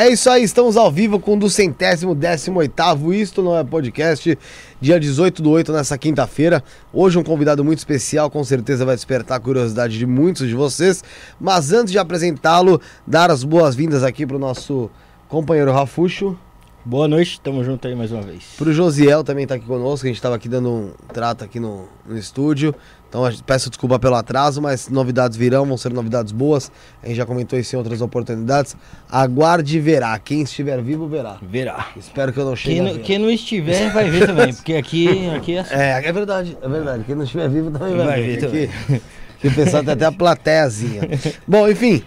É isso aí, estamos ao vivo com o do centésimo, décimo oitavo, isto não é podcast, dia 18 do 8, nessa quinta-feira. Hoje um convidado muito especial, com certeza vai despertar a curiosidade de muitos de vocês. Mas antes de apresentá-lo, dar as boas-vindas aqui para o nosso companheiro Rafuxo. Boa noite, tamo junto aí mais uma vez. Pro Josiel também tá aqui conosco, a gente tava aqui dando um trato aqui no, no estúdio. Então peço desculpa pelo atraso, mas novidades virão, vão ser novidades boas. A gente já comentou isso em outras oportunidades. Aguarde e verá. Quem estiver vivo, verá. Verá. Espero que eu não chegue. Quem, a não, ver. quem não estiver vai ver também, porque aqui, aqui é assim. É, é verdade, é verdade. Quem não estiver vivo também vai, Vai ver. ver Aqui, aqui o pessoal tem até a plateiazinha. Bom, enfim.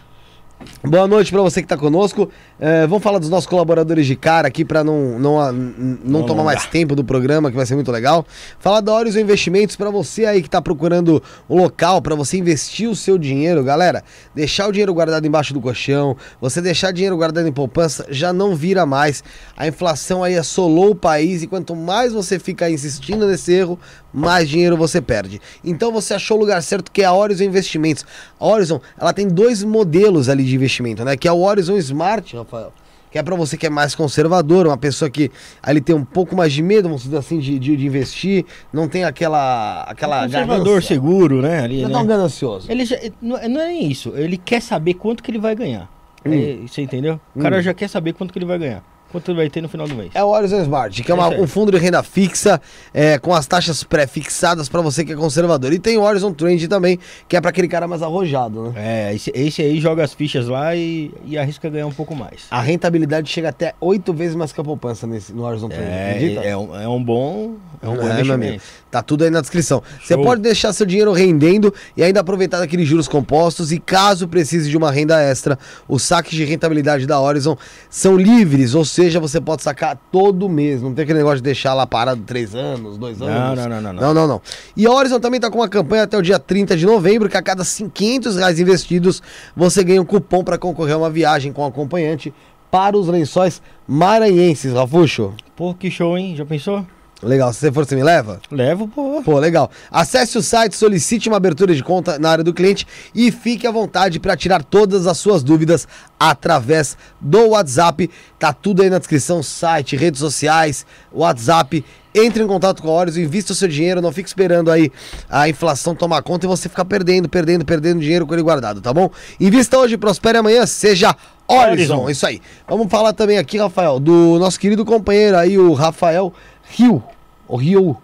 Boa noite para você que está conosco. É, vamos falar dos nossos colaboradores de cara aqui para não, não, não, não tomar mais tempo do programa, que vai ser muito legal. Falar da Horizon Investimentos para você aí que está procurando um local para você investir o seu dinheiro, galera. Deixar o dinheiro guardado embaixo do colchão, você deixar dinheiro guardado em poupança já não vira mais. A inflação aí assolou o país e quanto mais você fica insistindo nesse erro, mais dinheiro você perde. Então você achou o lugar certo que é a Horizon Investimentos. A Horizon, ela tem dois modelos ali de investimento, né? Que é o Horizon Smart, Rafael. Que é para você que é mais conservador, uma pessoa que ali tem um pouco mais de medo, vamos dizer assim, de, de, de investir, não tem aquela aquela Conservador ganância. seguro, né? Ali, Não é né? tão ganancioso. Ele já, não, é- não é nem isso, ele quer saber quanto que ele vai ganhar. Hum. É, você entendeu? O cara Hum. já quer saber quanto que ele vai ganhar. Quanto vai ter no final do mês. É o Horizon Smart, que é É uma- aí. um fundo de renda fixa é, com as taxas pré-fixadas para você que é conservador. E tem o Horizon Trend também, que é para aquele cara mais arrojado, né? É, esse, esse aí joga as fichas lá e, e arrisca ganhar um pouco mais. A rentabilidade chega até oito vezes mais que a poupança nesse, no Horizon Trend, acredita? É, é, um, é um bom, é um bom É, investimento. Tá tudo aí na descrição. Você pode deixar seu dinheiro rendendo e ainda aproveitar daqueles juros compostos. E caso precise de uma renda extra, os saques de rentabilidade da Horizon são livres, ou seja, você pode sacar todo mês. Não tem aquele negócio de deixar lá parado três anos, dois anos. não, não, não, não. Não, não, não. E a Horizon também tá com uma campanha até o dia 30 de novembro, que a cada 500 reais investidos, você ganha um cupom para concorrer a uma viagem com acompanhante para os lençóis maranhenses, Rafuxo. Pô, que show, hein? Já pensou? Legal, se você for, você me leva? Levo, pô. Pô, legal. Acesse o site, solicite uma abertura de conta na área do cliente e fique à vontade para tirar todas as suas dúvidas através do WhatsApp. Tá tudo aí na descrição, site, redes sociais, WhatsApp. Entre em contato com a Horizon, invista o seu dinheiro, não fique esperando aí a inflação tomar conta e você ficar perdendo, perdendo, perdendo dinheiro com ele guardado, tá bom? Invista hoje, prospere amanhã, seja. Horizon. Isso aí. Vamos falar também aqui, Rafael, do nosso querido companheiro aí, o Rafael Rio. O Rio.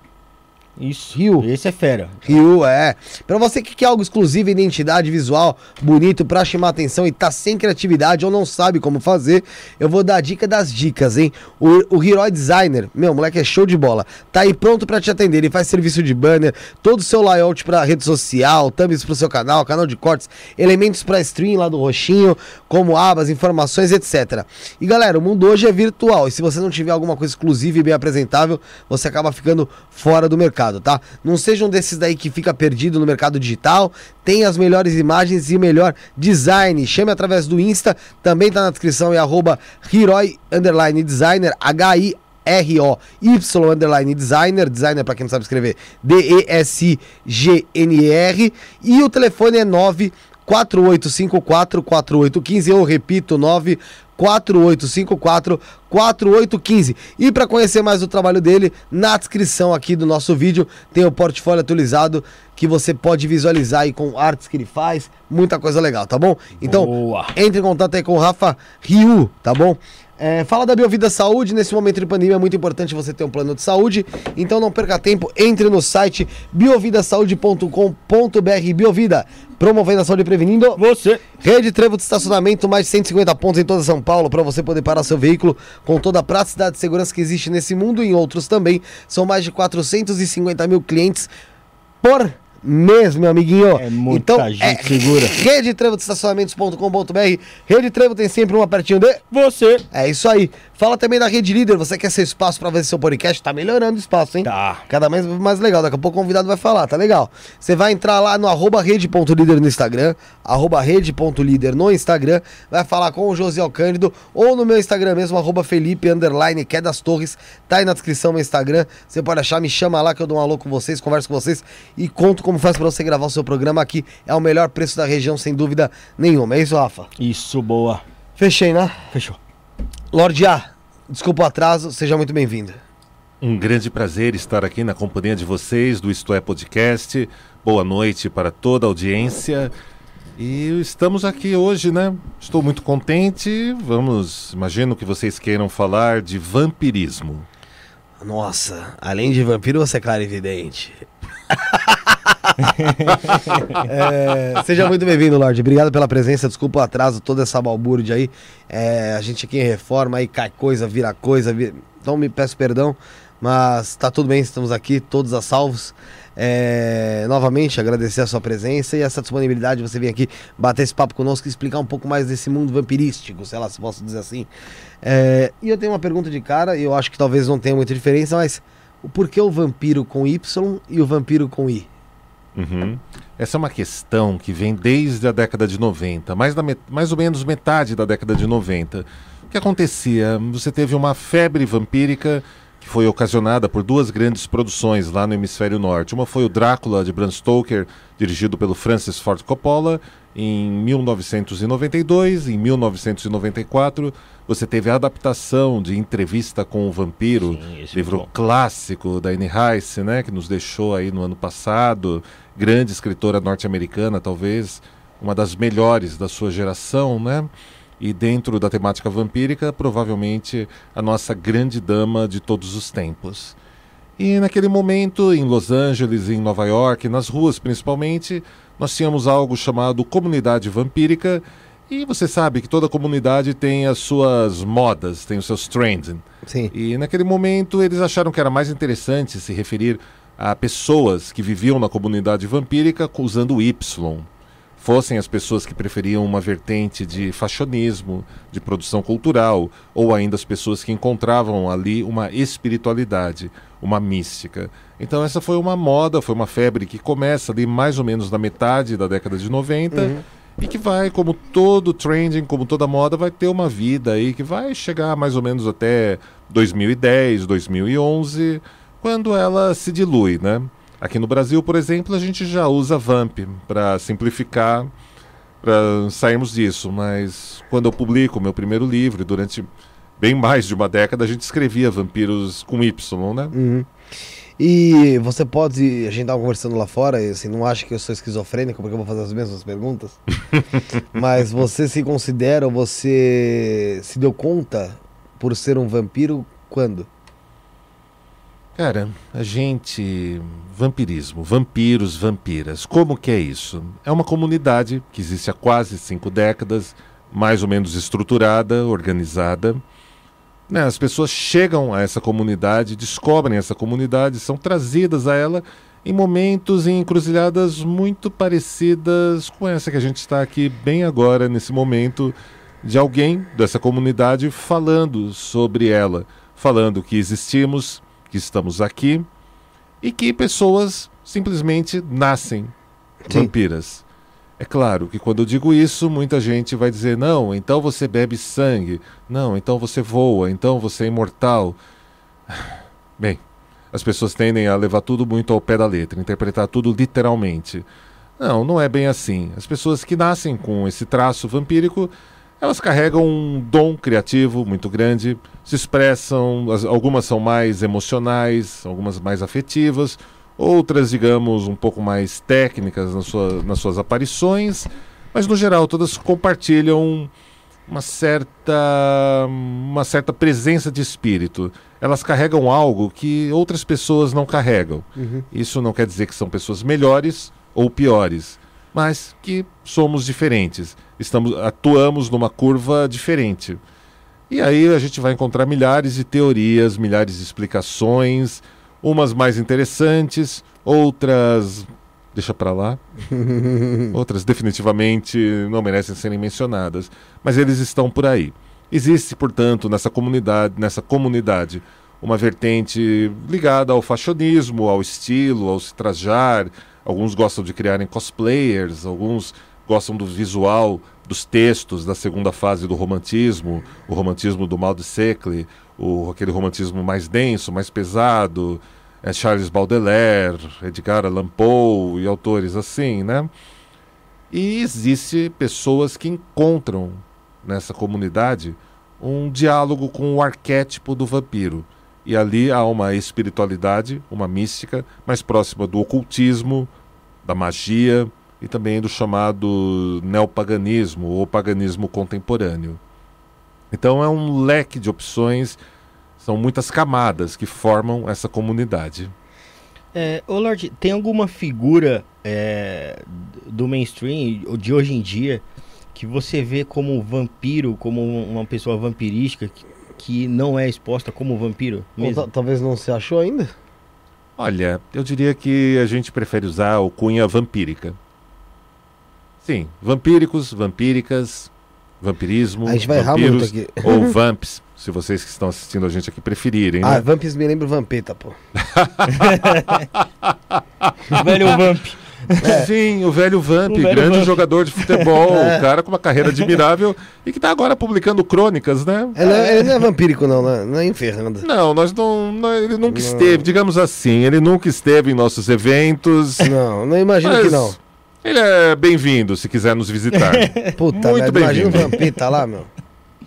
Isso. Rio. Esse é fera. Rio, é. Pra você que quer algo exclusivo, identidade visual, bonito, pra chamar atenção e tá sem criatividade ou não sabe como fazer, eu vou dar a dica das dicas, hein? O, o Heroi Designer, meu, moleque é show de bola. Tá aí pronto pra te atender. Ele faz serviço de banner, todo o seu layout pra rede social, thumbs pro seu canal, canal de cortes, elementos pra stream lá do roxinho, como abas, informações, etc. E galera, o mundo hoje é virtual e se você não tiver alguma coisa exclusiva e bem apresentável, você acaba ficando fora do mercado, tá? Não seja um desses daí que fica perdido no mercado digital, tem as melhores imagens e o melhor design. Chame através do Insta, também tá na descrição, é arroba underline designer, H-I R-O-Y underline designer, designer pra quem não sabe escrever, D-E-S-G-N-E-R, e o telefone é 948544815, eu repito, 948544815. E para conhecer mais o trabalho dele, na descrição aqui do nosso vídeo tem o portfólio atualizado que você pode visualizar aí com artes que ele faz, muita coisa legal, tá bom? Então, Boa. entre em contato aí com o Rafa Riu, tá bom? É, fala da Biovida Saúde, nesse momento de pandemia é muito importante você ter um plano de saúde, então não perca tempo, entre no site biovidasaude.com.br Biovida, promovendo a saúde e prevenindo Você. Rede Trevo de estacionamento, mais de 150 pontos em toda São Paulo para você poder parar seu veículo com toda a praticidade e segurança que existe nesse mundo e em outros também. São mais de 450 mil clientes por mês, meu amiguinho. É muita então, gente segura. Rede Trevo de estacionamentos.com.br. Rede Trevo tem sempre uma pertinho de. Você. É isso aí. Fala também da Rede Líder. Você quer seu espaço para ver seu podcast? Tá melhorando o espaço, hein? Tá. Cada vez mais legal. Daqui a pouco o convidado vai falar, tá legal? Você vai entrar lá no arroba rede.líder no Instagram, arroba rede.líder no Instagram, vai falar com o José Cândido ou no meu Instagram mesmo, arroba Felipe, underline, que é das Torres, tá aí na descrição meu Instagram, você pode achar, me chama lá que eu dou um alô com vocês, converso com vocês e conto como faz pra você gravar o seu programa aqui. É o melhor preço da região, sem dúvida nenhuma. É isso, Rafa? Isso, boa. Fechei, né? Fechou. Lorde A, desculpa o atraso, seja muito bem-vindo. Um grande prazer estar aqui na companhia de vocês do Isto é Podcast. Boa noite para toda a audiência. E estamos aqui hoje, né? Estou muito contente. Vamos, imagino que vocês queiram falar de vampirismo. Nossa, além de vampiro, você é clarividente. é, seja muito bem-vindo, Lorde. Obrigado pela presença. Desculpa o atraso, toda essa balbúrdia aí. É, a gente aqui em reforma, aí cai coisa, vira coisa. Vira... Então me peço perdão, mas tá tudo bem, estamos aqui, todos a salvos. É, novamente, agradecer a sua presença e essa disponibilidade de você vir aqui bater esse papo conosco e explicar um pouco mais desse mundo vampirístico, sei lá se posso dizer assim. É, e eu tenho uma pergunta de cara, e eu acho que talvez não tenha muita diferença, mas o porquê o vampiro com Y e o vampiro com I? Uhum. Essa é uma questão que vem desde a década de 90, mais, da mais ou menos metade da década de 90. O que acontecia? Você teve uma febre vampírica que foi ocasionada por duas grandes produções lá no hemisfério norte. Uma foi o Drácula de Bram Stoker, dirigido pelo Francis Ford Coppola, em 1992. Em 1994, você teve a adaptação de Entrevista com o Vampiro, Sim, livro clássico da Anne Rice, né, que nos deixou aí no ano passado. Grande escritora norte-americana, talvez uma das melhores da sua geração, né? E dentro da temática vampírica, provavelmente a nossa grande dama de todos os tempos. E naquele momento, em Los Angeles, em Nova York, nas ruas principalmente, nós tínhamos algo chamado comunidade vampírica. E você sabe que toda comunidade tem as suas modas, tem os seus trends. Sim. E naquele momento eles acharam que era mais interessante se referir a pessoas que viviam na comunidade vampírica usando Y fossem as pessoas que preferiam uma vertente de fashionismo, de produção cultural, ou ainda as pessoas que encontravam ali uma espiritualidade, uma mística. Então essa foi uma moda, foi uma febre que começa ali mais ou menos na metade da década de 90 uhum. e que vai, como todo trending, como toda moda, vai ter uma vida aí que vai chegar mais ou menos até 2010, 2011, quando ela se dilui, né? Aqui no Brasil, por exemplo, a gente já usa VAMP para simplificar, para sairmos disso. Mas quando eu publico meu primeiro livro, durante bem mais de uma década, a gente escrevia vampiros com Y, né? Uhum. E você pode, a gente estava conversando lá fora, e assim, não acha que eu sou esquizofrênico porque eu vou fazer as mesmas perguntas, mas você se considera, você se deu conta por ser um vampiro quando? Cara, a gente. Vampirismo, vampiros, vampiras. Como que é isso? É uma comunidade que existe há quase cinco décadas, mais ou menos estruturada, organizada. Né, as pessoas chegam a essa comunidade, descobrem essa comunidade, são trazidas a ela em momentos em encruzilhadas muito parecidas com essa que a gente está aqui bem agora, nesse momento, de alguém dessa comunidade falando sobre ela, falando que existimos que estamos aqui e que pessoas simplesmente nascem Sim. vampiras. É claro que quando eu digo isso, muita gente vai dizer: não, então você bebe sangue, não, então você voa, então você é imortal. Bem, as pessoas tendem a levar tudo muito ao pé da letra, interpretar tudo literalmente. Não, não é bem assim. As pessoas que nascem com esse traço vampírico elas carregam um dom criativo muito grande, se expressam, algumas são mais emocionais, algumas mais afetivas, outras, digamos, um pouco mais técnicas nas, sua, nas suas aparições, mas no geral todas compartilham uma certa, uma certa presença de espírito. Elas carregam algo que outras pessoas não carregam. Uhum. Isso não quer dizer que são pessoas melhores ou piores mas que somos diferentes, estamos atuamos numa curva diferente. E aí a gente vai encontrar milhares de teorias, milhares de explicações, umas mais interessantes, outras deixa para lá. outras definitivamente não merecem serem mencionadas, mas eles estão por aí. Existe, portanto, nessa comunidade, nessa comunidade, uma vertente ligada ao fashionismo, ao estilo, ao se trajar, Alguns gostam de criarem cosplayers, alguns gostam do visual dos textos da segunda fase do romantismo, o romantismo do Mal de Secle, o, aquele romantismo mais denso, mais pesado, é Charles Baudelaire, Edgar Allan Poe e autores assim, né? E existe pessoas que encontram nessa comunidade um diálogo com o arquétipo do vampiro. E ali há uma espiritualidade, uma mística, mais próxima do ocultismo, da magia e também do chamado neopaganismo ou paganismo contemporâneo. Então é um leque de opções, são muitas camadas que formam essa comunidade. É, ô Lorde, tem alguma figura é, do mainstream ou de hoje em dia que você vê como vampiro, como uma pessoa vampirística que, que não é exposta como vampiro talvez não se achou ainda? Olha, eu diria que a gente prefere usar o cunha vampírica. Sim, vampíricos, vampíricas, vampirismo, A gente vai errar muito vampiros aqui. ou vamps, se vocês que estão assistindo a gente aqui preferirem. Ah, né? Vamps me lembra o Vampeta, pô. Velho Vamp. Sim, o velho Vamp, O velho grande Vamp. jogador de futebol, um cara com uma carreira admirável e que está agora publicando crônicas, né? Ele, é- ele não é vampírico, não, né? Não é enferrando. Não, nós não, não- ele nunca Não. esteve, digamos assim, ele nunca esteve em nossos eventos. Não, não imagino mas que não. Ele é bem-vindo se quiser nos visitar. Puta Muito merda, imagina o bem-vindo. Vampeta lá, meu.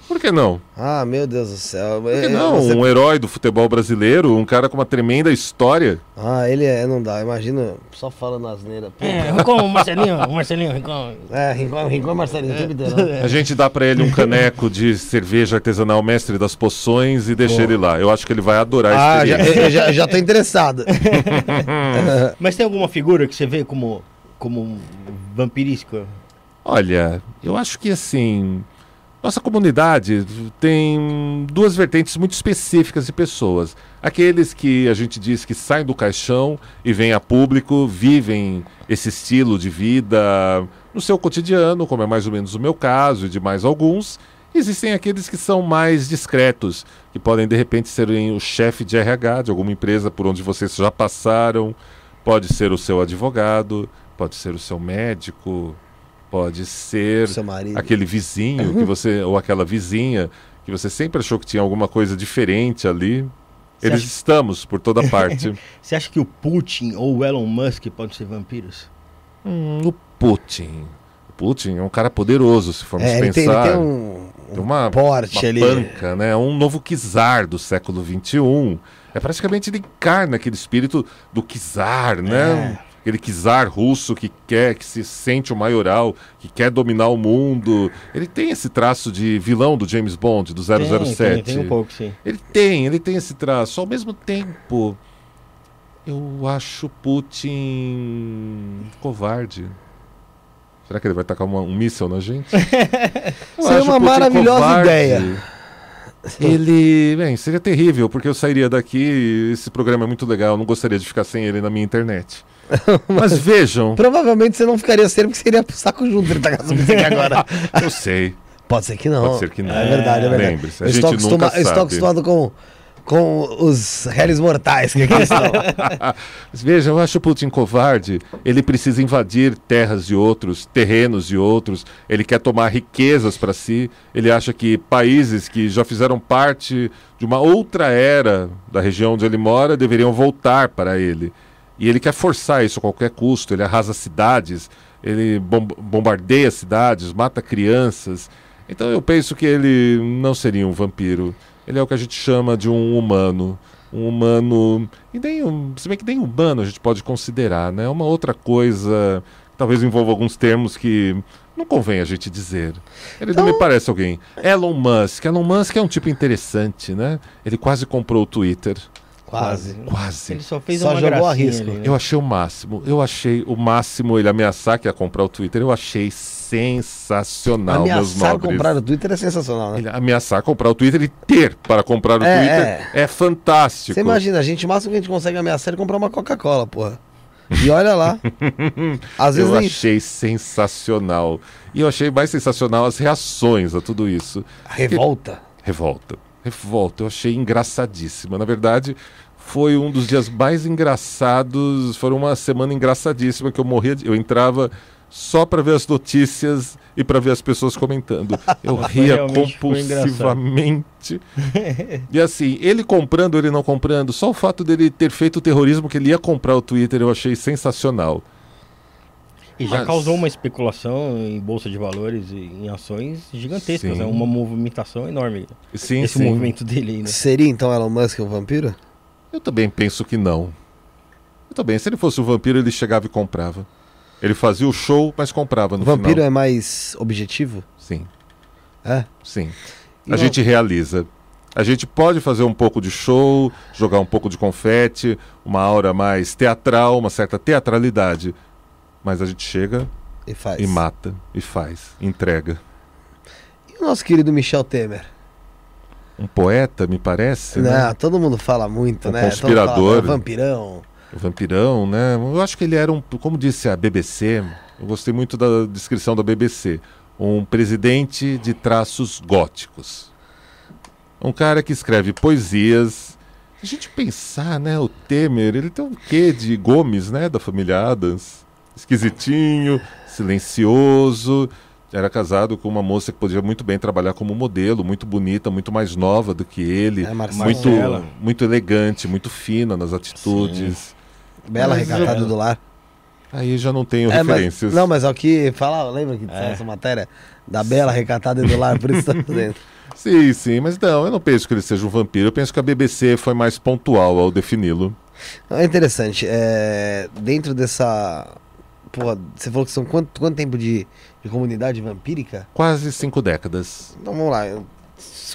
Por que não? Ah, meu Deus do céu. Por É, que não? você- Um herói do futebol brasileiro, um cara com uma tremenda história. Ah, ele é, não dá. Imagina, só falando asneira. Pô. É, Rincon, Marcelinho, Marcelinho, Rincon. É, Rincon, Rincon Marcelinho, o tempo inteiro. né? A gente dá pra ele um caneco de cerveja artesanal mestre das poções e deixa Pô. ele lá. Eu acho que ele vai adorar Ah, já, já, já tô interessado. Mas tem alguma figura que você vê como, como vampirística? Olha, eu acho que assim, nossa comunidade tem duas vertentes muito específicas de pessoas. Aqueles que a gente diz que saem do caixão e vêm a público, vivem esse estilo de vida no seu cotidiano, como é mais ou menos o meu caso e de mais alguns. Existem aqueles que são mais discretos, que podem de repente serem o chefe de RH de alguma empresa por onde vocês já passaram, pode ser o seu advogado, pode ser o seu médico, pode ser aquele vizinho que você ou aquela vizinha que você sempre achou que tinha alguma coisa diferente ali. Você Eles acha- estamos por toda parte. Você acha que o Putin ou o Elon Musk podem ser vampiros? Hum, o Putin. O Putin é um cara poderoso, se formos É, ele tem, ele pensar. tem um, Tem uma, porte uma ali. panca, né? Um novo czar do século XXI. É praticamente ele encarna aquele espírito do czar, né? É. Aquele czar russo que quer, que se sente o maioral, que quer dominar o mundo. Ele tem esse traço de vilão do James Bond, do 007. Tem, tem, tem um pouco, sim. Ele tem, ele tem esse traço. Ao mesmo tempo, eu acho Putin covarde. Será que ele vai tacar uma- um míssel na gente? Seria acho uma Putin maravilhosa ideia. Ele, bem, seria terrível, porque eu sairia daqui, esse programa é muito legal, eu não gostaria de ficar sem ele na minha internet. Mas vejam, Provavelmente você não ficaria sério porque seria pro saco junto ele tá agora. eu sei, Pode ser que não. Pode ser que não. É verdade, é verdade. Lembre-se, a eu estou, gente acostuma- nunca eu estou sabe. acostumado com, com os réis mortais que aqui estão. Veja, eu acho o Putin covarde. Ele precisa invadir terras de outros, terrenos de outros. Ele quer tomar riquezas para si. Ele acha que países que já fizeram parte de uma outra era da região onde ele mora deveriam voltar para ele. E ele quer forçar isso a qualquer custo. Ele arrasa cidades, ele bom- bombardeia cidades, mata crianças. Então eu penso que ele não seria um vampiro. Ele é o que a gente chama de um humano. Um humano. E nem um. Se bem que nem humano a gente pode considerar, né? É uma outra coisa. Talvez envolva alguns termos que não convém a gente dizer. Ele não me parece alguém. Elon Musk. Elon Musk é um tipo interessante, né? Ele quase comprou o Twitter. Quase. Quase. Ele só fez Só uma jogou a risco. ali, né? Eu achei o máximo. Eu achei o máximo ele ameaçar que ia comprar o Twitter. Eu achei sensacional, meus Ameaçar nobres. comprar o Twitter é sensacional, né? Ele ameaçar comprar o Twitter e ter para comprar o É, Twitter é, fantástico. Você imagina, a gente, o máximo que a gente consegue ameaçar é comprar uma Coca-Cola, porra. E olha lá. Às vezes eu nem. achei sensacional. E eu achei mais sensacional as reações a tudo isso. Revolta. Revolta. Revolta. Eu achei engraçadíssima. Na verdade, foi um dos dias mais engraçados. Foi uma semana engraçadíssima que eu morria. De... Eu entrava só para ver as notícias e para ver as pessoas comentando. Eu ria compulsivamente. e assim, ele comprando, ele não comprando, só o fato dele ter feito o terrorismo que ele ia comprar o Twitter, eu achei sensacional. E já Mas- causou uma especulação em bolsa de valores e em ações gigantescas, né? Uma movimentação enorme. Sim, Esse sim. movimento dele aí, né? Seria então Elon Musk um vampiro? Eu também penso que não. Eu também. Se ele fosse um vampiro, ele chegava e comprava. Ele fazia o show, mas comprava no o vampiro final. é mais objetivo? Sim, É. sim. E a não- gente realiza. A gente pode fazer um pouco de show, jogar um pouco de confete, uma aura mais teatral, uma certa teatralidade. Mas a gente chega E faz. e mata, e faz, entrega. E o nosso querido Michel Temer? Um poeta, me parece, Não, né? todo mundo fala muito, Um né? Conspirador. Fala, "Ah, vampirão. Vampirão, né? Eu acho que ele era um, como disse a BBC, eu gostei muito da descrição da BBC, um presidente de traços góticos. Um cara que escreve poesias. Se a gente pensar, né, o Temer, ele tem um quê de Gomes, né, da família Adams? Esquisitinho, silencioso, era casado com uma moça que podia muito bem trabalhar como modelo, muito bonita, muito mais nova do que ele, É, Marcela. muito, muito elegante, muito fina nas atitudes. Bela Mas, recatada é. do lar. Aí já não tenho É, mas- referências. não, mas é o que falava, lembra que saiu essa matéria? Da Bela recatada do lar, por isso tá dentro. Sim, sim, mas não, eu não penso que ele seja um vampiro. Eu penso que a BBC foi mais pontual ao defini-lo. É interessante. É, dentro dessa. Porra, você falou que são quanto, quanto tempo de, de comunidade vampírica? Quase cinco décadas. Então vamos lá, eu-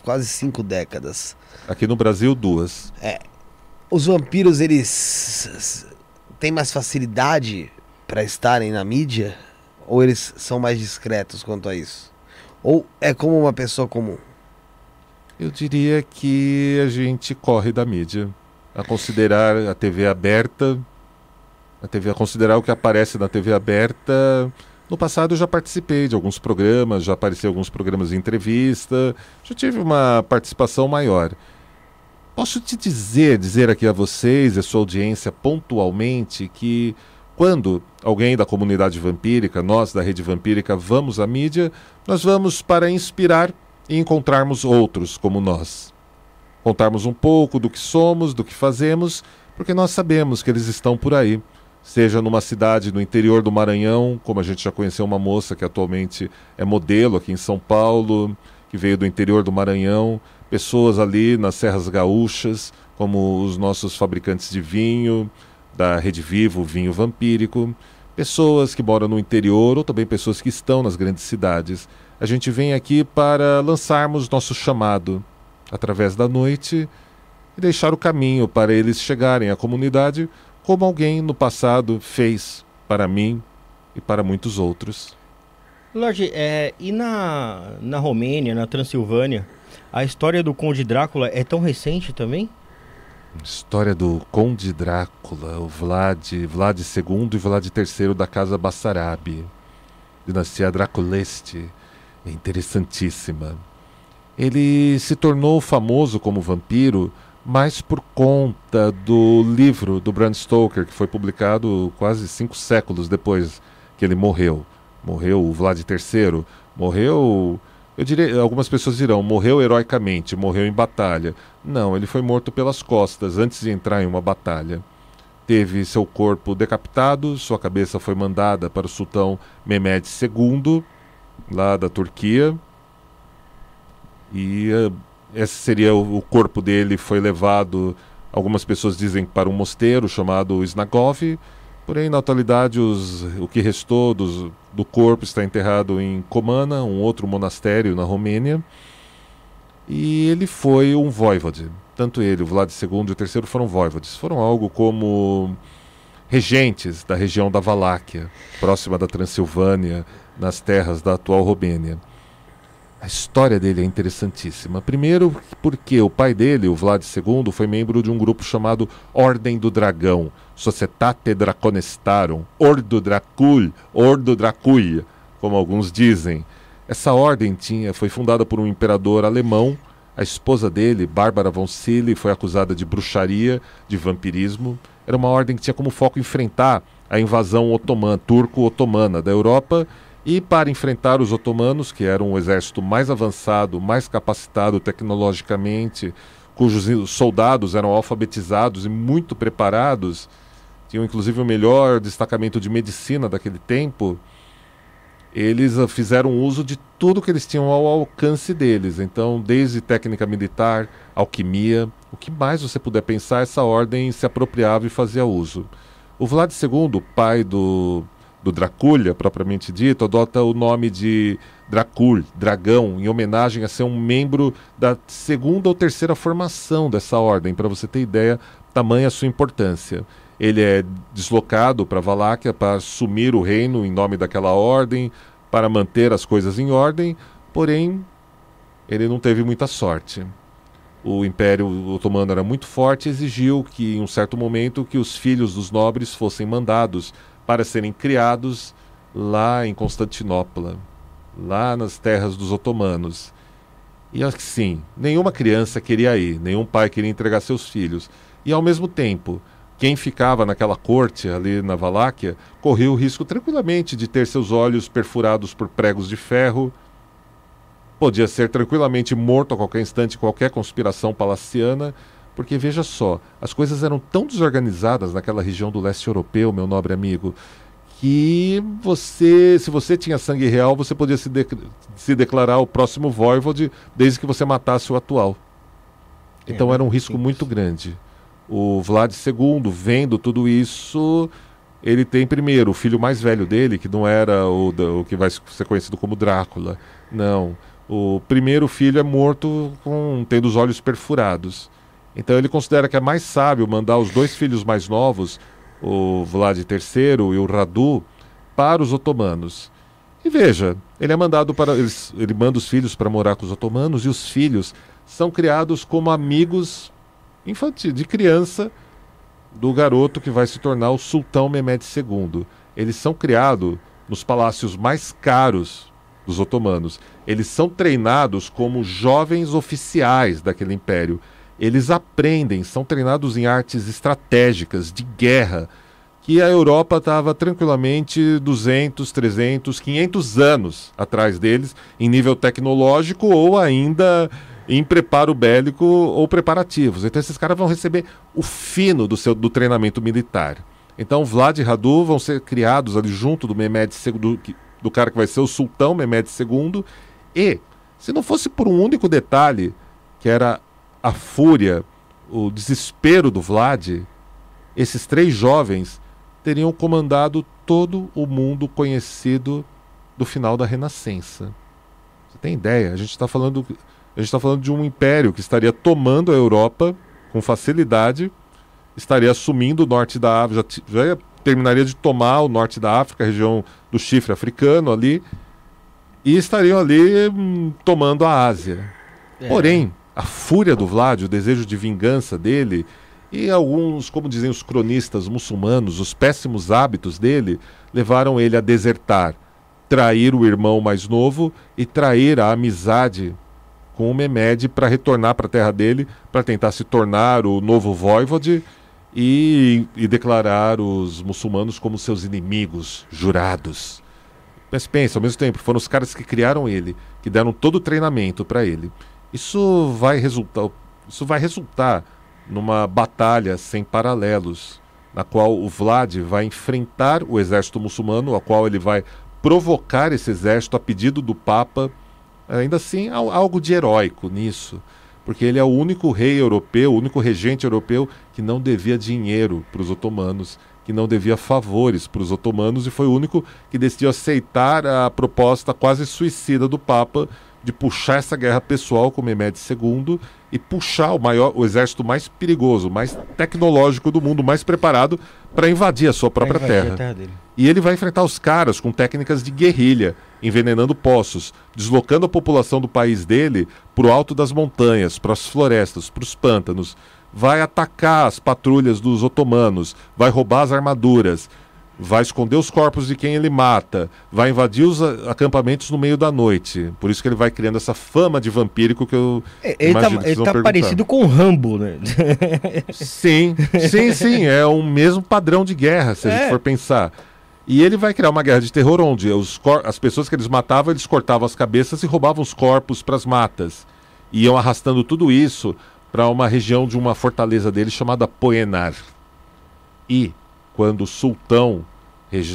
quase cinco décadas. Aqui no Brasil, duas. Os vampiros, eles têm mais facilidade para estarem na mídia? Ou eles são mais discretos quanto a isso? Ou é como uma pessoa comum? Eu diria que a gente corre da mídia. A considerar a TV aberta, a TV a considerar o que aparece na TV aberta. No passado eu já participei de alguns programas, já apareci em alguns programas de entrevista, já tive uma participação maior. Posso te dizer, dizer aqui a vocês e a sua audiência pontualmente que quando alguém da comunidade vampírica, nós da rede vampírica, vamos à mídia, nós vamos para inspirar e encontrarmos outros como nós. Contarmos um pouco do que somos, do que fazemos, porque nós sabemos que eles estão por aí. Seja numa cidade no interior do Maranhão, como a gente já conheceu uma moça que atualmente é modelo aqui em São Paulo, que veio do interior do Maranhão, pessoas ali nas Serras Gaúchas, como os nossos fabricantes de vinho, da Rede Vivo, Vinho Vampírico, pessoas que moram no interior ou também pessoas que estão nas grandes cidades. A gente vem aqui para lançarmos nosso chamado através da noite e deixar o caminho para eles chegarem à comunidade como alguém no passado fez para mim e para muitos outros. Lorde, é, e na, na Romênia, na Transilvânia, a história do Conde Drácula é tão recente também? História do Conde Drácula, o Vlad, Vlad II e Vlad III da Casa Bassarabe. Dinastia Draculeste. É interessantíssima. Ele se tornou famoso como vampiro mais por conta do livro do Bram Stoker, que foi publicado quase cinco séculos depois que ele morreu. Morreu o Vlad III, morreu. Eu diria, algumas pessoas dirão, morreu heroicamente, morreu em batalha. Não, ele foi morto pelas costas antes de entrar em uma batalha. Teve seu corpo decapitado, sua cabeça foi mandada para o sultão Mehmed II, lá da Turquia. E eh, esse seria o, o corpo dele foi levado, algumas pessoas dizem para um mosteiro chamado Snagov, porém na atualidade os, o que restou dos, do corpo está enterrado em Comana, um outro monastério na Romênia. E ele foi um voivode. Tanto ele, o Vlad II e o terceiro foram voivodes. Foram algo como regentes da região da Valáquia, próxima da Transilvânia, nas terras da atual Romênia. A história dele é interessantíssima. Primeiro, porque o pai dele, o Vlad II, foi membro de um grupo chamado Ordem do Dragão, Societate Draconestarum, Ordo Dracul, Ordo Dracul, como alguns dizem. Essa ordem tinha, foi fundada por um imperador alemão. A esposa dele, Bárbara von Silly, foi acusada de bruxaria, de vampirismo. Era uma ordem que tinha como foco enfrentar a invasão otomana, turco-otomana da Europa e para enfrentar os otomanos, que eram um exército mais avançado, mais capacitado tecnologicamente, cujos soldados eram alfabetizados e muito preparados, tinham inclusive o melhor destacamento de medicina daquele tempo, eles uh, fizeram uso de tudo que eles tinham ao alcance deles. Então, desde técnica militar, alquimia, o que mais você puder pensar, essa ordem se apropriava e fazia uso. O Vlad II, pai do, do Draculha, propriamente dito, adota o nome de Dracul, dragão, em homenagem a ser um membro da segunda ou terceira formação dessa ordem, para você ter ideia, tamanha sua importância. Ele é deslocado para Valáquia para assumir o reino em nome daquela ordem, para manter as coisas em ordem, porém ele não teve muita sorte. O Império Otomano era muito forte e exigiu que, em um certo momento, que os filhos dos nobres fossem mandados para serem criados lá em Constantinopla, lá nas terras dos otomanos. E assim, nenhuma criança queria ir, nenhum pai queria entregar seus filhos. E ao mesmo tempo, quem ficava naquela corte ali na Valáquia corria o risco tranquilamente de ter seus olhos perfurados por pregos de ferro. Podia ser tranquilamente morto a qualquer instante qualquer conspiração palaciana, porque veja só, as coisas eram tão desorganizadas naquela região do leste europeu, meu nobre amigo, que você, se você tinha sangue real, você podia se, de, se declarar o próximo voivode desde que você matasse o atual. Então é, era um risco muito grande. O Vlad II, vendo tudo isso, ele tem primeiro o filho mais velho dele, que não era o, o que vai ser conhecido como Drácula. Não. O primeiro filho é morto com tendo os olhos perfurados. Então ele considera que é mais sábio mandar os dois filhos mais novos, o Vlad III e o Radu, para os otomanos. E veja, ele é mandado para ele manda os filhos para morar com os otomanos e os filhos são criados como amigos infantil, de criança do garoto que vai se tornar o sultão Mehmed II. Eles são criados nos palácios mais caros dos otomanos. Eles são treinados como jovens oficiais daquele império. Eles aprendem, são treinados em artes estratégicas, de guerra, que a Europa estava tranquilamente 200, 300, 500 anos atrás deles, em nível tecnológico ou ainda em preparo bélico ou preparativos. Então esses caras vão receber o fino do seu do treinamento militar. Então Vlad e Radu vão ser criados ali junto do Mehmed II, do, do cara que vai ser o sultão Mehmed II. E se não fosse por um único detalhe, que era a fúria, o desespero do Vlad, esses três jovens teriam comandado todo o mundo conhecido do final da Renascença. Você tem ideia? A gente está falando a gente está falando de um império que estaria tomando a Europa com facilidade, estaria assumindo o norte da África, já, já terminaria de tomar o norte da África, a região do chifre africano ali, e estariam ali hum, tomando a Ásia. É. Porém, a fúria do Vlad, o desejo de vingança dele, e alguns, como dizem os cronistas muçulmanos, os péssimos hábitos dele, levaram ele a desertar, trair o irmão mais novo e trair a amizade com o Mehmed para retornar para a terra dele, para tentar se tornar o novo voivode e, e, declarar os muçulmanos como seus inimigos jurados. Mas pensa, ao mesmo tempo, foram os caras que criaram ele, que deram todo o treinamento para ele. Isso vai resultar, isso vai resultar numa batalha sem paralelos, na qual o Vlad vai enfrentar o exército muçulmano, a qual ele vai provocar esse exército a pedido do Papa. Ainda assim, há algo de heróico nisso, porque ele é o único rei europeu, o único regente europeu que não devia dinheiro para os otomanos, que não devia favores para os otomanos e foi o único que decidiu aceitar a proposta quase suicida do Papa de puxar essa guerra pessoal com Mehmed II e puxar o maior, o exército mais perigoso, mais tecnológico do mundo, mais preparado para invadir a sua própria terra. terra e ele vai enfrentar os caras com técnicas de guerrilha, envenenando poços, deslocando a população do país dele para o alto das montanhas, para as florestas, para os pântanos. Vai atacar as patrulhas dos otomanos, vai roubar as armaduras, vai esconder os corpos de quem ele mata, vai invadir os acampamentos no meio da noite. Por isso que ele vai criando essa fama de vampírico que eu é, ele tá, ele tá parecido com o Rambo, né? sim, sim, sim, é o mesmo padrão de guerra, se é. a gente for pensar. E ele vai criar uma guerra de terror onde as pessoas que eles matavam, eles cortavam as cabeças e roubavam os corpos para as matas. E iam arrastando tudo isso para uma região de uma fortaleza dele chamada Poenar. E quando o sultão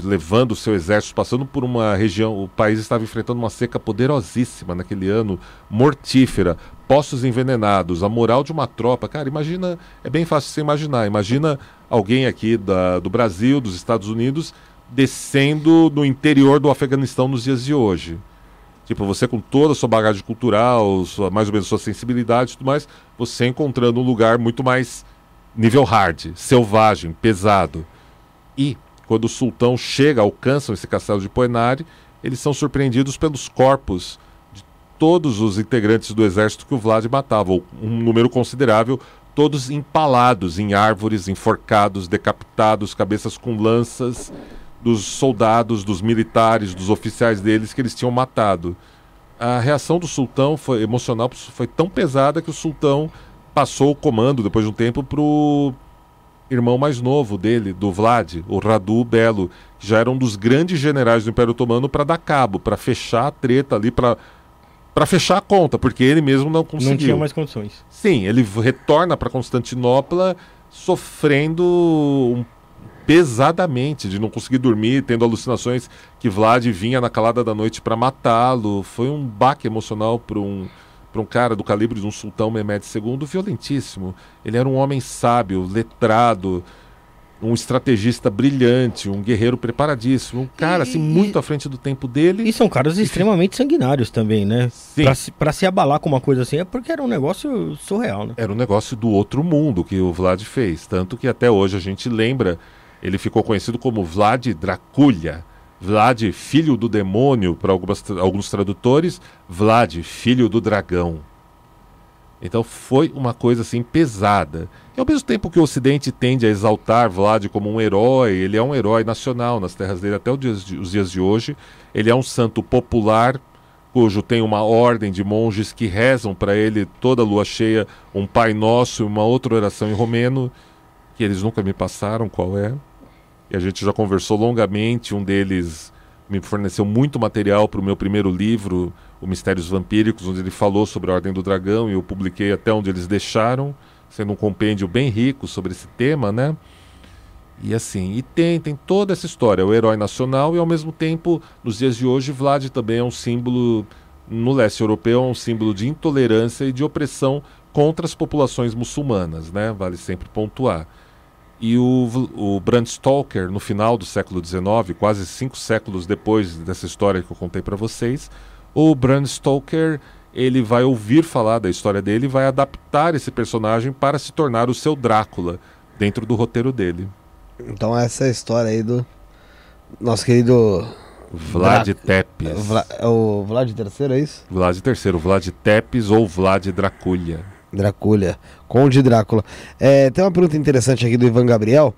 levando o seu exército, passando por uma região, o país estava enfrentando uma seca poderosíssima naquele ano, mortífera, poços envenenados, a moral de uma tropa. Cara, imagina, é bem fácil você imaginar. Imagina alguém aqui da, do Brasil, dos Estados Unidos, descendo no interior do Afeganistão nos dias de hoje. Tipo, você com toda a sua bagagem cultural, sua, mais ou menos sua sensibilidade e tudo mais, você encontrando um lugar muito mais nível hard, selvagem, pesado. E quando o sultão chega, alcançam esse castelo de Poenari, eles são surpreendidos pelos corpos de todos os integrantes do exército que o Vlad matava, um número considerável, todos empalados em árvores, enforcados, decapitados, cabeças com lanças dos soldados, dos militares, dos oficiais deles que eles tinham matado. A reação do sultão foi emocional, foi tão pesada que o sultão passou o comando depois de um tempo para o irmão mais novo dele, do Vlad, o Radu Belo, que já era um dos grandes generais do Império Otomano para dar cabo, para fechar a treta ali, para para fechar a conta, porque ele mesmo não conseguiu. Não tinha mais condições. Sim, ele retorna para Constantinopla sofrendo um pesadamente de não conseguir dormir, tendo alucinações que Vlad vinha na calada da noite para matá-lo. Foi um baque emocional para um para um cara do calibre de um sultão Mehmed II violentíssimo. Ele era um homem sábio, letrado, um estrategista brilhante, um guerreiro preparadíssimo, um cara assim muito à frente do tempo dele. E são caras extremamente sanguinários também, né? Sim. Pra se, pra se abalar com uma coisa assim é porque era um negócio surreal, né? Era um negócio do outro mundo que o Vlad fez, tanto que até hoje a gente lembra ele ficou conhecido como Vlad Draculha. Vlad, filho do demônio, para alguns tradutores, Vlad, filho do dragão. Então foi uma coisa assim pesada. E ao mesmo tempo que o Ocidente tende a exaltar Vlad como um herói, ele é um herói nacional nas terras dele até os dias de, hoje. Ele é um santo popular, cujo tem uma ordem de monges que rezam para ele toda lua cheia um Pai Nosso e uma outra oração em romeno, que eles nunca me passaram qual é e a gente já conversou longamente. Um deles me forneceu muito material para o meu primeiro livro, O Mistérios Vampíricos, onde ele falou sobre a Ordem do Dragão e eu publiquei até onde eles deixaram, sendo um compêndio bem rico sobre esse tema, né? E assim, e tem, tem toda essa história, o herói nacional e ao mesmo tempo, nos dias de hoje, Vlad também é um símbolo, no leste europeu, é um símbolo de intolerância e de opressão contra as populações muçulmanas, né? Vale sempre pontuar. E o, o Bram Stoker, no final do século XIX, quase cinco séculos depois dessa história que eu contei para vocês, o Bram Stoker ele vai ouvir falar da história dele e vai adaptar esse personagem para se tornar o seu Drácula dentro do roteiro dele. Então essa é a história aí do nosso querido Vlad Dra Tepes. Vla... É o Vlad III, é isso? Vlad III, Vlad Tepes ou Vlad Draculha. Draculha, Conde Drácula. É, tem uma pergunta interessante aqui do Ivan Gabriel,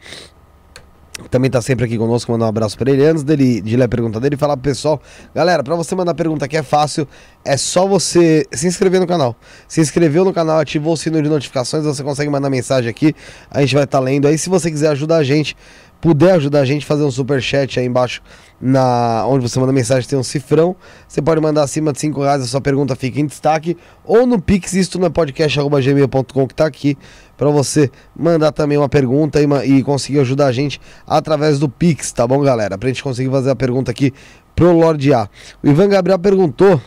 que também tá sempre aqui conosco, mandar um abraço para ele. Antes dele, de ler a pergunta dele, falar pro pessoal, galera, para você mandar pergunta aqui é fácil, é só você se inscrever no canal. Se inscreveu no canal, ativou o sino de notificações, você consegue mandar mensagem aqui, a gente vai estar tá lendo aí. Se você quiser ajudar a gente, puder ajudar a gente, fazer um super chat aí embaixo, na onde você manda mensagem, tem um cifrão. Você pode mandar acima de 5 reais, a sua pergunta fica em destaque. Ou no Pix, isto no podcast.gmail.com que tá aqui, para você mandar também uma pergunta e, e, conseguir ajudar a gente através do Pix, tá bom, galera? Pra gente conseguir fazer a pergunta aqui pro Lorde A. O Ivan Gabriel perguntou: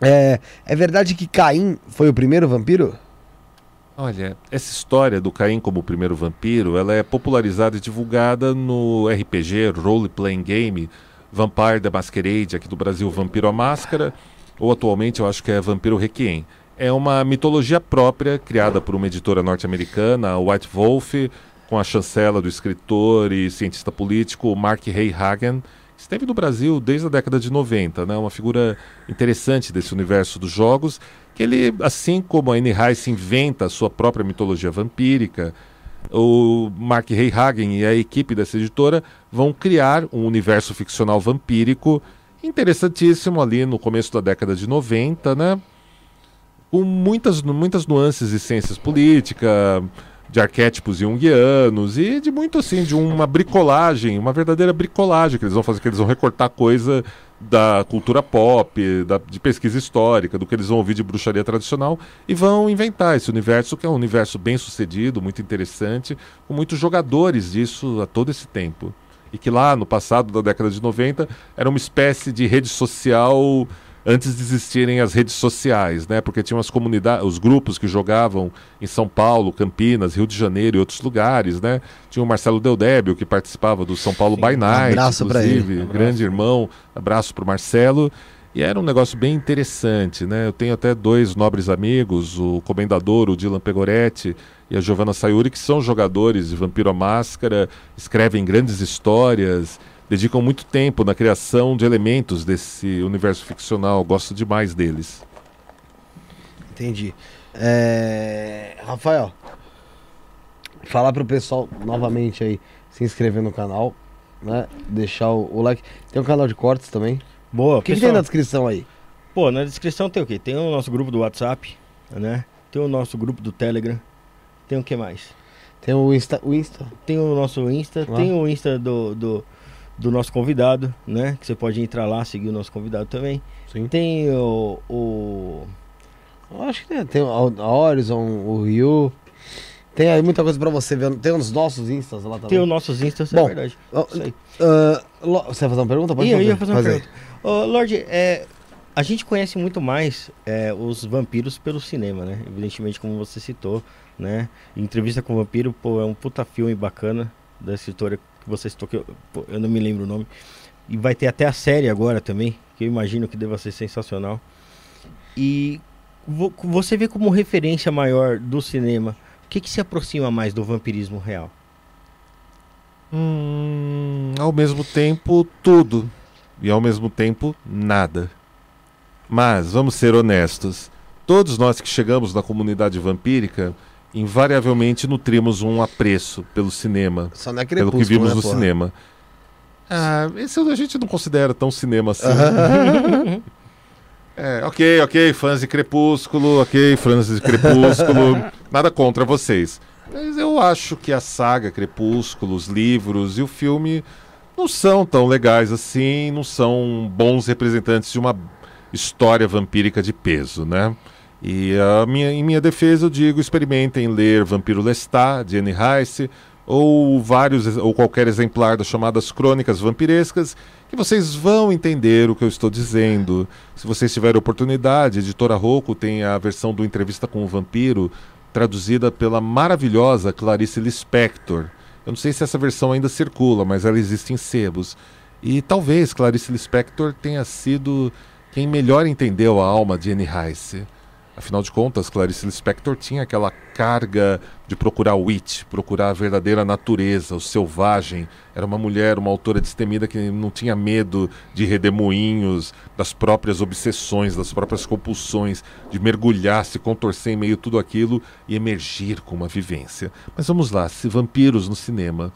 é, é verdade que Caim foi o primeiro vampiro? Olha, essa história do Caim como o primeiro vampiro, ela é popularizada e divulgada no RPG, Role Playing Game, Vampire the Masquerade, aqui do Brasil, Vampiro a Máscara, ou atualmente eu acho que é Vampiro Requiem. É uma mitologia própria, criada por uma editora norte-americana, White Wolf, com a chancela do escritor e cientista político Mark Hay Hagen, que esteve no Brasil desde a década de 90, né? uma figura interessante desse universo dos jogos ele, assim como a Anne Rice inventa a sua própria mitologia vampírica, o Mark Hagen e a equipe dessa editora vão criar um universo ficcional vampírico interessantíssimo ali no começo da década de 90, né? Com muitas, muitas nuances de ciências políticas, de arquétipos junguianos e de muito assim, de uma bricolagem, uma verdadeira bricolagem que eles vão fazer, que eles vão recortar coisa da cultura pop, da, de pesquisa histórica, do que eles vão ouvir de bruxaria tradicional e vão inventar esse universo que é um universo bem sucedido, muito interessante, com muitos jogadores disso a todo esse tempo. E que lá no passado, da década de 90, era uma espécie de rede social antes de existirem as redes sociais, né? Porque tinham as comunidades, os grupos que jogavam em São Paulo, Campinas, Rio de Janeiro e outros lugares, né? Tinha o Marcelo Deldébio que participava do São Paulo Sim, by Night, abraço para ele, um grande irmão, abraço para o Marcelo. E era um negócio bem interessante, né? Eu tenho até dois nobres amigos, o comendador, o Dylan Pegoretti e a Giovanna Sayuri, que são jogadores de Vampiro à Máscara, escrevem grandes histórias, dedicam muito tempo na criação de elementos desse universo ficcional. Gosto demais deles. Entendi. É... Rafael, falar pro pessoal novamente aí se inscrever no canal, né? Deixar o, o like. Tem um canal de cortes também. Boa, O que, que tem na descrição aí? Pô, na descrição tem o quê? Tem o nosso grupo do WhatsApp, né? Tem o nosso grupo do Telegram. Tem o que mais? Tem o Insta. O Insta. Tem o nosso Insta, Ah. tem o Insta do, do, do nosso convidado, né? Que você pode entrar lá, seguir o nosso convidado também. Sim. Tem o. o... Acho que tem, tem a Horizon, o Rio. Tem aí muita coisa pra você ver. Tem os nossos Instas lá também. Tem os nossos Instas, Bom, é verdade. Ah, Lo- você vai fazer uma pergunta? Pode eu fazer. ia fazer uma Faz aí. pergunta. Ô, Lorde, é, a gente conhece muito mais é, os vampiros pelo cinema, né? Evidentemente, como você citou, né? Entrevista com o Vampiro, pô, é um puta filme bacana da escritora que você citou, que eu, eu não me lembro o nome. E vai ter até a série agora também, que eu imagino que deva ser sensacional. E vo- você vê como referência maior do cinema, o que, que se aproxima mais do vampirismo real? Hum, ao mesmo tempo, tudo. E ao mesmo tempo, nada. Mas, vamos ser honestos. Todos nós que chegamos na comunidade vampírica, invariavelmente nutrimos um apreço pelo cinema, Só não é pelo crepúsculo, que vimos né, no porra? cinema. Ah, esse a gente não considera tão cinema assim. É, ok, ok, fãs de Crepúsculo, ok, fãs de Crepúsculo, nada contra vocês. Mas eu acho que a saga Crepúsculo, os livros e o filme não são tão legais assim, não são bons representantes de uma história vampírica de peso, né? E minha, em minha defesa eu digo, experimentem ler Vampiro Lestat, de Anne Rice, ou vários ou qualquer exemplar das chamadas crônicas vampirescas, que vocês vão entender o que eu estou dizendo. Se vocês tiverem oportunidade, a editora Rocco tem a versão do Entrevista com o Vampiro, traduzida pela maravilhosa Clarice Lispector. Eu não sei se essa versão ainda circula, mas ela existe em sebos. E talvez Clarice Lispector tenha sido quem melhor entendeu a alma de Anne Rice. Afinal de contas, Clarice Lispector tinha aquela carga de procurar o witch, procurar a verdadeira natureza, o selvagem. Era uma mulher, uma autora destemida que não tinha medo de redemoinhos, das próprias obsessões, das próprias compulsões, de mergulhar, se contorcer em meio a tudo aquilo e emergir com uma vivência. Mas vamos lá, se vampiros no cinema.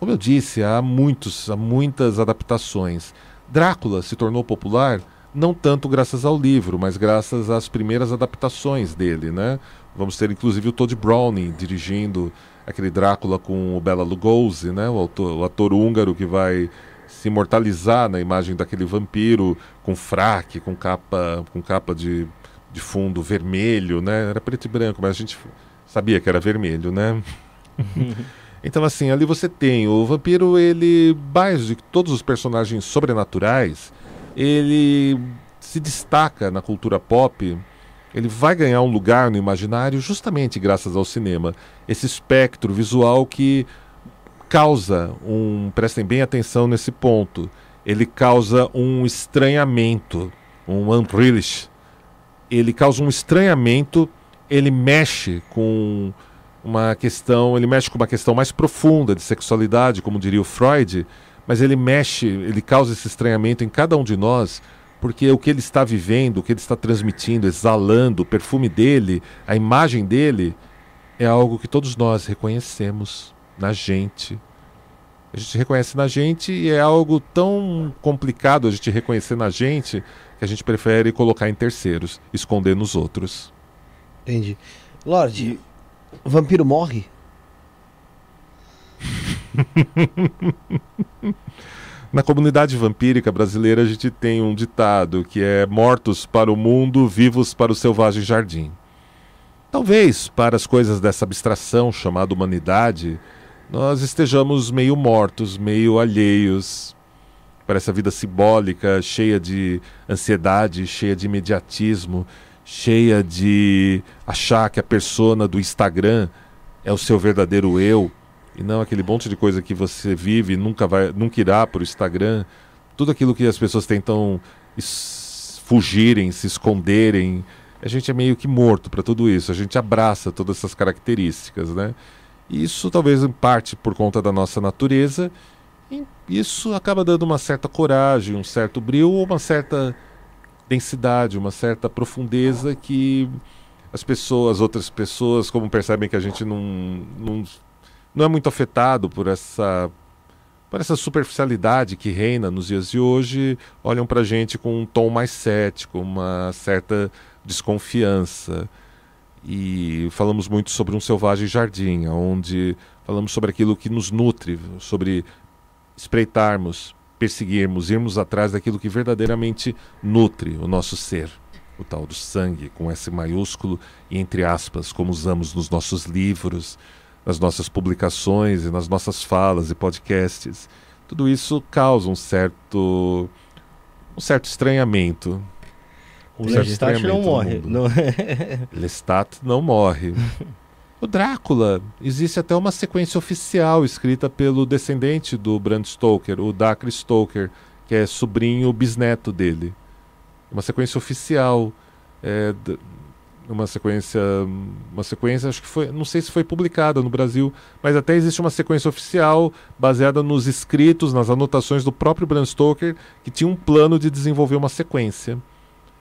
Como eu disse, há muitos, há muitas adaptações. Drácula se tornou popular não tanto graças ao livro, mas graças às primeiras adaptações dele, né? Vamos ter inclusive o Todd Browning dirigindo aquele Drácula com o Bela Lugosi, né? O, autor, o ator húngaro que vai se imortalizar na imagem daquele vampiro com fraque, com capa, com capa de, de fundo vermelho, né? Era preto e branco, mas a gente sabia que era vermelho, né? então assim, ali você tem o vampiro, ele mais de todos os personagens sobrenaturais, ele se destaca na cultura pop, ele vai ganhar um lugar no imaginário justamente graças ao cinema. Esse espectro visual que causa um. Prestem bem atenção nesse ponto. Ele causa um estranhamento, um unrealish. Ele causa um estranhamento, ele mexe com uma questão, ele mexe com uma questão mais profunda de sexualidade, como diria o Freud, mas ele mexe, ele causa esse estranhamento em cada um de nós, porque o que ele está vivendo, o que ele está transmitindo, exalando, o perfume dele, a imagem dele, é algo que todos nós reconhecemos na gente. A gente reconhece na gente e é algo tão complicado a gente reconhecer na gente que a gente prefere colocar em terceiros, esconder nos outros. Entendi. Lorde, o vampiro morre? Na comunidade vampírica brasileira, a gente tem um ditado que é mortos para o mundo, vivos para o selvagem jardim. Talvez para as coisas dessa abstração chamada humanidade, nós estejamos meio mortos, meio alheios para essa vida simbólica, cheia de ansiedade, cheia de imediatismo, cheia de achar que a persona do Instagram é o seu verdadeiro eu e não aquele monte de coisa que você vive e nunca vai, nunca irá para o Instagram. Tudo aquilo que as pessoas tentam fugirem, se esconderem, a gente é meio que morto para tudo isso. A gente abraça todas essas características, né? Isso talvez em parte por conta da nossa natureza. E isso acaba dando uma certa coragem, um certo brilho, uma certa densidade, uma certa profundeza que as pessoas, outras pessoas, como percebem que a gente não, não, não é muito afetado por essa por essa superficialidade que reina nos dias de hoje, olham para a gente com um tom mais cético, uma certa desconfiança. E falamos muito sobre um selvagem jardim, onde falamos sobre aquilo que nos nutre, sobre espreitarmos, perseguirmos, irmos atrás daquilo que verdadeiramente nutre o nosso ser. O tal do sangue, com S maiúsculo e entre aspas, como usamos nos nossos livros, nas nossas publicações e nas nossas falas e podcasts. Tudo isso causa um certo um certo estranhamento, o Lestat não morre. Não... Lestat não morre. O Drácula, existe até uma sequência oficial escrita pelo descendente do Bram Stoker, o Dacre Stoker, que é sobrinho bisneto dele. Uma sequência oficial, é, uma sequência, uma sequência, acho que foi, não sei se foi publicada no Brasil, mas até existe uma sequência oficial baseada nos escritos, nas anotações do próprio Bram Stoker, que tinha um plano de desenvolver uma sequência.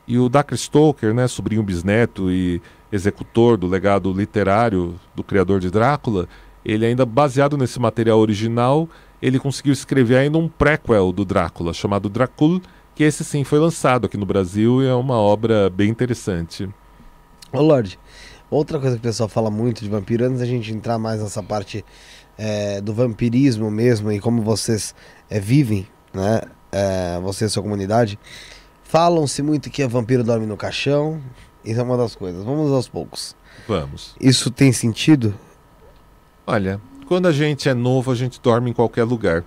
E o Dacre Stoker, né, sobrinho bisneto e executor do legado literário do criador de Drácula, ele ainda baseado nesse material original, ele conseguiu escrever ainda um prequel do Drácula, chamado Dracul, que esse sim foi lançado aqui no Brasil e é uma obra bem interessante. Ô Lorde, outra coisa que o pessoal fala muito de vampiro, antes da gente entrar mais nessa parte é, do vampirismo mesmo e como vocês é, vivem, né, é, você e sua comunidade, Falam-se muito que a vampiro dorme no caixão. Isso é uma das coisas. Vamos aos poucos. Vamos. Isso tem sentido? Olha, quando a gente é novo, a gente dorme em qualquer lugar.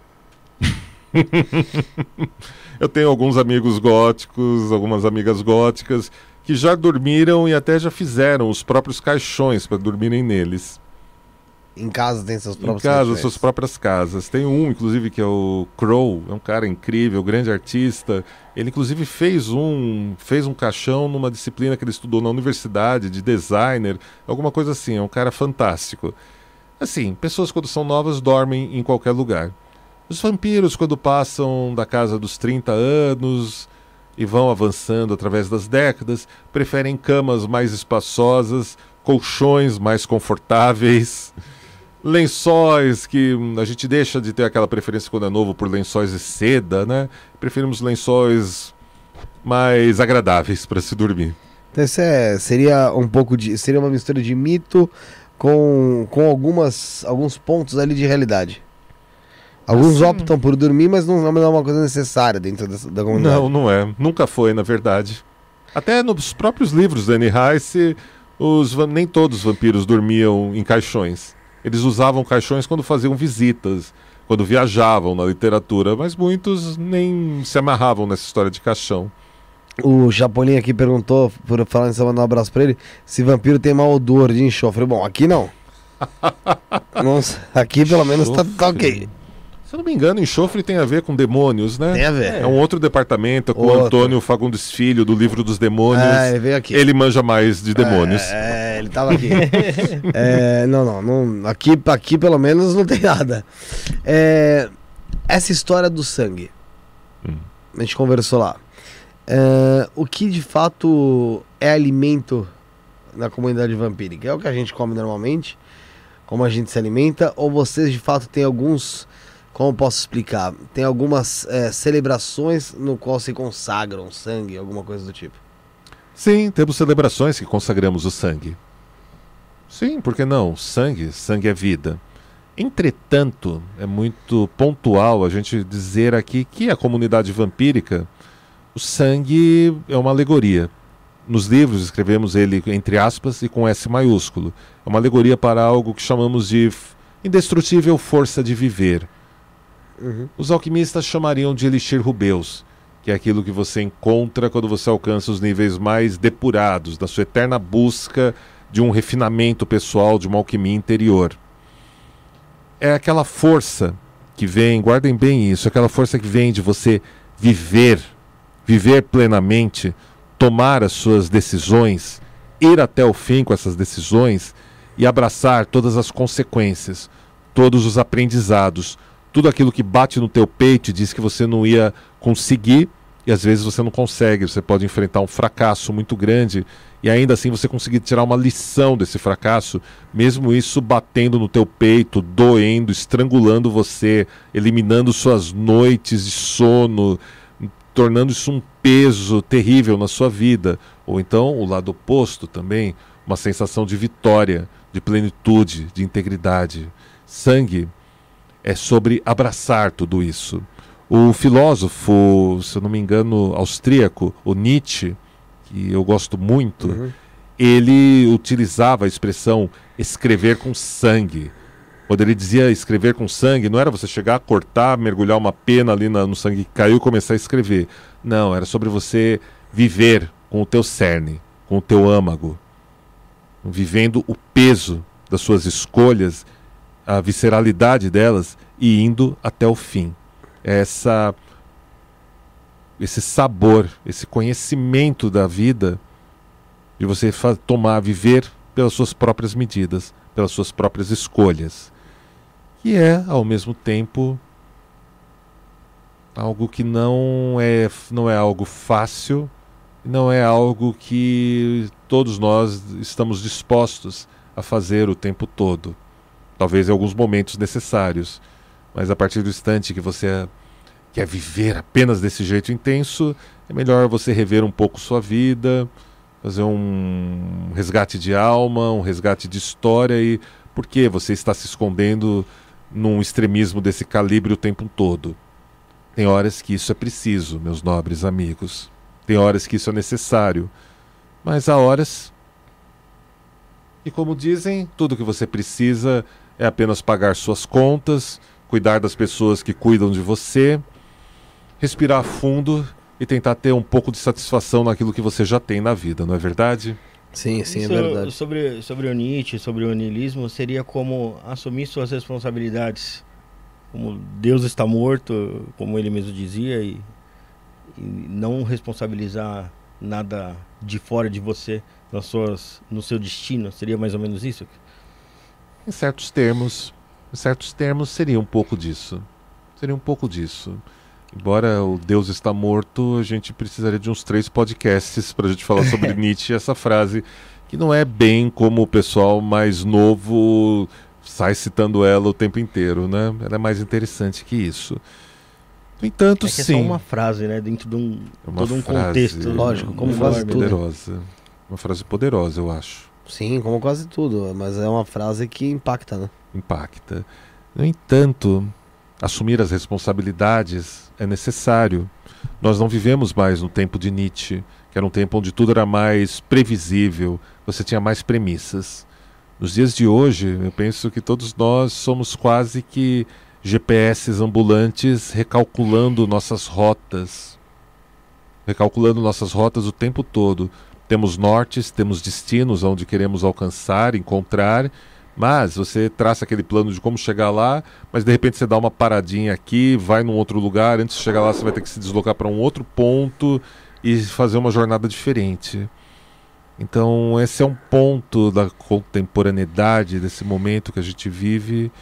Eu tenho alguns amigos góticos, algumas amigas góticas que já dormiram e até já fizeram os próprios caixões para dormirem neles. Em casa tem seus próprios Em casa, suas próprias casas. Tem um, inclusive, que é o Crow, é um cara incrível, grande artista. Ele, inclusive, fez um, fez um caixão numa disciplina que ele estudou na universidade, de designer, alguma coisa assim. É um cara fantástico. Assim, pessoas quando são novas dormem em qualquer lugar. Os vampiros, quando passam da casa dos 30 anos e vão avançando através das décadas, preferem camas mais espaçosas, colchões mais confortáveis lençóis que a gente deixa de ter aquela preferência quando é novo por lençóis de seda, né? Preferimos lençóis mais agradáveis para se dormir. Então, isso é, seria um pouco de seria uma mistura de mito com, com algumas alguns pontos ali de realidade. Alguns assim, optam por dormir, mas não, não é uma coisa necessária dentro da, da comunidade. Não, não é. Nunca foi, na verdade. Até nos próprios livros da Anne Rice, os, nem todos os vampiros dormiam em caixões. Eles usavam caixões quando faziam visitas, quando viajavam na literatura, mas muitos nem se amarravam nessa história de caixão. O Chapolin aqui perguntou, por falar em mandar um abraço pra ele, se vampiro tem mau odor de enxofre. Bom, aqui não. Nossa, aqui pelo menos tá, tá ok. Se eu não me engano, enxofre tem a ver com demônios, né? Tem a ver. É um outro departamento com o Antônio Fagundes Filho, do livro dos demônios. É, ele veio aqui. Ele manja mais de demônios. É, é ele tava aqui. é, não, não, não, aqui, aqui pelo menos não tem nada. É, essa história do sangue. Hum. A gente conversou lá. É, o que de fato é alimento na comunidade vampírica? É o que a gente come normalmente? Como a gente se alimenta? Ou vocês de fato têm alguns como posso explicar? Tem algumas é, celebrações no qual se consagram sangue, alguma coisa do tipo. Sim, temos celebrações que consagramos o sangue. Sim, por que não? Sangue, sangue é vida. Entretanto, é muito pontual a gente dizer aqui que a comunidade vampírica, o sangue é uma alegoria. Nos livros escrevemos ele entre aspas e com S maiúsculo. É uma alegoria para algo que chamamos de indestrutível força de viver. Uhum. Os alquimistas chamariam de elixir rubeus, que é aquilo que você encontra quando você alcança os níveis mais depurados da sua eterna busca de um refinamento pessoal, de uma alquimia interior é aquela força que vem, guardem bem isso, aquela força que vem de você viver, viver plenamente, tomar as suas decisões, ir até o fim com essas decisões e abraçar todas as consequências, todos os aprendizados, tudo aquilo que bate no teu peito diz que você não ia conseguir e às vezes você não consegue, você pode enfrentar um fracasso muito grande e ainda assim você conseguir tirar uma lição desse fracasso, mesmo isso batendo no teu peito, doendo, estrangulando você, eliminando suas noites de sono, tornando isso um peso terrível na sua vida, ou então o lado oposto também, uma sensação de vitória, de plenitude, de integridade. Sangue é sobre abraçar tudo isso. O filósofo, se eu não me engano, austríaco, o Nietzsche, que eu gosto muito, uhum. ele utilizava a expressão escrever com sangue. Quando ele dizia escrever com sangue, não era você chegar, cortar, mergulhar uma pena ali no sangue que caiu e começar a escrever. Não, era sobre você viver com o teu cerne, com o teu âmago, vivendo o peso das suas escolhas, a visceralidade delas e indo até o fim. Essa esse sabor, esse conhecimento da vida, de você tomar, viver pelas suas próprias medidas, pelas suas próprias escolhas. E é, ao mesmo tempo, algo que não é, não é algo fácil, não é algo que todos nós estamos dispostos a fazer o tempo todo. Talvez em alguns momentos necessários, mas a partir do instante que você quer viver apenas desse jeito intenso, é melhor você rever um pouco sua vida, fazer um resgate de alma, um resgate de história e por que você está se escondendo num extremismo desse calibre o tempo todo. Tem horas que isso é preciso, meus nobres amigos. Tem horas que isso é necessário. Mas há horas. E como dizem, tudo que você precisa é apenas pagar suas contas, cuidar das pessoas que cuidam de você respirar fundo e tentar ter um pouco de satisfação naquilo que você já tem na vida, não é verdade? Sim, sim, é Isso, é verdade. Sobre, sobre o Nietzsche, sobre o niilismo, seria como assumir suas responsabilidades. Como Deus está morto, como ele mesmo dizia, e, e não responsabilizar nada de fora de você nas suas, no seu destino. Seria mais ou menos isso? Em certos termos, em certos termos seria um pouco disso. Seria um pouco disso. Embora o Deus está morto, a gente precisaria de uns três podcasts para a gente falar sobre Nietzsche essa frase, que não é bem como o pessoal mais novo sai citando ela o tempo inteiro, né? Ela é mais interessante que isso. No entanto, é que sim. É só uma frase, né? Dentro de um, é todo um contexto, lógico, como quase poderosa. Tudo. Uma frase poderosa, eu acho. Sim, como quase tudo, mas é uma frase que impacta, né? Impacta. No entanto, assumir as responsabilidades é necessário. Nós não vivemos mais no tempo de Nietzsche, que era um tempo onde tudo era mais previsível, você tinha mais premissas. Nos dias de hoje, eu penso que todos nós somos quase que GPS ambulantes recalculando nossas rotas. Recalculando nossas rotas o tempo todo. Temos nortes, temos destinos onde queremos alcançar, encontrar, mas você traça aquele plano de como chegar lá, mas de repente você dá uma paradinha aqui, vai num outro lugar, antes de chegar lá você vai ter que se deslocar para um outro ponto e fazer uma jornada diferente. Então, esse é um ponto da contemporaneidade, desse momento que a gente vive,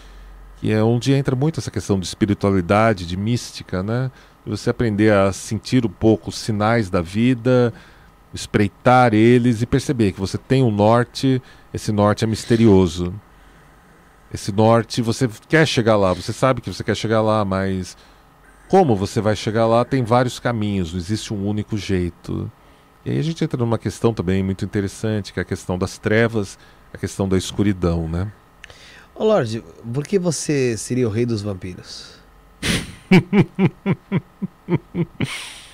que é onde entra muito essa questão de espiritualidade, de mística, né? Você aprender a sentir um pouco os sinais da vida, espreitar eles e perceber que você tem um norte, esse norte é misterioso. Esse norte, você quer chegar lá, você sabe que você quer chegar lá, mas como você vai chegar lá tem vários caminhos, não existe um único jeito. E aí a gente entra numa questão também muito interessante, que é a questão das trevas, a questão da escuridão, né? Ô Lorde, por que você seria o rei dos vampiros?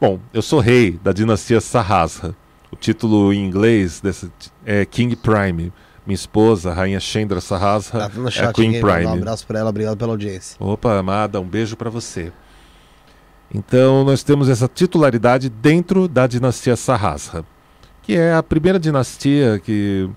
Bom, eu sou rei da dinastia Sahasra. O título em inglês dessa é King Prime. Minha esposa, a rainha Chandra Sahasra, Tá é Queen aqui, Prime. um abraço pra ela, obrigado pela audiência. Opa, amada, um beijo pra você. Então, nós temos essa titularidade dentro da dinastia Sahasra, que é a primeira dinastia que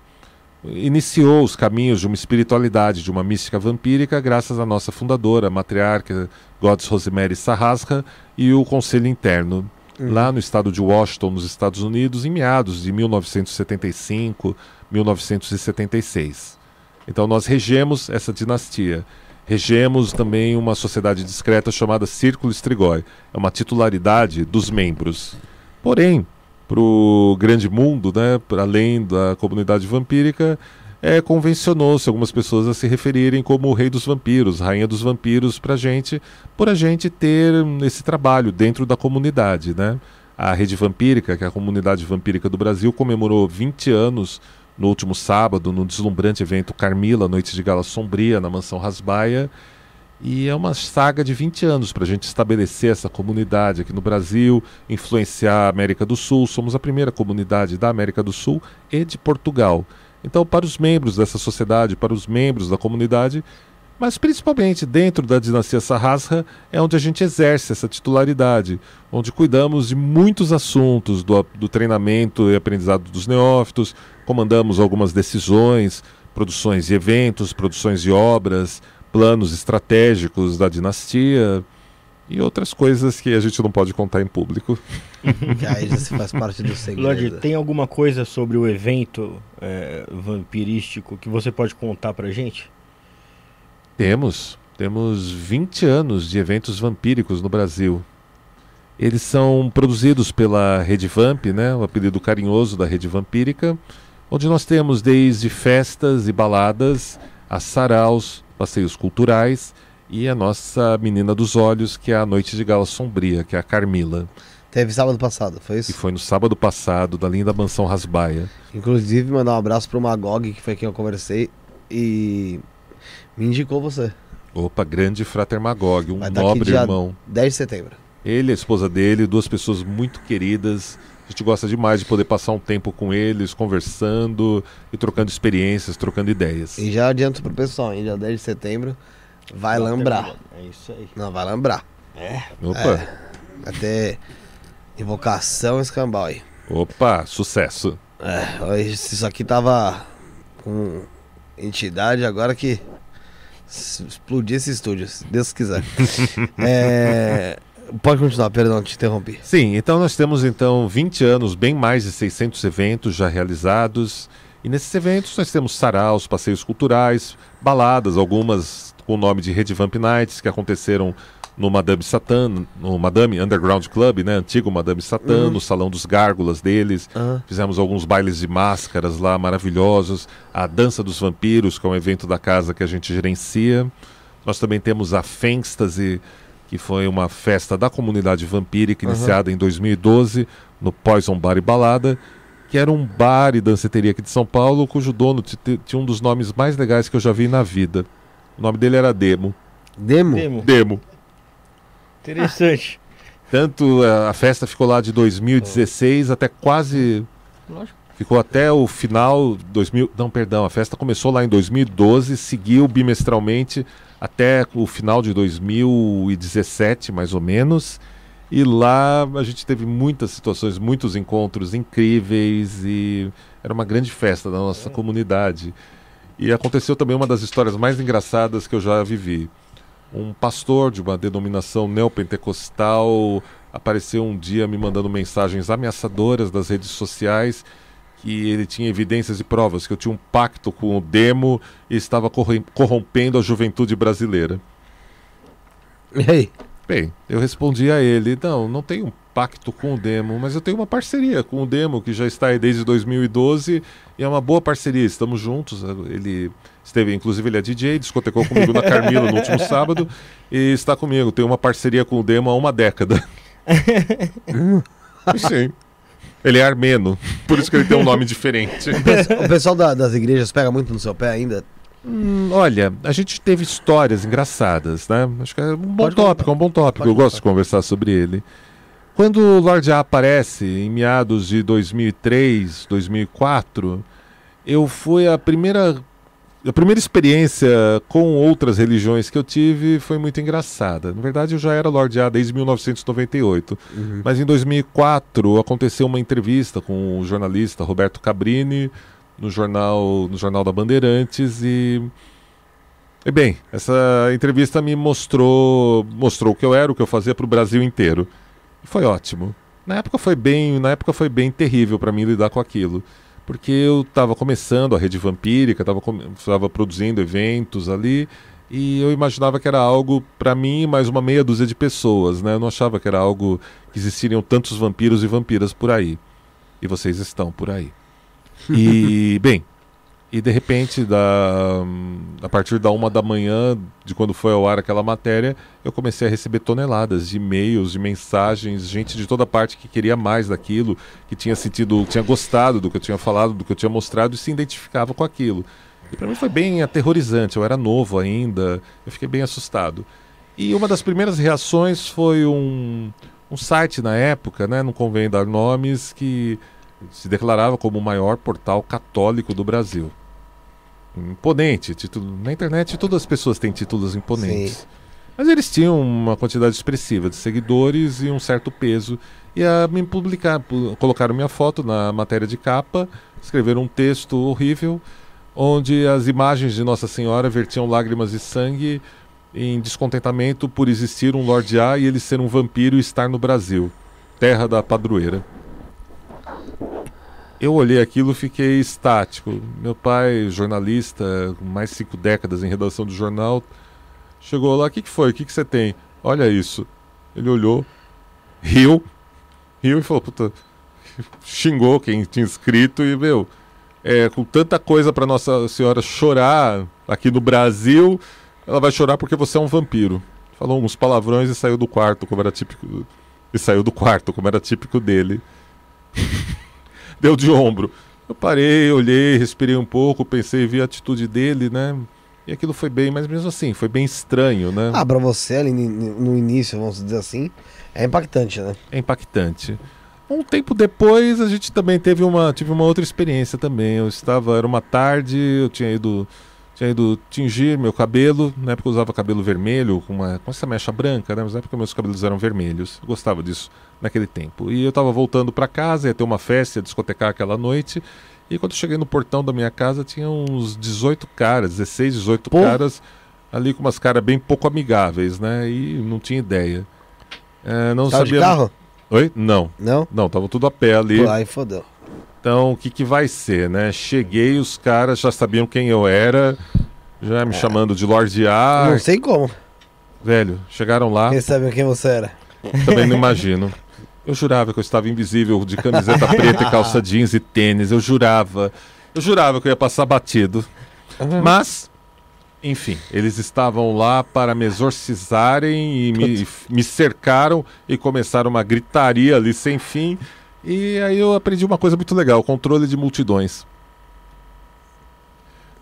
iniciou os caminhos de uma espiritualidade, de uma mística vampírica, graças à nossa fundadora, matriarca Goddess Rosemary Sahasra e o Conselho Interno, lá no estado de Washington, nos Estados Unidos, em meados de 1975, 1976. Então, nós regemos essa dinastia. Regemos também uma sociedade discreta chamada Círculo Strigoi. É uma titularidade dos membros. Porém, para o grande mundo, né, para além da comunidade vampírica, é, convencionou-se algumas pessoas a se referirem como o rei dos vampiros, rainha dos vampiros para a gente, por a gente ter esse trabalho dentro da comunidade. Né? A Rede Vampírica, que é a comunidade vampírica do Brasil, comemorou 20 anos no último sábado, no deslumbrante evento Carmila, Noite de Gala Sombria, na Mansão Rasbaia. E é uma saga de 20 anos para a gente estabelecer essa comunidade aqui no Brasil, influenciar a América do Sul. Somos a primeira comunidade da América do Sul e de Portugal. Então, para os membros dessa sociedade, para os membros da comunidade, mas principalmente dentro da dinastia Sahasra, é onde a gente exerce essa titularidade, onde cuidamos de muitos assuntos do, do treinamento e aprendizado dos neófitos, comandamos algumas decisões, produções de eventos, produções de obras, planos estratégicos da dinastia e outras coisas que a gente não pode contar em público. Que aí já se faz parte do segredo. Lorde, tem alguma coisa sobre o evento é, vampirístico que você pode contar pra gente? Temos, temos 20 anos de eventos vampíricos no Brasil. Eles são produzidos pela Rede Vamp, né, o apelido carinhoso da Rede Vampírica, onde nós temos desde festas e baladas, a saraus, passeios culturais e a nossa menina dos olhos, que é a Noite de Gala Sombria, que é a Carmila, Teve sábado passado, foi isso? foi no sábado passado, da linda mansão Rasbaia. Inclusive, mandar um abraço pro Magog, que foi quem eu conversei, e me indicou você. Opa, grande Frater Magog, um tá nobre irmão. 10 de setembro. Ele e a esposa dele, duas pessoas muito queridas. A gente gosta demais de poder passar um tempo com eles, conversando e trocando experiências, trocando ideias. E já adianto pro pessoal, hein? Dia 10 de setembro, vai lembrar. É isso aí. Não, vai lembrar. Opa, Vai ter invocação escambau aí. opa, sucesso. É, hoje isso aqui tava com entidade, agora que explodir esse estúdio, se Deus quiser. É, pode continuar, perdão, te interrompi. Sim, então nós temos então 20 anos, bem mais de 600 eventos já realizados. E nesses eventos nós temos saraus, passeios culturais, baladas, algumas com o nome de Rede Vamp Nights, que aconteceram no Madame Satã, no Madame Underground Club, né? Antigo Madame Satã, Uhum. no Salão dos Gárgulas deles. Ah, Fizemos alguns bailes de máscaras lá maravilhosos. A Dança dos Vampiros, que é um evento da casa que a gente gerencia. Nós também temos a Fênstase, que foi uma festa da comunidade vampírica iniciada em 2012 no Poison Bar e Balada, que era um bar e danceteria aqui de São Paulo, cujo dono tinha um dos nomes mais legais que eu já vi na vida. O nome dele era Demo. demo? Demo. Demo. Interessante. Tanto eh, a festa ficou lá de 2016 até quase Lógico. Ficou até o final 2000, não, perdão, a festa começou lá em 2012, seguiu bimestralmente até o final de 2017, mais ou menos. E lá a gente teve muitas situações, muitos encontros incríveis e era uma grande festa da nossa comunidade. E aconteceu também uma das histórias mais engraçadas que eu já vivi. Um pastor de uma denominação neopentecostal apareceu um dia me mandando mensagens ameaçadoras das redes sociais que ele tinha evidências e provas que eu tinha um pacto com o demo e estava corrompendo a juventude brasileira. E aí? Bem, eu respondi a ele: não, não tenho um pacto com o demo, mas eu tenho uma parceria com o demo que já está aí desde 2012 e é uma boa parceria. Estamos juntos. Ele esteve, inclusive, ele é DJ, discotecou comigo na Carmila no último sábado e está comigo. Tem uma parceria com o demo há uma década. Sim. Ele é armeno, por isso que ele tem um nome diferente. O pessoal da- das igrejas pega muito no seu pé ainda? Hum, olha, a gente teve histórias engraçadas, né? Acho que é um bom Pode tópico, é um bom tópico. Pode Eu gosto de conversar sobre ele. Quando o Lord A aparece em meados de 2003, 2004, eu fui a primeira a primeira experiência com outras religiões que eu tive foi muito engraçada. Na verdade, eu já era Lord A desde 1998. Uhum. Mas em 2004 aconteceu uma entrevista com o jornalista Roberto Cabrini no jornal, no jornal da Bandeirantes e e bem, essa entrevista me mostrou mostrou o que eu era, o que eu fazia para o Brasil inteiro. E foi ótimo. Na época foi bem, na época foi bem terrível para mim lidar com aquilo, porque eu estava começando a rede vampírica, estava produzindo eventos ali e eu imaginava que era algo para mim mais uma meia dúzia de pessoas, né? Eu não achava que era algo que existiriam tantos vampiros e vampiras por aí. E vocês estão por aí. E bem, e de repente, da, a partir da uma da manhã, de quando foi ao ar aquela matéria, eu comecei a receber toneladas de e-mails, de mensagens, gente de toda parte que queria mais daquilo, que tinha sentido, tinha gostado do que eu tinha falado, do que eu tinha mostrado e se identificava com aquilo. E para mim foi bem aterrorizante, eu era novo ainda, eu fiquei bem assustado. E uma das primeiras reações foi um, um site na época, né, não convém dar nomes, que se declarava como o maior portal católico do Brasil. Imponente, título. Na internet todas as pessoas têm títulos imponentes. Sim. Mas eles tinham uma quantidade expressiva de seguidores e um certo peso. E a me publicar, pu- colocaram minha foto na matéria de capa, escreveram um texto horrível, onde as imagens de Nossa Senhora vertiam lágrimas de sangue em descontentamento por existir um Lorde A e ele ser um vampiro e estar no Brasil, terra da padroeira. Eu olhei aquilo e fiquei estático. Meu pai, jornalista, mais cinco décadas em redação do jornal, chegou lá, o que, que foi? O que, que você tem? Olha isso. Ele olhou, riu, riu e falou, puta, xingou quem tinha escrito e, meu, é, com tanta coisa para Nossa Senhora chorar aqui no Brasil, ela vai chorar porque você é um vampiro. Falou uns palavrões e saiu do quarto, como era típico. E saiu do quarto, como era típico dele. Deu de ombro. Eu parei, olhei, respirei um pouco, pensei, vi a atitude dele, né? E aquilo foi bem, mas mesmo assim, foi bem estranho, né? Ah, pra você ali no início, vamos dizer assim, é impactante, né? É impactante. Um tempo depois, a gente também teve uma, tive uma outra experiência também. Eu estava, era uma tarde, eu tinha ido, ido tingir meu cabelo. Na época eu usava cabelo vermelho, com, uma, com essa mecha branca, né? Mas na época meus cabelos eram vermelhos. Eu gostava disso naquele tempo. E eu estava voltando para casa, ia ter uma festa, ia discotecar aquela noite. E quando eu cheguei no portão da minha casa, tinha uns 18 caras, 16, 18 Pô. caras, ali com umas caras bem pouco amigáveis, né? E não tinha ideia. É, não Tava de sabia. carro? Oi? Não. Não? Não, tava tudo a pé ali. Pô, aí fodeu. Então, o que, que vai ser, né? Cheguei, os caras já sabiam quem eu era, já me chamando de Lorde A. Não sei como. Velho, chegaram lá, Quem sabe quem você era? também não imagino. Eu jurava que eu estava invisível de camiseta preta e calça jeans e tênis. Eu jurava. Eu jurava que eu ia passar batido. Mas, enfim, eles estavam lá para me exorcizarem e me, me cercaram e começaram uma gritaria ali sem fim. E aí eu aprendi uma coisa muito legal: controle de multidões.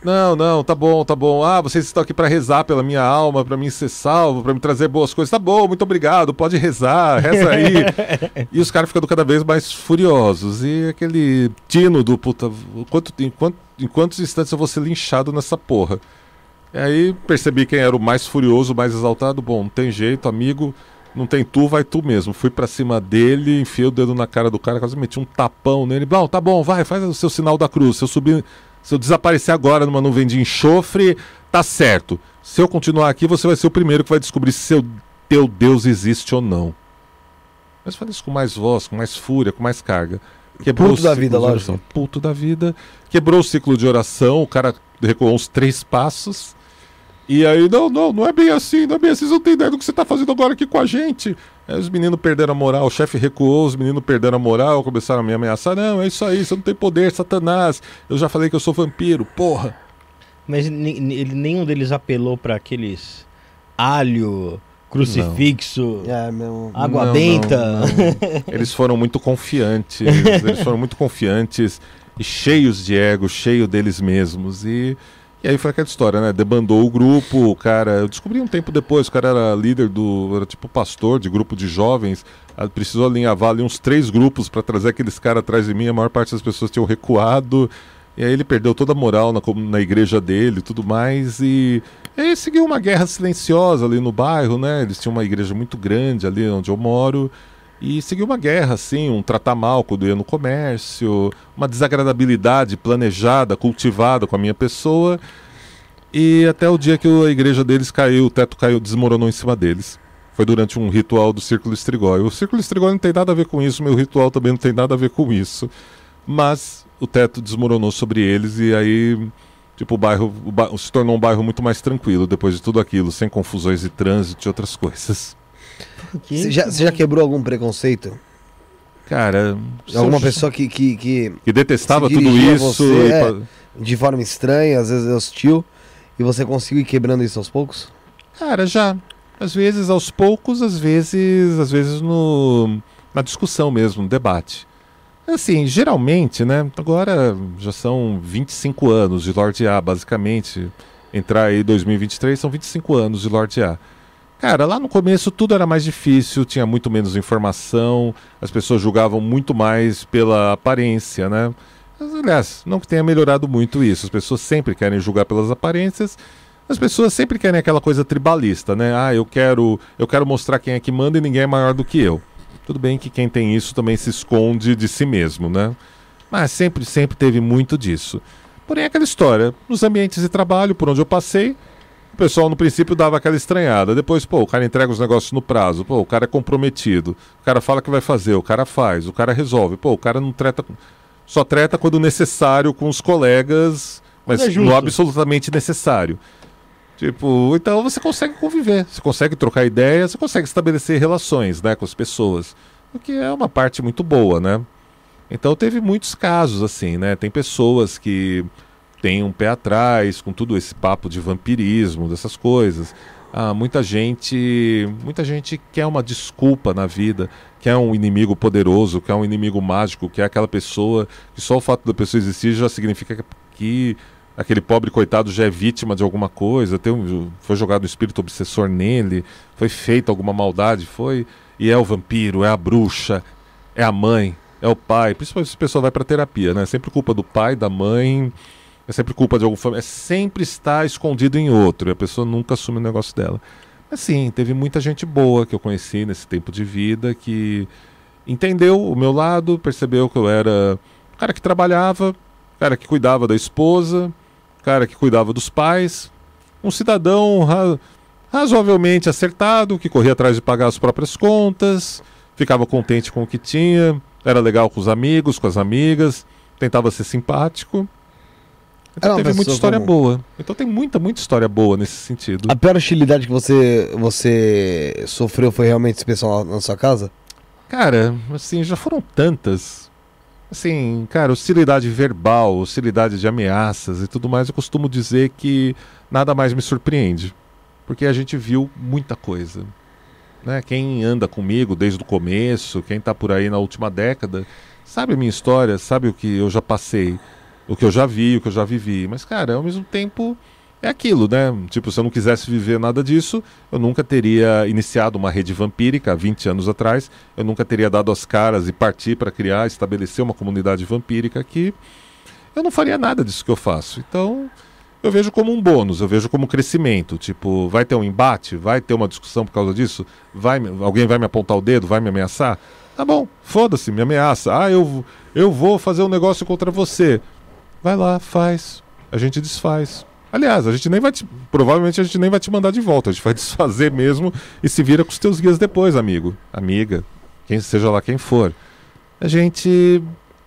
Não, não, tá bom, tá bom. Ah, vocês estão aqui para rezar pela minha alma, para mim ser salvo, para me trazer boas coisas. Tá bom, muito obrigado, pode rezar, reza aí. e os caras ficando cada vez mais furiosos. E aquele tino do puta, quanto, em, quant- em quantos instantes eu vou ser linchado nessa porra? E aí percebi quem era o mais furioso, o mais exaltado. Bom, não tem jeito, amigo. Não tem tu, vai tu mesmo. Fui pra cima dele, enfiei o dedo na cara do cara, quase meti um tapão nele. Bom, tá bom, vai, faz o seu sinal da cruz. Se eu subir, se eu desaparecer agora numa nuvem de enxofre, tá certo. Se eu continuar aqui, você vai ser o primeiro que vai descobrir se seu teu Deus existe ou não. Mas falei isso com mais voz, com mais fúria, com mais carga. Quebrou Puto o da vida, lógico. Puto da vida. Quebrou o ciclo de oração, o cara recuou uns três passos. E aí, não, não, não é bem assim, não é bem assim, vocês não têm ideia do que você tá fazendo agora aqui com a gente. Aí os meninos perderam a moral, o chefe recuou, os meninos perderam a moral, começaram a me ameaçar. Não, é isso aí, você não tem poder, Satanás. Eu já falei que eu sou vampiro, porra. Mas nenhum deles apelou pra aqueles alho, crucifixo, É, meu. água Não, benta. não, não. Eles foram muito confiantes, eles foram muito confiantes e cheios de ego, cheio deles mesmos. E E aí foi aquela história, né? Debandou o grupo, o cara. Eu descobri um tempo depois, o cara era líder do. Era tipo pastor de grupo de jovens. Ah, Precisou alinhavar ali uns três grupos para trazer aqueles caras atrás de mim. A maior parte das pessoas tinham recuado. E aí ele perdeu toda a moral na, na igreja dele e tudo mais. E, e aí seguiu uma guerra silenciosa ali no bairro, né? Eles tinham uma igreja muito grande ali onde eu moro. E seguiu uma guerra, assim, um tratar mal eu ia no comércio, uma desagradabilidade planejada, cultivada com a minha pessoa. E até o dia que a igreja deles caiu, o teto caiu, desmoronou em cima deles. Foi durante um ritual do Círculo Estrigói. O Círculo Estrigói não tem nada a ver com isso, meu ritual também não tem nada a ver com isso. Mas o teto desmoronou sobre eles e aí, tipo, o bairro o ba- se tornou um bairro muito mais tranquilo depois de tudo aquilo, sem confusões de trânsito e outras coisas. Você já, você já quebrou algum preconceito? Cara, Alguma eu- pessoa que, que, que que detestava tudo isso. você, e é. de forma estranha, às vezes hostil, e você conseguiu ir quebrando isso aos poucos? Cara, já. Às vezes aos poucos, às vezes, às vezes no na discussão mesmo, no debate. Assim, geralmente, né? Agora já são 25 anos de Lorde A, basicamente. Entrar aí 2023 são 25 anos de Lorde A. Cara, lá no começo tudo era mais difícil, tinha muito menos informação, as pessoas julgavam muito mais pela aparência, né? Mas, aliás, não que tenha melhorado muito isso. As pessoas sempre querem julgar pelas aparências. As pessoas sempre querem aquela coisa tribalista, né? Ah, eu quero, eu quero mostrar quem é que manda e ninguém é maior do que eu. Tudo bem que quem tem isso também se esconde de si mesmo, né? Mas sempre, sempre teve muito disso. Porém, aquela história, nos ambientes de trabalho por onde eu passei, pessoal no princípio dava aquela estranhada. Depois, pô, o cara entrega os negócios no prazo. Pô, o cara é comprometido. O cara fala que vai fazer, o cara faz, o cara resolve. Pô, o cara não treta. Só treta quando necessário com os colegas, mas é no absolutamente necessário. Tipo, então você consegue conviver, você consegue trocar ideias, você consegue estabelecer relações, né, com as pessoas. O que é uma parte muito boa, né? Então teve muitos casos assim, né? Tem pessoas que têm um pé atrás com tudo esse papo de vampirismo, dessas coisas. Ah, muita gente, muita gente quer uma desculpa na vida, quer um inimigo poderoso, quer um inimigo mágico, quer aquela pessoa que só o fato da pessoa existir já significa que- que aquele pobre coitado já é vítima de alguma coisa, tem um- foi jogado um espírito obsessor nele, foi feita alguma maldade, foi e é o vampiro, é a bruxa, é a mãe, é o pai. Principalmente se a pessoa vai para terapia, né? Sempre culpa do pai, da mãe, é sempre culpa de algum familiar, é sempre está escondido em outro, e a pessoa nunca assume o negócio dela. Mas sim, teve muita gente boa que eu conheci nesse tempo de vida que entendeu o meu lado, percebeu que eu era um cara que trabalhava, cara que cuidava da esposa, cara que cuidava dos pais, um cidadão ra- razoavelmente acertado, que corria atrás de pagar as próprias contas, ficava contente com o que tinha, era legal com os amigos, com as amigas, tentava ser simpático. Era Então teve muita história comum. boa. Então tem muita, muita história boa nesse sentido. A pior hostilidade que você, você sofreu foi realmente esse pessoal na sua casa? Cara, assim, já foram tantas. Assim, cara, hostilidade verbal, hostilidade de ameaças e tudo mais, eu costumo dizer que nada mais me surpreende. Porque a gente viu muita coisa. Né? Quem anda comigo desde o começo, quem tá por aí na última década, sabe a minha história, sabe o que eu já passei, o que eu já vi, o que eu já vivi. Mas, cara, ao mesmo tempo, é aquilo, né? Tipo, se eu não quisesse viver nada disso, eu nunca teria iniciado uma rede vampírica há 20 anos atrás, eu nunca teria dado as caras e partir para criar, estabelecer uma comunidade vampírica aqui. Eu não faria nada disso que eu faço. Então, eu vejo como um bônus, eu vejo como crescimento. Tipo, vai ter um embate, vai ter uma discussão por causa disso, vai, alguém vai me apontar o dedo, vai me ameaçar. Tá bom, foda-se, me ameaça. Ah, eu, eu vou fazer um negócio contra você. Vai lá, faz. A gente desfaz. Aliás, a gente nem vai te. Provavelmente a gente nem vai te mandar de volta. A gente vai desfazer mesmo e se vira com os teus guias depois, amigo. Amiga. Quem seja lá quem for. A gente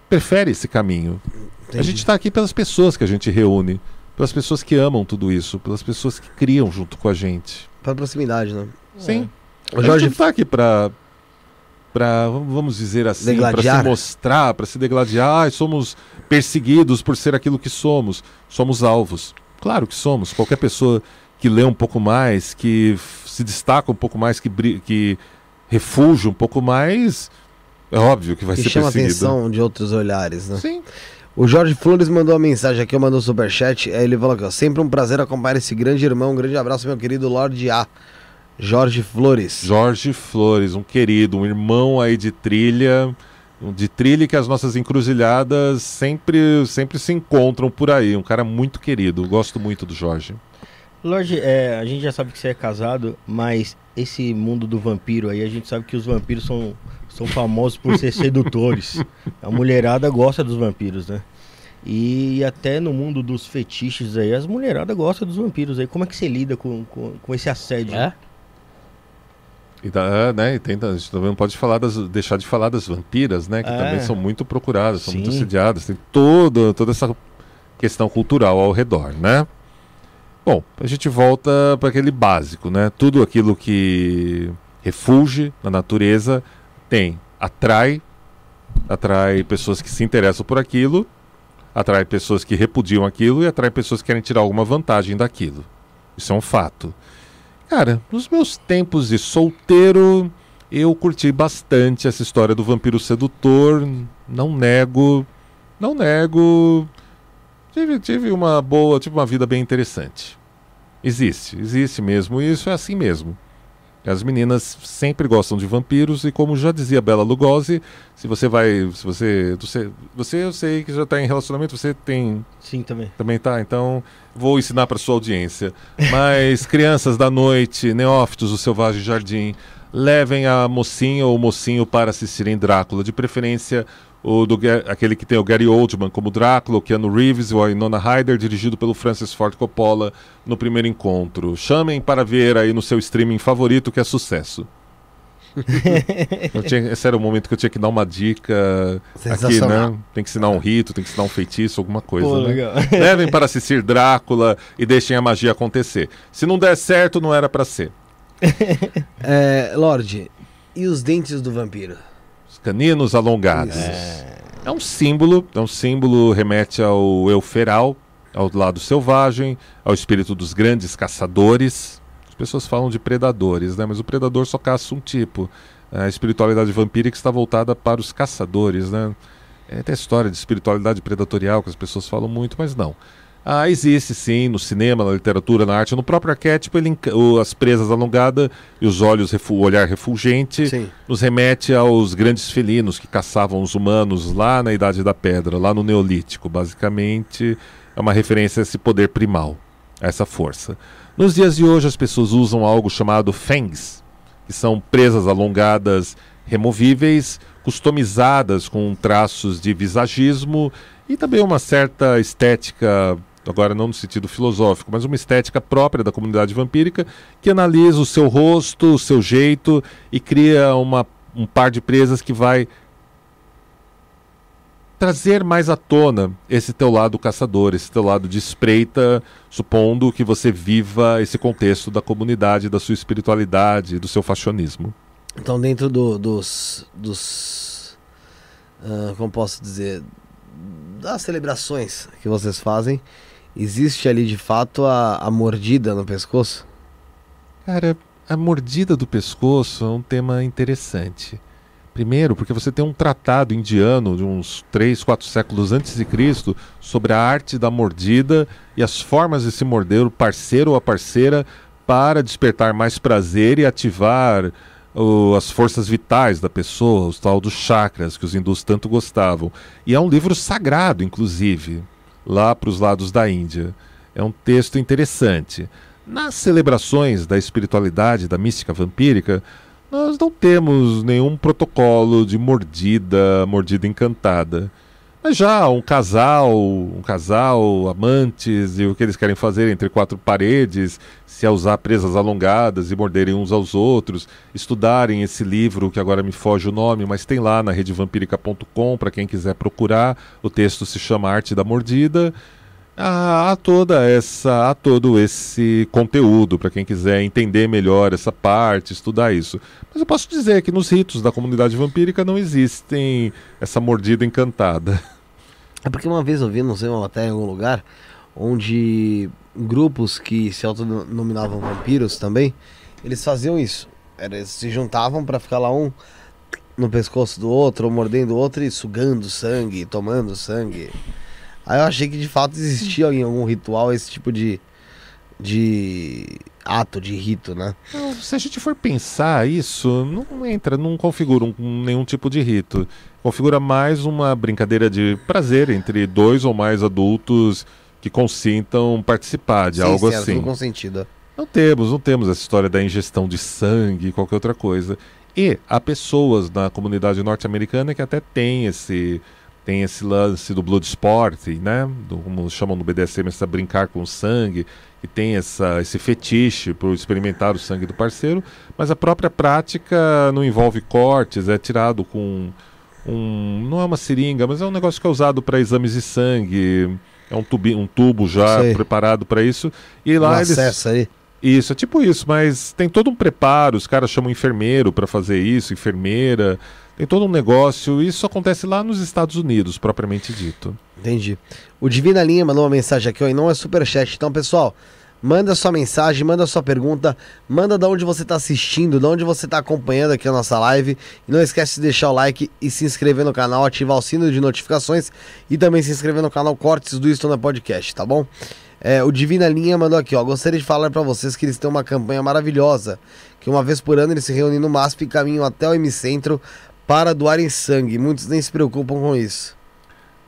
prefere esse caminho. A Entendi. gente está aqui pelas pessoas que a gente reúne. Pelas pessoas que amam tudo isso. Pelas pessoas que criam junto com a gente. Pra proximidade, né? Sim. O A gente Jorge, não tá aqui pra. Pra, vamos dizer assim, para se mostrar, para se degladiar, somos perseguidos por ser aquilo que somos. Somos alvos. Claro que somos. Qualquer pessoa que lê um pouco mais, que se destaca um pouco mais, que, que refugia um pouco mais, é óbvio que vai que ser chama perseguido. atenção de outros olhares, né? Sim. O Jorge Flores mandou uma mensagem aqui, eu mandou um superchat. Aí ele falou aqui, ó, sempre um prazer acompanhar esse grande irmão. Um grande abraço, meu querido Lorde A. Jorge Flores. Jorge Flores, um querido, um irmão aí de trilha, de trilha que as nossas encruzilhadas sempre, sempre se encontram por aí. Um cara muito querido, gosto muito do Jorge. Lorde, é, a gente já sabe que você é casado, mas esse mundo do vampiro aí, a gente sabe que os vampiros são, são famosos por ser sedutores. A mulherada gosta dos vampiros, né? E até no mundo dos fetiches aí, as mulheradas gostam dos vampiros aí. Como é que você lida com, com, com esse assédio? É? E, da, né, e tenta, a gente também não pode falar das, deixar de falar das vampiras, né? Que É. também são muito procuradas, são muito Sim. assediadas. Tem toda, toda essa questão cultural ao redor, né? Bom, a gente volta para aquele básico, né? Tudo aquilo que refulge na natureza tem, atrai, atrai pessoas que se interessam por aquilo, atrai pessoas que repudiam aquilo e atrai pessoas que querem tirar alguma vantagem daquilo. Isso é um fato. Cara, nos meus tempos de solteiro, eu curti bastante essa história do vampiro sedutor. Não nego, não nego. Tive, tive uma boa, tive uma vida bem interessante. Existe, existe mesmo, isso é assim mesmo. As meninas sempre gostam de vampiros e como já dizia Bela Lugosi, se você vai, se você, você, você eu sei que já está em relacionamento, você tem Sim, também. também tá, então vou ensinar para sua audiência. Mas crianças da noite, neófitos do Selvagem Jardim, levem a mocinha ou mocinho para assistirem Drácula, de preferência o do, aquele que tem o Gary Oldman como Drácula, o Keanu Reeves ou a Winona Ryder, dirigido pelo Francis Ford Coppola no primeiro encontro. Chamem para ver aí no seu streaming favorito que é sucesso. Tinha- esse era o momento que eu tinha que dar uma dica aqui, né? Tem que ensinar um rito, tem que ensinar um feitiço, alguma coisa. Pô, né? Levem para assistir Drácula e deixem a magia acontecer. Se não der certo, não era para ser. É, Lorde, e os dentes do vampiro? Os caninos alongados. Isso. É um símbolo, é um símbolo, remete ao eu feral, ao lado selvagem, ao espírito dos grandes caçadores. As pessoas falam de predadores, né? Mas o predador só caça um tipo. A espiritualidade vampírica está voltada para os caçadores, né? É, tem a história de espiritualidade predatorial que as pessoas falam muito, mas não. Ah, existe sim, no cinema, na literatura, na arte, no próprio arquétipo, ele, o- as presas alongadas e os olhos, refu- o olhar refulgente, Sim. nos remete aos grandes felinos que caçavam os humanos lá na Idade da Pedra, lá no Neolítico. Basicamente, é uma referência a esse poder primal, a essa força. Nos dias de hoje, as pessoas usam algo chamado fangs, que são presas alongadas removíveis, customizadas com traços de visagismo e também uma certa estética, agora não no sentido filosófico, mas uma estética própria da comunidade vampírica que analisa o seu rosto, o seu jeito e cria uma, um par de presas que vai trazer mais à tona esse teu lado caçador, esse teu lado de espreita, supondo que você viva esse contexto da comunidade, da sua espiritualidade, do seu fashionismo. Então, dentro do- dos. dos ah, como posso dizer? Das celebrações que vocês fazem, existe ali de fato a, a mordida no pescoço? Cara, a mordida do pescoço é um tema interessante. Primeiro, porque você tem um tratado indiano de uns 3, 4 séculos antes de Cristo sobre a arte da mordida e as formas de se morder o parceiro ou a parceira para despertar mais prazer e ativar o- as forças vitais da pessoa, os tal dos chakras que os hindus tanto gostavam. E é um livro sagrado, inclusive, lá para os lados da Índia. É um texto interessante. Nas celebrações da espiritualidade, da mística vampírica, nós não temos nenhum protocolo de mordida, mordida encantada. Mas já um casal, um casal, amantes, e o que eles querem fazer entre quatro paredes, se é usar presas alongadas e morderem uns aos outros, estudarem esse livro, que agora me foge o nome, mas tem lá na redevampírica.com para quem quiser procurar. O texto se chama Arte da Mordida. Há há toda essa, há todo esse conteúdo para quem quiser entender melhor essa parte, estudar isso. Mas eu posso dizer que nos ritos da comunidade vampírica não existem essa mordida encantada. É porque uma vez eu vi, não sei, uma matéria em algum lugar, onde grupos que se autodenominavam vampiros também, eles faziam isso. Eles se juntavam pra ficar lá um no pescoço do outro, ou mordendo o outro e sugando sangue, tomando sangue. Aí eu achei que de fato existia em algum ritual esse tipo de, de ato, de rito, né? Não, se a gente for pensar isso, não entra, não configura um, nenhum tipo de rito. Configura mais uma brincadeira de prazer entre dois ou mais adultos que consintam participar de Sim, algo sim, era assim. tudo consentido. Não temos, não temos essa história da ingestão de sangue e qualquer outra coisa. E há pessoas na comunidade norte-americana que até tem esse tem esse lance do blood sport, né? Do, como chamam no BDSM, essa brincar com o sangue, que tem essa, esse fetiche por experimentar o sangue do parceiro, mas a própria prática não envolve cortes, é tirado com um. não é uma seringa, mas é um negócio que é usado para exames de sangue. É um, tubi, um tubo já preparado para isso. E lá um eles. acesso aí. Isso, é tipo isso, mas tem todo um preparo, os caras chamam enfermeiro para fazer isso, enfermeira, tem todo um negócio, isso acontece lá nos Estados Unidos, propriamente dito. Entendi. O Divina Linha mandou uma mensagem aqui, ó, e não é superchat. Então, pessoal, manda sua mensagem, manda sua pergunta, manda de onde você está assistindo, de onde você está acompanhando aqui a nossa live. E não esquece de deixar o like e se inscrever no canal, ativar o sino de notificações e também se inscrever no canal Cortes do Estona Podcast, tá bom? É, o Divina Linha mandou aqui, ó. Gostaria de falar para vocês que eles têm uma campanha maravilhosa. Que uma vez por ano eles se reúnem no MASP e caminham até o M-Centro para doarem sangue. Muitos nem se preocupam com isso.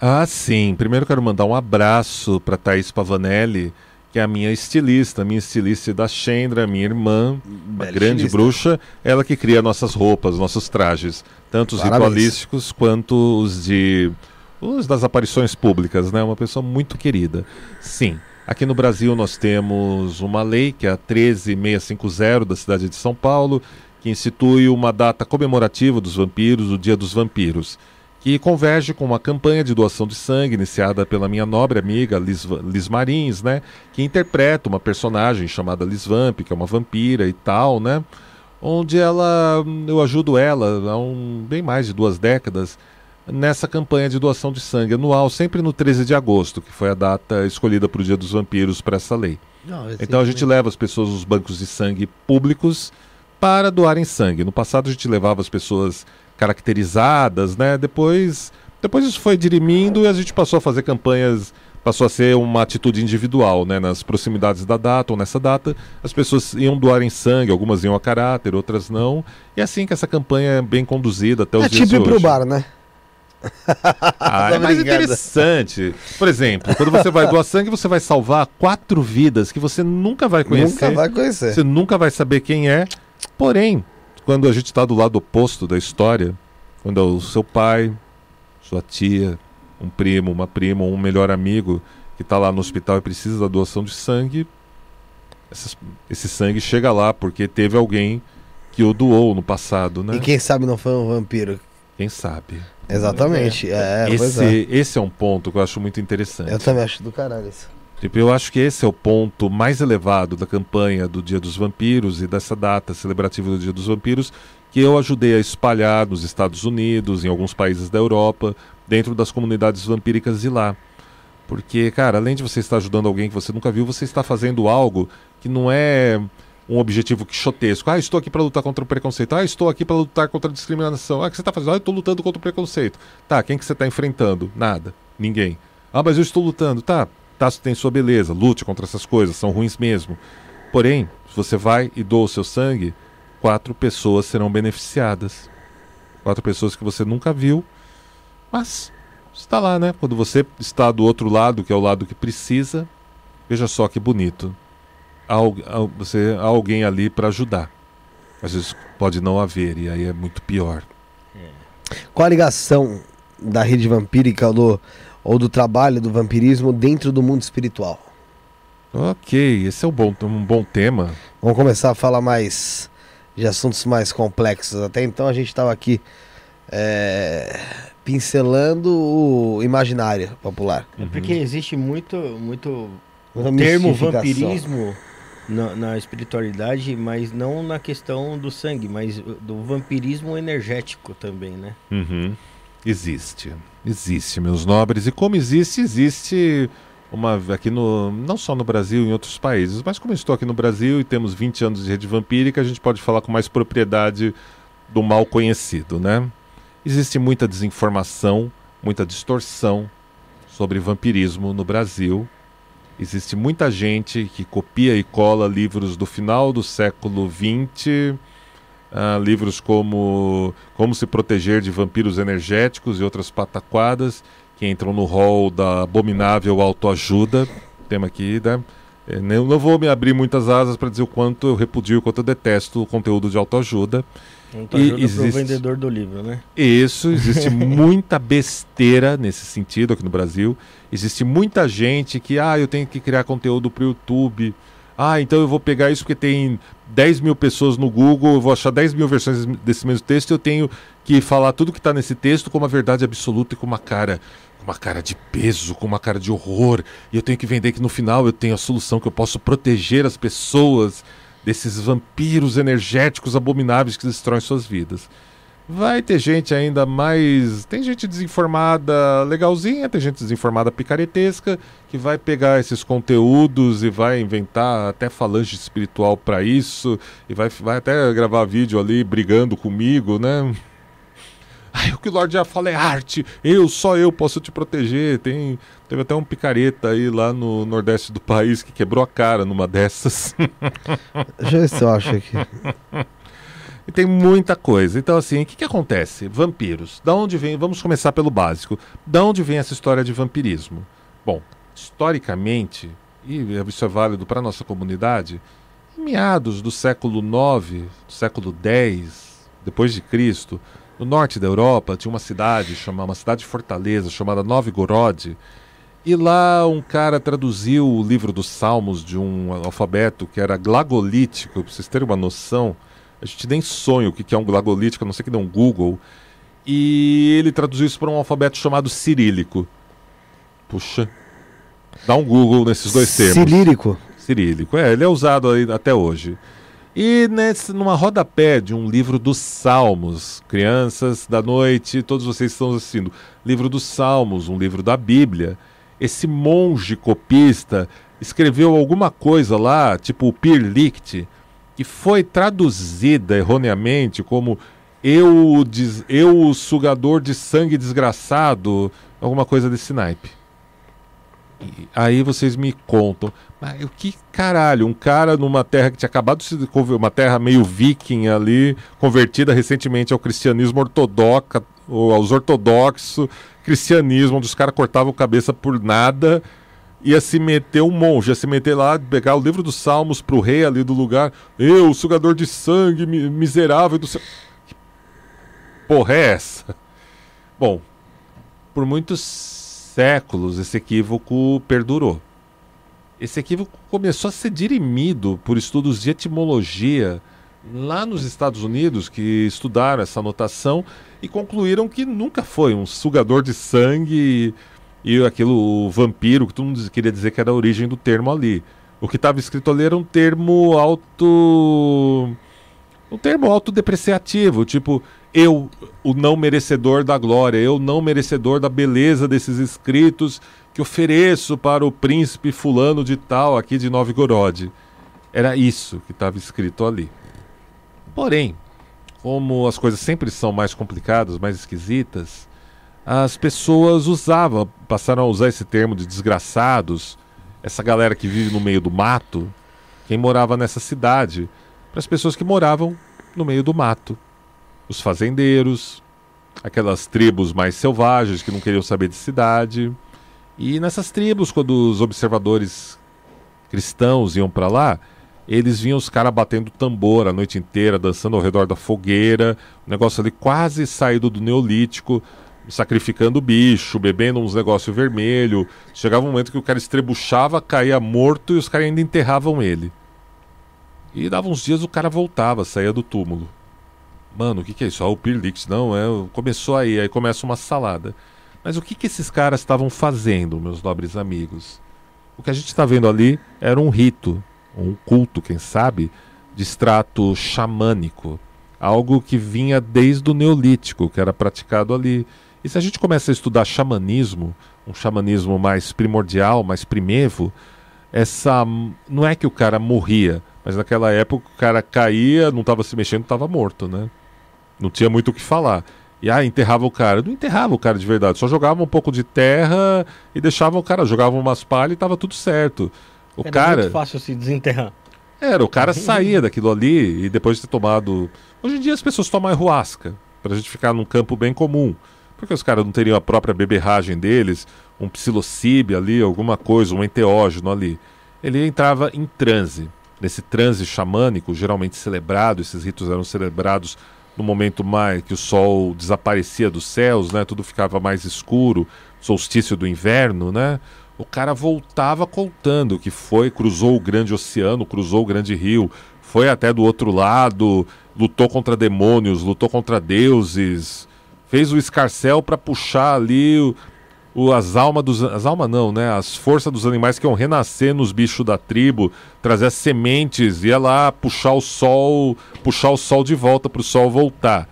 Ah, sim. Primeiro quero mandar um abraço para Thaís Pavanelli, que é a minha estilista, minha estilista da Chendra, minha irmã, Bela grande estilista. bruxa, ela que cria nossas roupas, nossos trajes, tanto os Parabéns. ritualísticos quanto os de os das aparições públicas, né? Uma pessoa muito querida. Sim. Aqui no Brasil nós temos uma lei que é a 13650 da cidade de São Paulo, que institui uma data comemorativa dos vampiros, o Dia dos Vampiros, que converge com uma campanha de doação de sangue iniciada pela minha nobre amiga Liz, Liz Marins, né, que interpreta uma personagem chamada Liz Vamp, que é uma vampira e tal, né, onde ela eu ajudo ela há um, bem mais de duas décadas nessa campanha de doação de sangue anual, sempre no 13 de agosto, que foi a data escolhida para o Dia dos Vampiros para essa lei. Então a gente leva as pessoas aos bancos de sangue públicos para doarem sangue. No passado a gente levava as pessoas caracterizadas, né? Depois, depois isso foi dirimindo e a gente passou a fazer campanhas, passou a ser uma atitude individual, né? Nas proximidades da data ou nessa data, as pessoas iam doarem sangue, algumas iam a caráter, outras não. E é assim que essa campanha é bem conduzida até os É dias tipo de pro hoje. bar, né? Ah, é mais interessante. Por exemplo, quando você vai doar sangue, você vai salvar quatro vidas que você nunca vai conhecer. Nunca vai conhecer. Você nunca vai saber quem é. Porém, quando a gente está do lado oposto da história, quando é o seu pai, sua tia, um primo, uma prima, ou um melhor amigo que está lá no hospital e precisa da doação de sangue, essas- esse sangue chega lá porque teve alguém que o doou no passado, né? E quem sabe não foi um vampiro. Quem sabe? Exatamente. É, pois é. esse, esse é um ponto que eu acho muito interessante. Eu também acho do caralho isso. Tipo, eu acho que esse é o ponto mais elevado da campanha do Dia dos Vampiros e dessa data celebrativa do Dia dos Vampiros que eu ajudei a espalhar nos Estados Unidos, em alguns países da Europa, dentro das comunidades vampíricas de lá. Porque, cara, além de você estar ajudando alguém que você nunca viu, você está fazendo algo que não é um objetivo quixotesco. Ah, estou aqui para lutar contra o preconceito. Ah, estou aqui para lutar contra a discriminação. Ah, o que você está fazendo? Ah, estou lutando contra o preconceito. Tá, quem que você está enfrentando? Nada. Ninguém. Ah, mas eu estou lutando. Tá, tá, tem sua beleza. Lute contra essas coisas, são ruins mesmo. Porém, se você vai e doa o seu sangue, quatro pessoas serão beneficiadas. Quatro pessoas que você nunca viu, mas está lá, né? Quando você está do outro lado, que é o lado que precisa, veja só que bonito. Há, há- você, há alguém ali para ajudar. Às vezes pode não haver, e aí é muito pior. Qual a ligação da rede vampírica do, ou do trabalho do vampirismo dentro do mundo espiritual? Ok, esse é um bom, um bom tema. Vamos começar a falar mais de assuntos mais complexos. Até então a gente estava aqui é, pincelando o imaginário popular. É porque existe muito, muito o termo vampirismo na, na espiritualidade, mas não na questão do sangue, mas do vampirismo energético também, né? Uhum. Existe. Existe, meus nobres. E como existe, existe uma aqui no não só no Brasil, em outros países, mas como estou aqui no Brasil e temos 20 anos de rede vampírica, a gente pode falar com mais propriedade do mal conhecido, né? Existe muita desinformação, muita distorção sobre vampirismo no Brasil. Existe muita gente que copia e cola livros do final do século XX, uh, livros como Como se proteger de vampiros energéticos e outras pataquadas, que entram no rol da abominável autoajuda. Tema aqui, né? Eu não vou me abrir muitas asas para dizer o quanto eu repudio, o quanto eu detesto o conteúdo de autoajuda. Autoajuda e existe... vendedor do livro, né? Isso, existe muita besteira nesse sentido aqui no Brasil. Existe muita gente que, ah, eu tenho que criar conteúdo para o YouTube. Ah, então eu vou pegar isso porque tem 10 mil pessoas no Google, eu vou achar 10 mil versões desse mesmo texto eu tenho que falar tudo que está nesse texto com uma verdade absoluta e com uma cara com uma cara de peso, com uma cara de horror, e eu tenho que vender que no final eu tenho a solução que eu posso proteger as pessoas desses vampiros energéticos abomináveis que destroem suas vidas. Vai ter gente ainda mais. Tem gente desinformada legalzinha, tem gente desinformada picaretesca, que vai pegar esses conteúdos e vai inventar até falange espiritual para isso, e vai, vai até gravar vídeo ali brigando comigo, né? Ai, o que o Lorde já fala é arte. Eu, só eu posso te proteger. Tem, teve até um picareta aí lá no nordeste do país que quebrou a cara numa dessas. Deixa eu se eu acho aqui. E tem muita coisa. Então, assim, o que, que acontece? Vampiros. Da onde vem? Vamos começar pelo básico. Da onde vem essa história de vampirismo? Bom, historicamente, e isso é válido para a nossa comunidade, em meados do século IX, do século X, depois de Cristo, no norte da Europa tinha uma cidade chamada uma cidade fortaleza chamada Novgorod e lá um cara traduziu o livro dos Salmos de um alfabeto que era glagolítico para vocês terem uma noção a gente nem sonha o que é um glagolítico a não ser que dê um Google. E ele traduziu isso para um alfabeto chamado cirílico. Puxa. Dá um Google nesses dois termos. Cirílico? Cirílico é ele é usado aí até hoje. E nesse, numa rodapé de um livro dos Salmos, crianças da noite, todos vocês estão assistindo, livro dos Salmos, um livro da Bíblia, esse monge copista escreveu alguma coisa lá, tipo o Pirlict, que foi traduzida erroneamente como eu, eu sugador de sangue desgraçado, alguma coisa desse naipe. E aí vocês me contam, mas o que caralho, um cara numa terra que tinha acabado de se uma terra meio viking ali, convertida recentemente ao cristianismo ortodoxo, ou aos ortodoxos, cristianismo, onde os caras cortavam cabeça por nada, ia se meter um monge, ia se meter lá, pegar o livro dos salmos pro rei ali do lugar, eu, sugador de sangue, miserável do céu. Que porra é essa? Bom, por muitos séculos esse equívoco perdurou. Esse equívoco começou a ser dirimido por estudos de etimologia lá nos Estados Unidos, que estudaram essa notação e concluíram que nunca foi um sugador de sangue e, aquilo vampiro, que todo mundo queria dizer que era a origem do termo ali. O que estava escrito ali era um termo auto. um termo autodepreciativo, tipo, eu, o não merecedor da glória, eu, não merecedor da beleza desses escritos que ofereço para o príncipe fulano de tal aqui de Novgorod. Era isso que estava escrito ali. Porém, como as coisas sempre são mais complicadas, mais esquisitas, as pessoas usavam, passaram a usar esse termo de desgraçados, essa galera que vive no meio do mato, quem morava nessa cidade, para as pessoas que moravam no meio do mato os fazendeiros, aquelas tribos mais selvagens que não queriam saber de cidade. E nessas tribos, quando os observadores cristãos iam para lá, eles viam os caras batendo tambor a noite inteira, dançando ao redor da fogueira, um negócio ali quase saído do Neolítico, sacrificando bicho, bebendo uns negócios vermelho. Chegava um momento que o cara estrebuchava, caía morto e os caras ainda enterravam ele. E dava uns dias o cara voltava, saía do túmulo. Mano, o que, que é isso? Ah, o Pirlix. Não, é, começou aí, aí começa uma salada. Mas o que, que esses caras estavam fazendo, meus nobres amigos? O que a gente está vendo ali era um rito, um culto, quem sabe, de extrato xamânico. Algo que vinha desde o Neolítico, que era praticado ali. E se a gente começa a estudar xamanismo, um xamanismo mais primordial, mais primevo, essa não é que o cara morria, mas naquela época o cara caía, não estava se mexendo, estava morto, né? Não tinha muito o que falar. E ah, enterrava o cara. Não enterrava o cara de verdade, só jogava um pouco de terra e deixava o cara, jogava umas palhas e tava tudo certo. O Era cara. muito fácil se desenterrar. Era, o cara saía daquilo ali e depois de ter tomado. Hoje em dia as pessoas tomam ayahuasca, pra gente ficar num campo bem comum. Porque os caras não teriam a própria beberragem deles, um psilocibe ali, alguma coisa, um enteógeno ali. Ele entrava em transe. Nesse transe xamânico, geralmente celebrado, esses ritos eram celebrados no momento mais que o sol desaparecia dos céus, né? Tudo ficava mais escuro, solstício do inverno, né? O cara voltava contando que foi, cruzou o grande oceano, cruzou o grande rio, foi até do outro lado, lutou contra demônios, lutou contra deuses, fez o escarcel para puxar ali o, o, as almas dos as almas não, né? As forças dos animais que iam renascer nos bichos da tribo, trazer as sementes, ia lá puxar o sol, puxar o sol de volta para o sol voltar.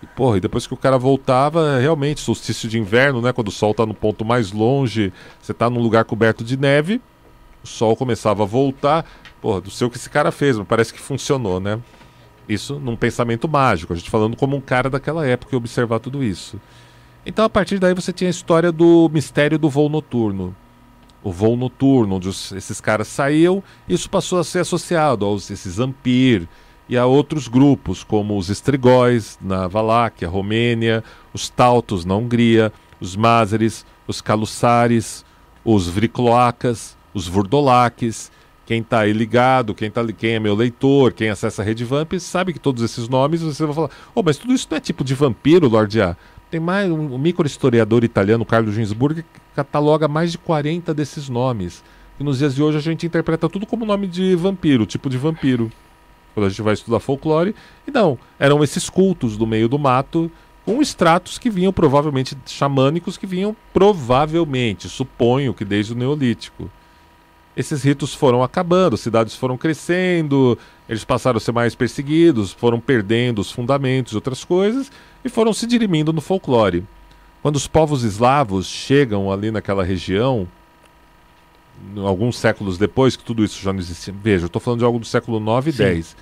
E, porra, e depois que o cara voltava, realmente, solstício de inverno, né? Quando o sol tá no ponto mais longe, você tá num lugar coberto de neve, o sol começava a voltar. Porra, não sei o que esse cara fez, mas parece que funcionou, né? Isso num pensamento mágico, a gente falando como um cara daquela época e observar tudo isso. Então, a partir daí, você tinha a história do mistério do voo noturno. O voo noturno, onde os, esses caras saíam, isso passou a ser associado aos esses Ampir e a outros grupos, como os Estrigóis na Valáquia, Romênia, os Tautos na Hungria, os Mázeres, os Calussares, os Vricloacas, os Vurdolaques. Quem está aí ligado, quem, tá, quem é meu leitor, quem acessa a Rede Vamp, sabe que todos esses nomes você vai falar: oh, mas tudo isso não é tipo de vampiro, Lorde A. Tem mais um, um microhistoriador italiano, Carlos Ginsburg, que cataloga mais de 40 desses nomes. E nos dias de hoje a gente interpreta tudo como nome de vampiro, tipo de vampiro. Quando a gente vai estudar folclore. E não, eram esses cultos do meio do mato, com extratos que vinham provavelmente xamânicos, que vinham provavelmente, suponho que desde o Neolítico. Esses ritos foram acabando, cidades foram crescendo, eles passaram a ser mais perseguidos, foram perdendo os fundamentos e outras coisas, e foram se dirimindo no folclore. Quando os povos eslavos chegam ali naquela região, alguns séculos depois, que tudo isso já não existia. Veja, eu estou falando de algo do século 9 e Sim. 10.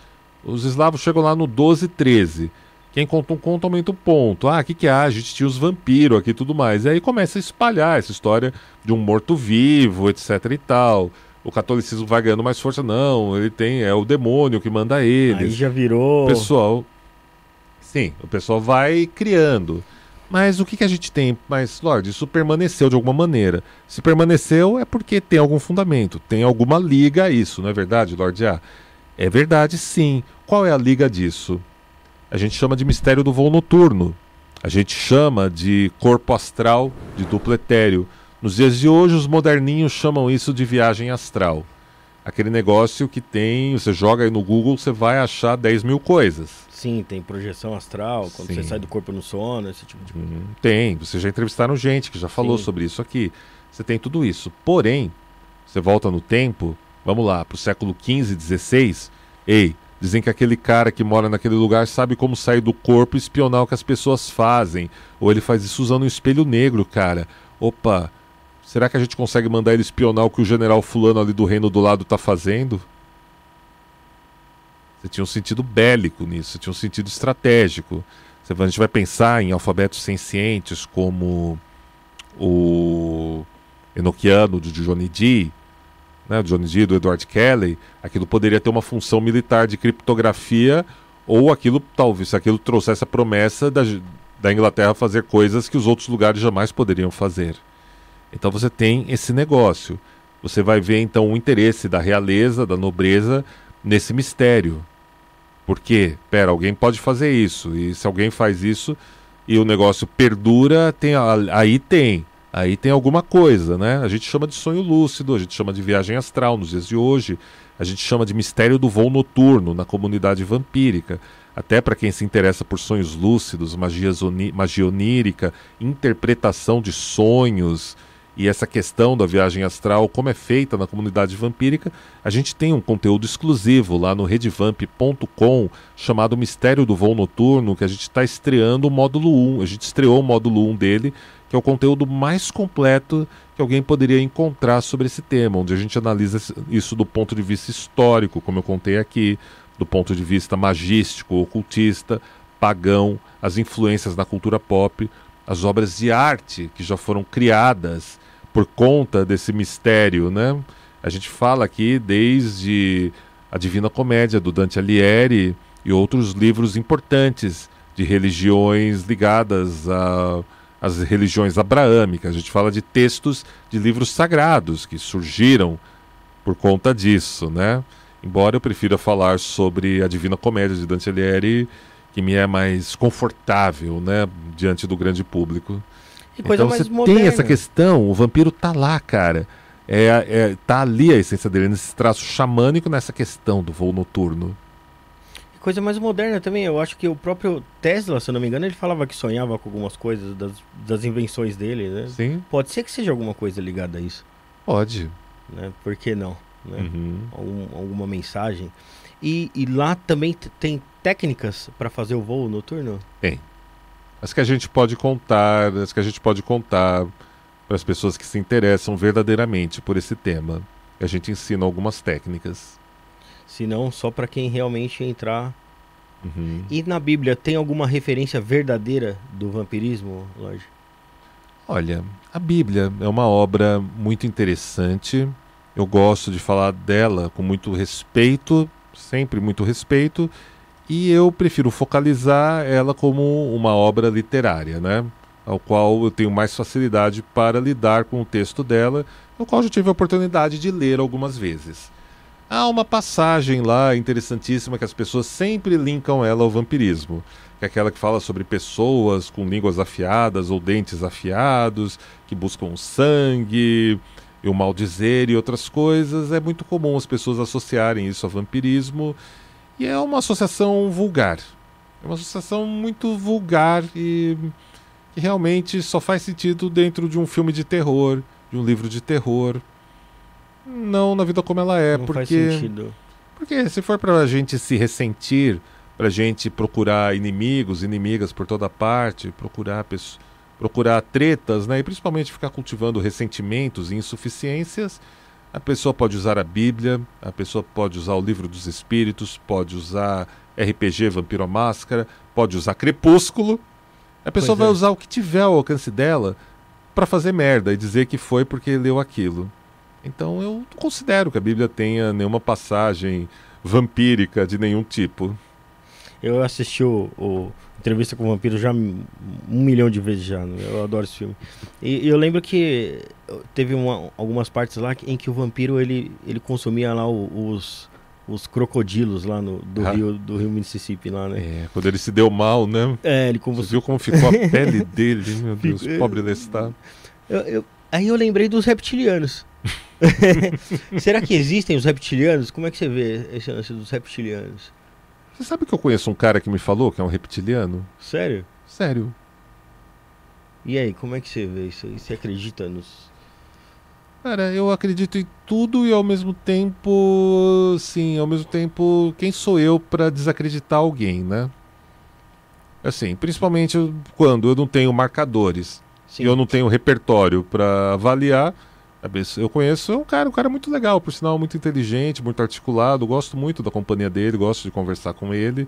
Os eslavos chegam lá no 12 e 13. Quem conta um conto aumenta um ponto. Ah, o que, que há? A gente tinha os vampiros aqui e tudo mais. E aí começa a espalhar essa história de um morto-vivo, etc e tal. O catolicismo vai ganhando mais força. Não, ele tem. É o demônio que manda ele. Aí já virou. O pessoal. Sim, o pessoal vai criando. Mas o que, que a gente tem? Mas, Lorde, isso permaneceu de alguma maneira. Se permaneceu é porque tem algum fundamento, tem alguma liga a isso, não é verdade, Lorde A? É verdade, sim. Qual é a liga disso? A gente chama de mistério do voo noturno. A gente chama de corpo astral de duplo etéreo. Nos dias de hoje, os moderninhos chamam isso de viagem astral aquele negócio que tem, você joga aí no Google, você vai achar 10 mil coisas. Sim, tem projeção astral, quando Sim. você sai do corpo no sono, esse tipo de coisa. Uhum, tem, vocês já entrevistaram gente que já falou Sim. sobre isso aqui. Você tem tudo isso. Porém, você volta no tempo, vamos lá, para o século XV, XVI, ei, dizem que aquele cara que mora naquele lugar sabe como sair do corpo e espionar o que as pessoas fazem. Ou ele faz isso usando um espelho negro, cara. Opa, Será que a gente consegue mandar ele espionar o que o general fulano ali do reino do lado está fazendo? Você tinha um sentido bélico nisso, você tinha um sentido estratégico. A gente vai pensar em alfabetos sencientes como o Enochiano de Johnny Dee, né, Johnny Dee do Edward Kelly, aquilo poderia ter uma função militar de criptografia ou aquilo, talvez, se aquilo trouxesse a promessa da, da Inglaterra fazer coisas que os outros lugares jamais poderiam fazer. Então você tem esse negócio. Você vai ver então o interesse da realeza, da nobreza nesse mistério. Porque, pera, alguém pode fazer isso. E se alguém faz isso e o negócio perdura, tem aí tem. Aí tem alguma coisa, né? A gente chama de sonho lúcido, a gente chama de viagem astral nos dias de hoje, a gente chama de mistério do voo noturno na comunidade vampírica. Até para quem se interessa por sonhos lúcidos, magia, magia onírica, interpretação de sonhos, e essa questão da viagem astral, como é feita na comunidade vampírica, a gente tem um conteúdo exclusivo lá no redvamp.com chamado Mistério do Voo Noturno, que a gente está estreando o módulo 1. A gente estreou o módulo 1 dele, que é o conteúdo mais completo que alguém poderia encontrar sobre esse tema, onde a gente analisa isso do ponto de vista histórico, como eu contei aqui, do ponto de vista magístico, ocultista, pagão, as influências na cultura pop, as obras de arte que já foram criadas por conta desse mistério, né? A gente fala aqui desde a Divina Comédia do Dante Alighieri e outros livros importantes de religiões ligadas às religiões abraâmicas. A gente fala de textos de livros sagrados que surgiram por conta disso, né? Embora eu prefira falar sobre a Divina Comédia de Dante Alighieri, que me é mais confortável, né, diante do grande público. E coisa então mais você moderna. tem essa questão, o vampiro tá lá, cara. É, é, tá ali a essência dele, nesse traço xamânico, nessa questão do voo noturno. E Coisa mais moderna também, eu acho que o próprio Tesla, se eu não me engano, ele falava que sonhava com algumas coisas das, das invenções dele, né? Sim, Pode ser que seja alguma coisa ligada a isso, pode. né? Por que não? Né? Uhum. Algum- alguma mensagem. E, e lá também tem técnicas para fazer o voo noturno? As que a gente pode contar, as que a gente pode contar para as pessoas que se interessam verdadeiramente por esse tema. A gente ensina algumas técnicas. Se não, só para quem realmente entrar. Uhum. E na Bíblia tem alguma referência verdadeira do vampirismo, Lorde? Olha, a Bíblia é uma obra muito interessante. Eu gosto de falar dela com muito respeito, sempre muito respeito, e eu prefiro focalizar ela como uma obra literária, né? Ao qual eu tenho mais facilidade para lidar com o texto dela, no qual eu já tive a oportunidade de ler algumas vezes. Há uma passagem lá interessantíssima que as pessoas sempre linkam ela ao vampirismo que é aquela que fala sobre pessoas com línguas afiadas ou dentes afiados, que buscam sangue e o mal dizer e outras coisas. É muito comum as pessoas associarem isso a vampirismo e é uma associação vulgar. É uma associação muito vulgar e que realmente só faz sentido dentro de um filme de terror, de um livro de terror. Não na vida como ela é, não porque faz sentido. porque se for pra gente se ressentir, pra gente procurar inimigos, inimigas por toda parte, procurar pesso- procurar tretas, né, e principalmente ficar cultivando ressentimentos e insuficiências, a pessoa pode usar a Bíblia, a pessoa pode usar o Livro dos Espíritos, pode usar RPG Vampiro Máscara, pode usar Crepúsculo. A pessoa Pois vai é. usar o que tiver ao alcance dela pra fazer merda e dizer que foi porque leu aquilo. Então eu não considero que a Bíblia tenha nenhuma passagem vampírica de nenhum tipo. Eu assisti o, o Entrevista com o Vampiro já um milhão de vezes já. né? Eu adoro esse filme. E, e eu lembro que teve uma- algumas partes lá em que o vampiro ele, ele consumia lá os, os crocodilos lá no, do, Ah. rio, do rio Mississippi lá, né? É, quando ele se deu mal, né? É, ele Você convulsionou. viu como ficou a pele dele, meu Deus, pobre Lestat. Eu- eu- aí eu lembrei dos reptilianos. Será que existem os reptilianos? Como é que você vê esse lance dos reptilianos? Você sabe que eu conheço um cara que me falou que é um reptiliano? Sério? Sério. E aí, como é que você vê isso aí? Você acredita nos. Cara, eu acredito em tudo e ao mesmo tempo, sim, ao mesmo tempo, quem sou eu pra desacreditar alguém, né? Assim, principalmente quando eu não tenho marcadores Sim. e eu não tenho repertório pra avaliar. Eu conheço um cara, um cara muito legal, por sinal, muito inteligente, muito articulado, gosto muito da companhia dele, gosto de conversar com ele.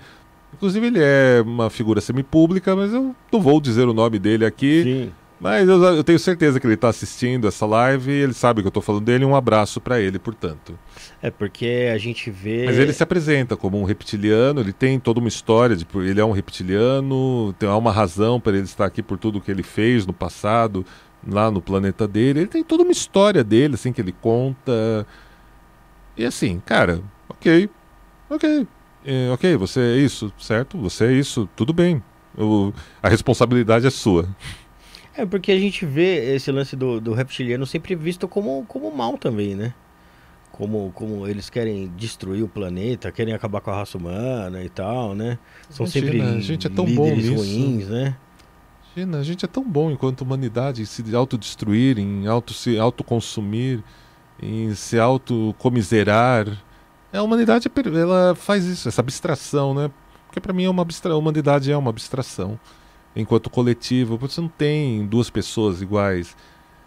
Inclusive, ele é uma figura semipública, mas eu não vou dizer o nome dele aqui. Sim. Mas eu, eu tenho certeza que ele está assistindo essa live e ele sabe que eu estou falando dele. Um abraço para ele, portanto. É porque a gente vê. Mas ele se apresenta como um reptiliano, ele tem toda uma história de ele é um reptiliano, tem há uma razão para ele estar aqui por tudo que ele fez no passado, lá no planeta dele. Ele tem toda uma história dele, assim, que ele conta. E assim, cara, ok, ok, é, ok, você é isso, certo? Você é isso, tudo bem. A responsabilidade é sua. É porque a gente vê esse lance do, do reptiliano sempre visto como, como mal também, né? Como, como eles querem destruir o planeta, querem acabar com a raça humana e tal, né? São Imagina, sempre a gente é tão bom nisso. ruins, né? Imagina, a gente é tão bom enquanto humanidade em se autodestruir, em auto se autoconsumir, em se autocomiserar. A humanidade é ela faz isso, essa abstração, né? Porque para mim é uma abstra... a humanidade é uma abstração. Enquanto coletivo, você não tem duas pessoas iguais.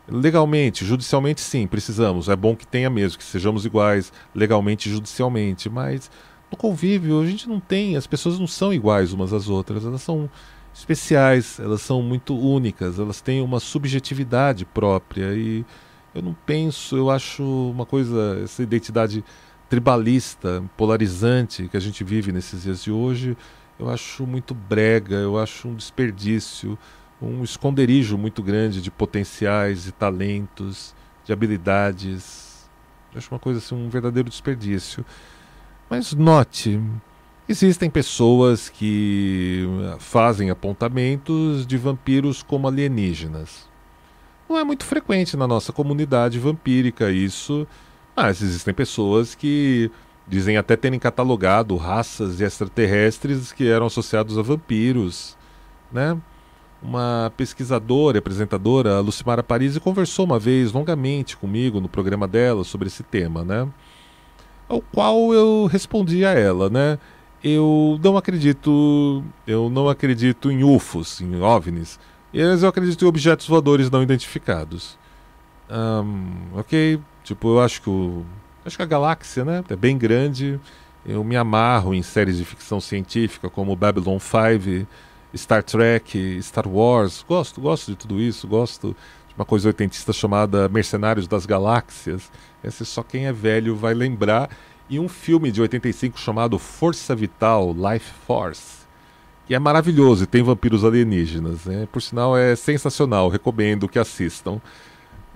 Legalmente, judicialmente sim, precisamos. É bom que tenha mesmo, que sejamos iguais legalmente e judicialmente, mas no convívio, a gente não tem, as pessoas não são iguais umas às outras, elas são especiais, elas são muito únicas, elas têm uma subjetividade própria e eu não penso, eu acho uma coisa, essa identidade tribalista, polarizante que a gente vive nesses dias de hoje, eu acho muito brega, eu acho um desperdício, um esconderijo muito grande de potenciais, de talentos, de habilidades. Eu acho uma coisa assim, um verdadeiro desperdício. Mas note, existem pessoas que fazem apontamentos de vampiros como alienígenas. Não é muito frequente na nossa comunidade vampírica isso, mas existem pessoas que dizem até terem catalogado raças extraterrestres que eram associados a vampiros, né? Uma pesquisadora e apresentadora, Lucimara Parisi, conversou uma vez longamente comigo no programa dela sobre esse tema, né? Ao qual eu respondi a ela, né? Eu não acredito, eu não acredito em UFOs, em OVNIs, mas eu acredito em objetos voadores não identificados. Um, ok, tipo, eu acho que o, acho que a galáxia, né, é bem grande. Eu me amarro em séries de ficção científica como Babylon 5, Star Trek, Star Wars. Gosto, gosto de tudo isso. Gosto de uma coisa oitentista chamada Mercenários das Galáxias. Esse só quem é velho vai lembrar. E um filme de 85 chamado Força Vital, Life Force. Que é maravilhoso e tem vampiros alienígenas. Né? Por sinal, é sensacional. Recomendo que assistam.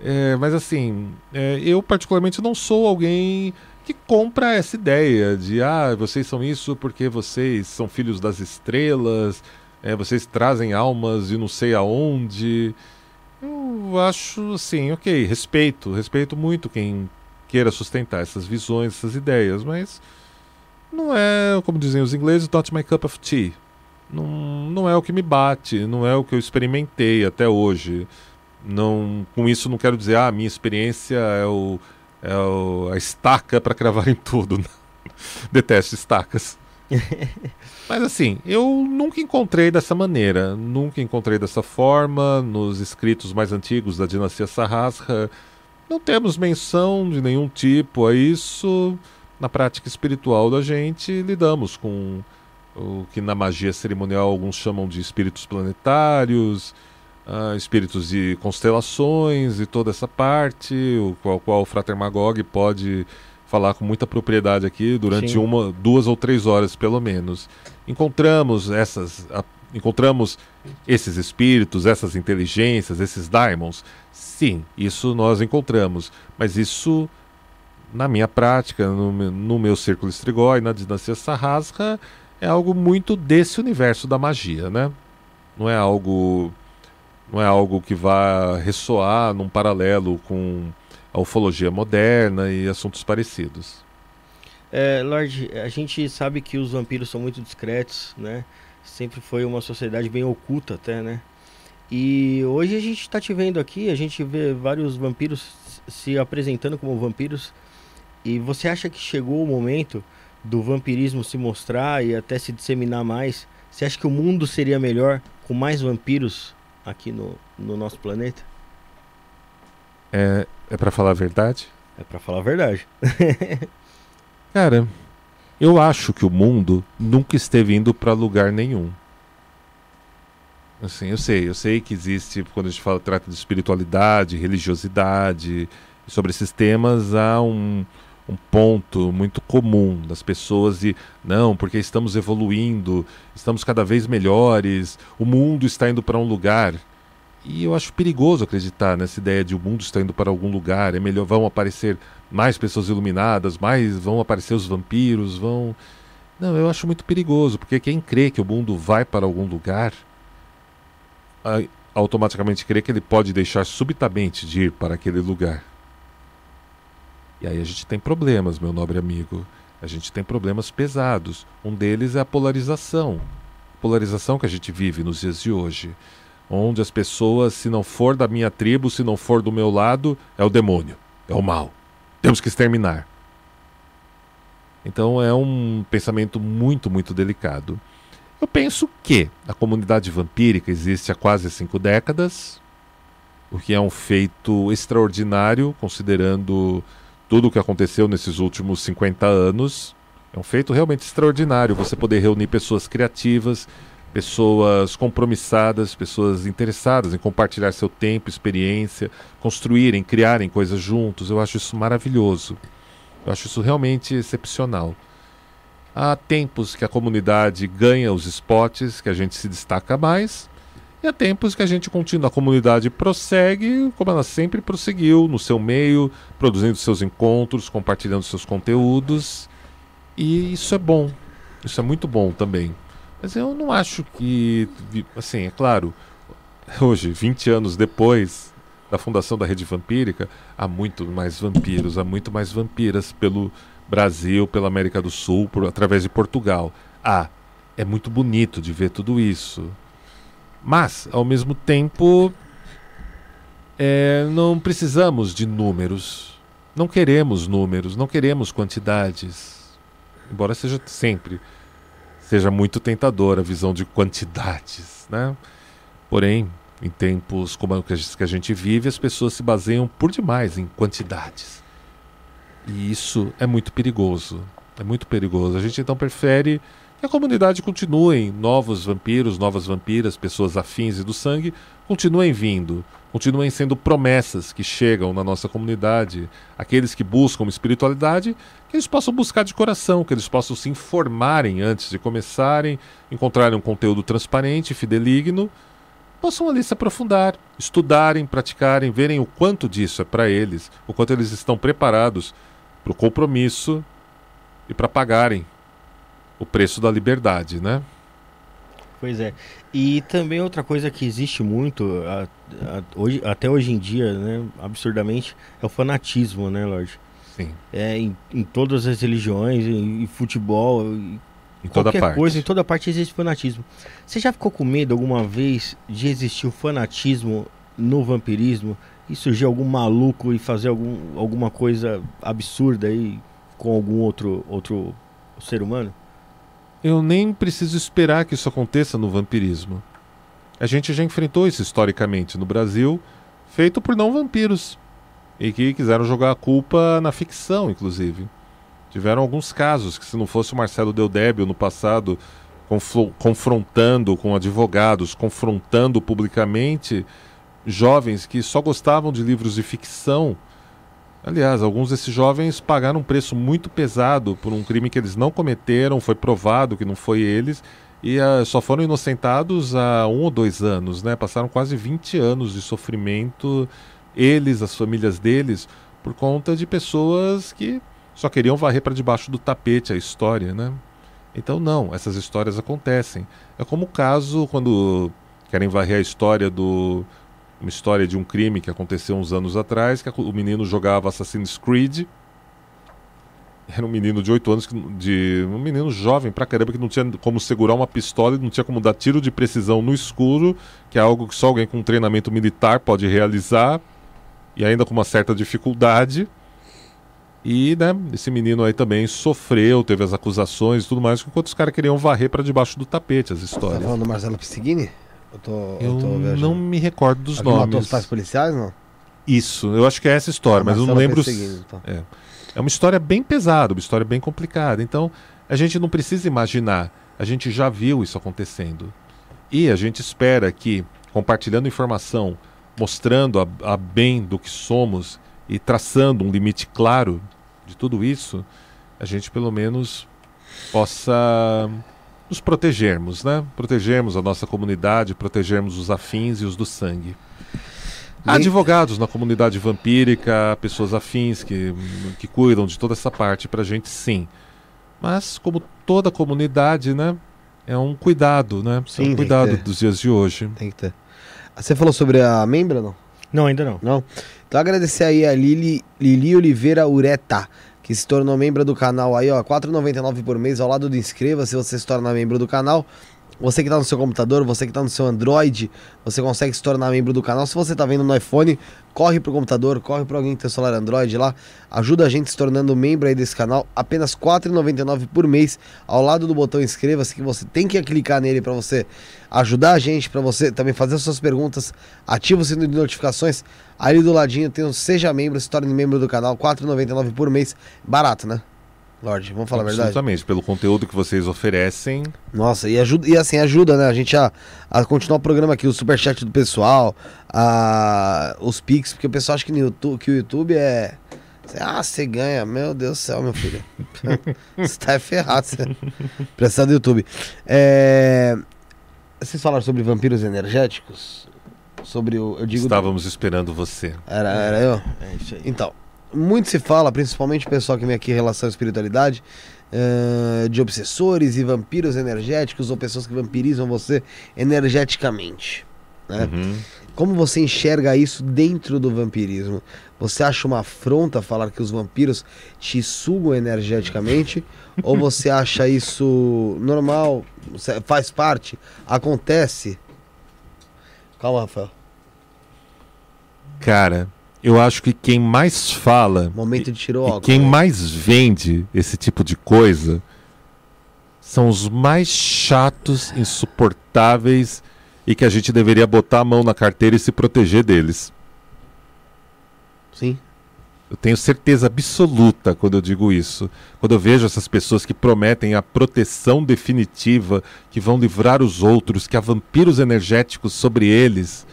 É, mas assim, é, eu particularmente não sou alguém que compra essa ideia de ah, vocês são isso porque vocês são filhos das estrelas, é, vocês trazem almas e não sei aonde. Eu acho assim, ok, respeito, respeito muito quem queira sustentar essas visões, essas ideias, mas não é, como dizem os ingleses, not my cup of tea. Não, não é o que me bate, não é o que eu experimentei até hoje. Não, com isso não quero dizer, ah, a minha experiência é, o, é o, a estaca para cravar em tudo. Detesto estacas. Mas assim, eu nunca encontrei dessa maneira, nunca encontrei dessa forma nos escritos mais antigos da dinastia Sarrasra. Não temos menção de nenhum tipo a isso. Na prática espiritual da gente, lidamos com o que na magia cerimonial alguns chamam de espíritos planetários, uh, espíritos de constelações e toda essa parte, o qual, qual o Frater Magog pode falar com muita propriedade aqui durante Sim. uma, duas ou três horas pelo menos. Encontramos essas, a, encontramos esses espíritos, essas inteligências, esses daimons. Sim, isso nós encontramos, mas isso na minha prática, no, no meu círculo estrigói, na dinastia Sarrasca, é algo muito desse universo da magia, né? Não é algo não é algo que vá ressoar num paralelo com a ufologia moderna e assuntos parecidos. É, Lorde, a gente sabe que os vampiros são muito discretos, né? Sempre foi uma sociedade bem oculta até, né? E hoje a gente está te vendo aqui, a gente vê vários vampiros se apresentando como vampiros. E você acha que chegou o momento do vampirismo se mostrar e até se disseminar mais? Você acha que o mundo seria melhor com mais vampiros aqui no, no nosso planeta? É, é para falar a verdade? É para falar a verdade. Cara, eu acho que o mundo nunca esteve indo para lugar nenhum. Assim, eu sei, eu sei que existe, quando a gente fala, trata de espiritualidade, religiosidade, sobre esses temas, há um, um ponto muito comum das pessoas e não, porque estamos evoluindo, estamos cada vez melhores, o mundo está indo para um lugar. E eu acho perigoso acreditar nessa ideia de o mundo está indo para algum lugar, é melhor vão aparecer mais pessoas iluminadas, mais vão aparecer os vampiros, vão Não, eu acho muito perigoso, porque quem crê que o mundo vai para algum lugar automaticamente crê que ele pode deixar subitamente de ir para aquele lugar. E aí a gente tem problemas, meu nobre amigo. A gente tem problemas pesados. Um deles é a polarização. Polarização que a gente vive nos dias de hoje. Onde as pessoas, se não for da minha tribo, se não for do meu lado, é o demônio, é o mal. Temos que exterminar. Então é um pensamento muito, muito delicado. Eu penso que a comunidade vampírica existe há quase cinco décadas, o que é um feito extraordinário, considerando tudo o que aconteceu nesses últimos 50 anos, É um feito realmente extraordinário você poder reunir pessoas criativas, pessoas compromissadas, pessoas interessadas em compartilhar seu tempo, experiência, construírem, criarem coisas juntos. Eu acho isso maravilhoso. Eu acho isso realmente excepcional. Há tempos que a comunidade ganha os spots, que a gente se destaca mais, e há tempos que a gente continua, a comunidade prossegue como ela sempre prosseguiu, no seu meio, produzindo seus encontros, compartilhando seus conteúdos. E isso é bom. Isso é muito bom também. Mas eu não acho que. Assim, é claro, hoje, 20 anos depois da fundação da rede vampírica, há muito mais vampiros, há muito mais vampiras pelo Brasil, pela América do Sul, por, através de Portugal. Ah, é muito bonito de ver tudo isso. Mas, ao mesmo tempo, é, não precisamos de números. Não queremos números, não queremos quantidades embora seja sempre seja muito tentadora a visão de quantidades, né? Porém, em tempos como o que a gente vive, as pessoas se baseiam por demais em quantidades. E isso é muito perigoso. É muito perigoso. A gente então prefere que a comunidade continue, novos vampiros, novas vampiras, pessoas afins e do sangue, continuem vindo, continuem sendo promessas que chegam na nossa comunidade, aqueles que buscam espiritualidade, que eles possam buscar de coração, que eles possam se informarem antes de começarem, encontrarem um conteúdo transparente, fideligno, possam ali se aprofundar, estudarem, praticarem, verem o quanto disso é para eles, o quanto eles estão preparados para o compromisso e para pagarem o preço da liberdade, né? Pois é. E também outra coisa que existe muito, a, a, hoje, até hoje em dia, né, absurdamente, é o fanatismo, né, Lorde? Sim. É, em, em todas as religiões, em, em futebol, em, em qualquer parte. coisa, em toda parte existe fanatismo. Você já ficou com medo alguma vez de existir o fanatismo no vampirismo e surgir algum maluco e fazer algum, alguma coisa absurda aí com algum outro, outro ser humano? Eu nem preciso esperar que isso aconteça no vampirismo. A gente já enfrentou isso historicamente no Brasil, feito por não vampiros. E que quiseram jogar a culpa na ficção, inclusive. Tiveram alguns casos que, se não fosse o Marcelo Deldébio no passado confrontando com advogados, confrontando publicamente jovens que só gostavam de livros de ficção Aliás, alguns desses jovens pagaram um preço muito pesado por um crime que eles não cometeram, foi provado que não foi eles, e uh, só foram inocentados há um ou dois anos, né? Passaram quase 20 anos de sofrimento, eles, as famílias deles, por conta de pessoas que só queriam varrer para debaixo do tapete a história, né? Então, não, essas histórias acontecem. É como o caso quando querem varrer a história do uma história de um crime que aconteceu uns anos atrás, que o menino jogava Assassin's Creed. Era um menino de 8 anos, de um menino jovem pra caramba, que não tinha como segurar uma pistola e não tinha como dar tiro de precisão no escuro, que é algo que só alguém com treinamento militar pode realizar, e ainda com uma certa dificuldade. E, né, esse menino aí também sofreu, teve as acusações e tudo mais, enquanto os caras queriam varrer para debaixo do tapete as histórias. Você tá falando do Marcelo Piscigini? Eu, tô, eu, eu não me recordo dos Alguém nomes. matou os pais policiais, não? Isso, eu acho que é essa história, mas eu não lembro. Então. É. é uma história bem pesada, uma história bem complicada. Então, a gente não precisa imaginar, a gente já viu isso acontecendo. E a gente espera que, compartilhando informação, mostrando a, a bem do que somos e traçando um limite claro de tudo isso, a gente pelo menos possa nos protegermos, né? Protegermos a nossa comunidade, protegermos os afins e os do sangue. Há advogados na comunidade vampírica, pessoas afins que, que cuidam de toda essa parte pra gente, sim. Mas, como toda comunidade, né? É um cuidado, né? Sim, é um cuidado dos dias de hoje. Tem que ter. Você falou sobre a membra, não? Não, ainda não. Não? Então agradecer aí a Lili, Lili Oliveira Ureta que se tornou membro do canal aí, ó, R$ 4,99 por mês ao lado do inscreva-se, você se torna membro do canal. Você que está no seu computador, você que está no seu Android, você consegue se tornar membro do canal. Se você está vendo no iPhone, corre pro computador, corre para alguém que tem celular Android lá, ajuda a gente se tornando membro aí desse canal, apenas R$ 4,99 por mês, ao lado do botão inscreva-se, que você tem que clicar nele para você ajudar a gente, para você também fazer suas perguntas, ativa o sino de notificações, ali do ladinho tem um Seja Membro, se torne membro do canal, R$ 4,99 por mês, barato, né? Lorde, vamos falar a verdade? Absolutamente, pelo conteúdo que vocês oferecem. Nossa, e, ajuda, e assim, ajuda, né? A gente a, a continuar o programa aqui, o superchat do pessoal, a, os Pix, porque o pessoal acha que, no YouTube, que o YouTube é. Ah, você ganha. Meu Deus do céu, meu filho. você tá ferrado. Você... Precisa do YouTube. É... Vocês falaram sobre vampiros energéticos? Sobre o. Eu digo. Estávamos esperando você. Era, era eu? É isso aí. Então, muito se fala, principalmente o pessoal que vem aqui em relação à espiritualidade, eh, de obsessores e vampiros energéticos ou pessoas que vampirizam você energeticamente. Né? Uhum. Como você enxerga isso dentro do vampirismo? Você acha uma afronta falar que os vampiros te sugam energeticamente? ou você acha isso normal, faz parte, acontece? Calma, Rafael. Cara, eu acho que quem mais fala Momento de tirar o e óculos. quem né? mais vende esse tipo de coisa são os mais chatos, insuportáveis e que a gente deveria botar a mão na carteira e se proteger deles. Sim. Eu tenho certeza absoluta quando eu digo isso. Quando eu vejo essas pessoas que prometem a proteção definitiva, que vão livrar os outros, que há vampiros energéticos sobre eles.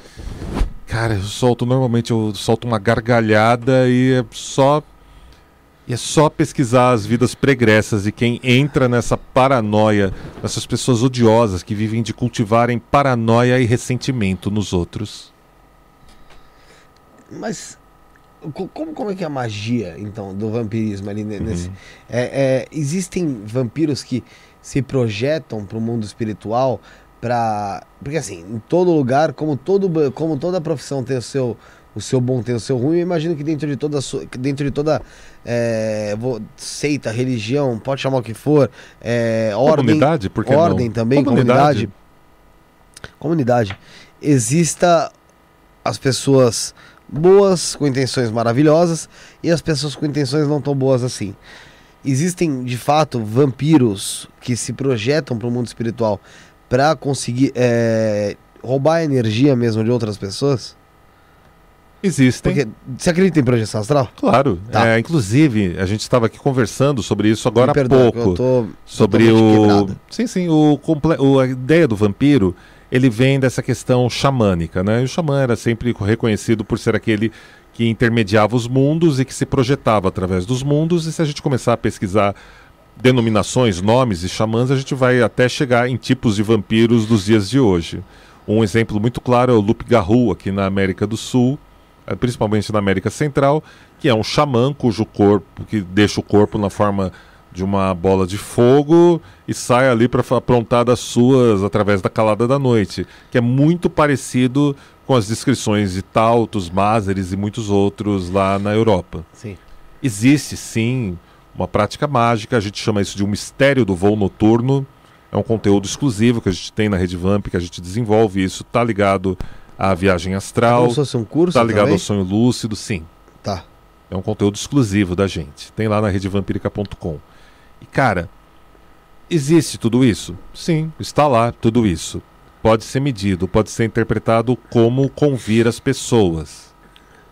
Cara, eu solto normalmente eu solto uma gargalhada e é só e é só pesquisar as vidas pregressas e quem entra nessa paranoia, essas pessoas odiosas que vivem de cultivarem paranoia e ressentimento nos outros. Mas co- como, como é que é a magia, então, do vampirismo ali Uhum. nesse. É, é, existem vampiros que se projetam para o mundo espiritual para Porque assim, em todo lugar, como, todo, como toda profissão tem o seu. O seu bom tem o seu ruim, eu imagino que dentro de toda dentro de toda é, seita, religião, pode chamar o que for, é, ordem, Comunidade, por que ordem não? também, comunidade. comunidade, exista as pessoas boas com intenções maravilhosas e as pessoas com intenções não tão boas assim. Existem de fato vampiros que se projetam para o mundo espiritual para conseguir é, roubar a energia mesmo de outras pessoas? Existem. Porque você acredita em projeção astral? Claro. Tá. É, inclusive, a gente estava aqui conversando sobre isso agora há pouco. eu tô sobre o. quebrado. Sim, sim. O, o- a ideia do vampiro ele vem dessa questão xamânica, né? E o xamã era sempre reconhecido por ser aquele que intermediava os mundos e que se projetava através dos mundos. E se a gente começar a pesquisar denominações, nomes e xamãs, a gente vai até chegar em tipos de vampiros dos dias de hoje. Um exemplo muito claro é o Lup-Garou, aqui na América do Sul, eh, principalmente na América Central, que é um xamã cujo corpo, que deixa o corpo na forma de uma bola de fogo e sai ali para aprontar das suas através da calada da noite, que é muito parecido com as descrições de Tautos, Mázeres e muitos outros lá na Europa. Sim. Existe sim uma prática mágica, a gente chama isso de um mistério do voo noturno. É um conteúdo exclusivo que a gente tem na Rede Vamp, que a gente desenvolve isso, tá ligado à viagem astral, Como se fosse um curso tá ligado também? ao sonho lúcido, sim. Tá. É um conteúdo exclusivo da gente. Tem lá na redevampírica.com. E cara, existe tudo isso? Sim, está lá tudo isso. Pode ser medido, pode ser interpretado como convir as pessoas,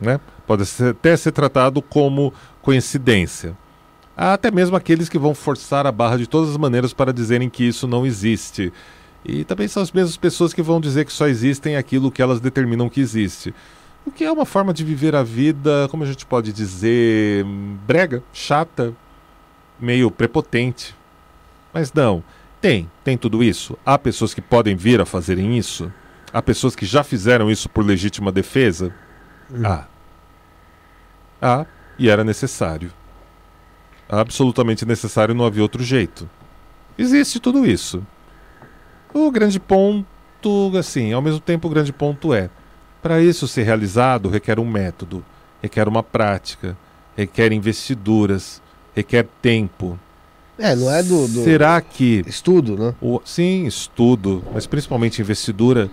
né? Pode ser, até ser tratado como coincidência. Há até mesmo aqueles que vão forçar a barra de todas as maneiras para dizerem que isso não existe. E também são as mesmas pessoas que vão dizer que só existem aquilo que elas determinam que existe. O que é uma forma de viver a vida, como a gente pode dizer, hum, brega, chata, meio prepotente. Mas não, tem, tem tudo isso. Há pessoas que podem vir a fazerem isso. Há pessoas que já fizeram isso por legítima defesa. Há. Há, e era necessário. Absolutamente necessário, não havia outro jeito. Existe tudo isso. O grande ponto, assim, ao mesmo tempo o grande ponto é para isso ser realizado, requer um método, requer uma prática, requer investiduras, requer tempo. É, não é do, do Será que. estudo, né? O, sim, estudo, mas principalmente investidura.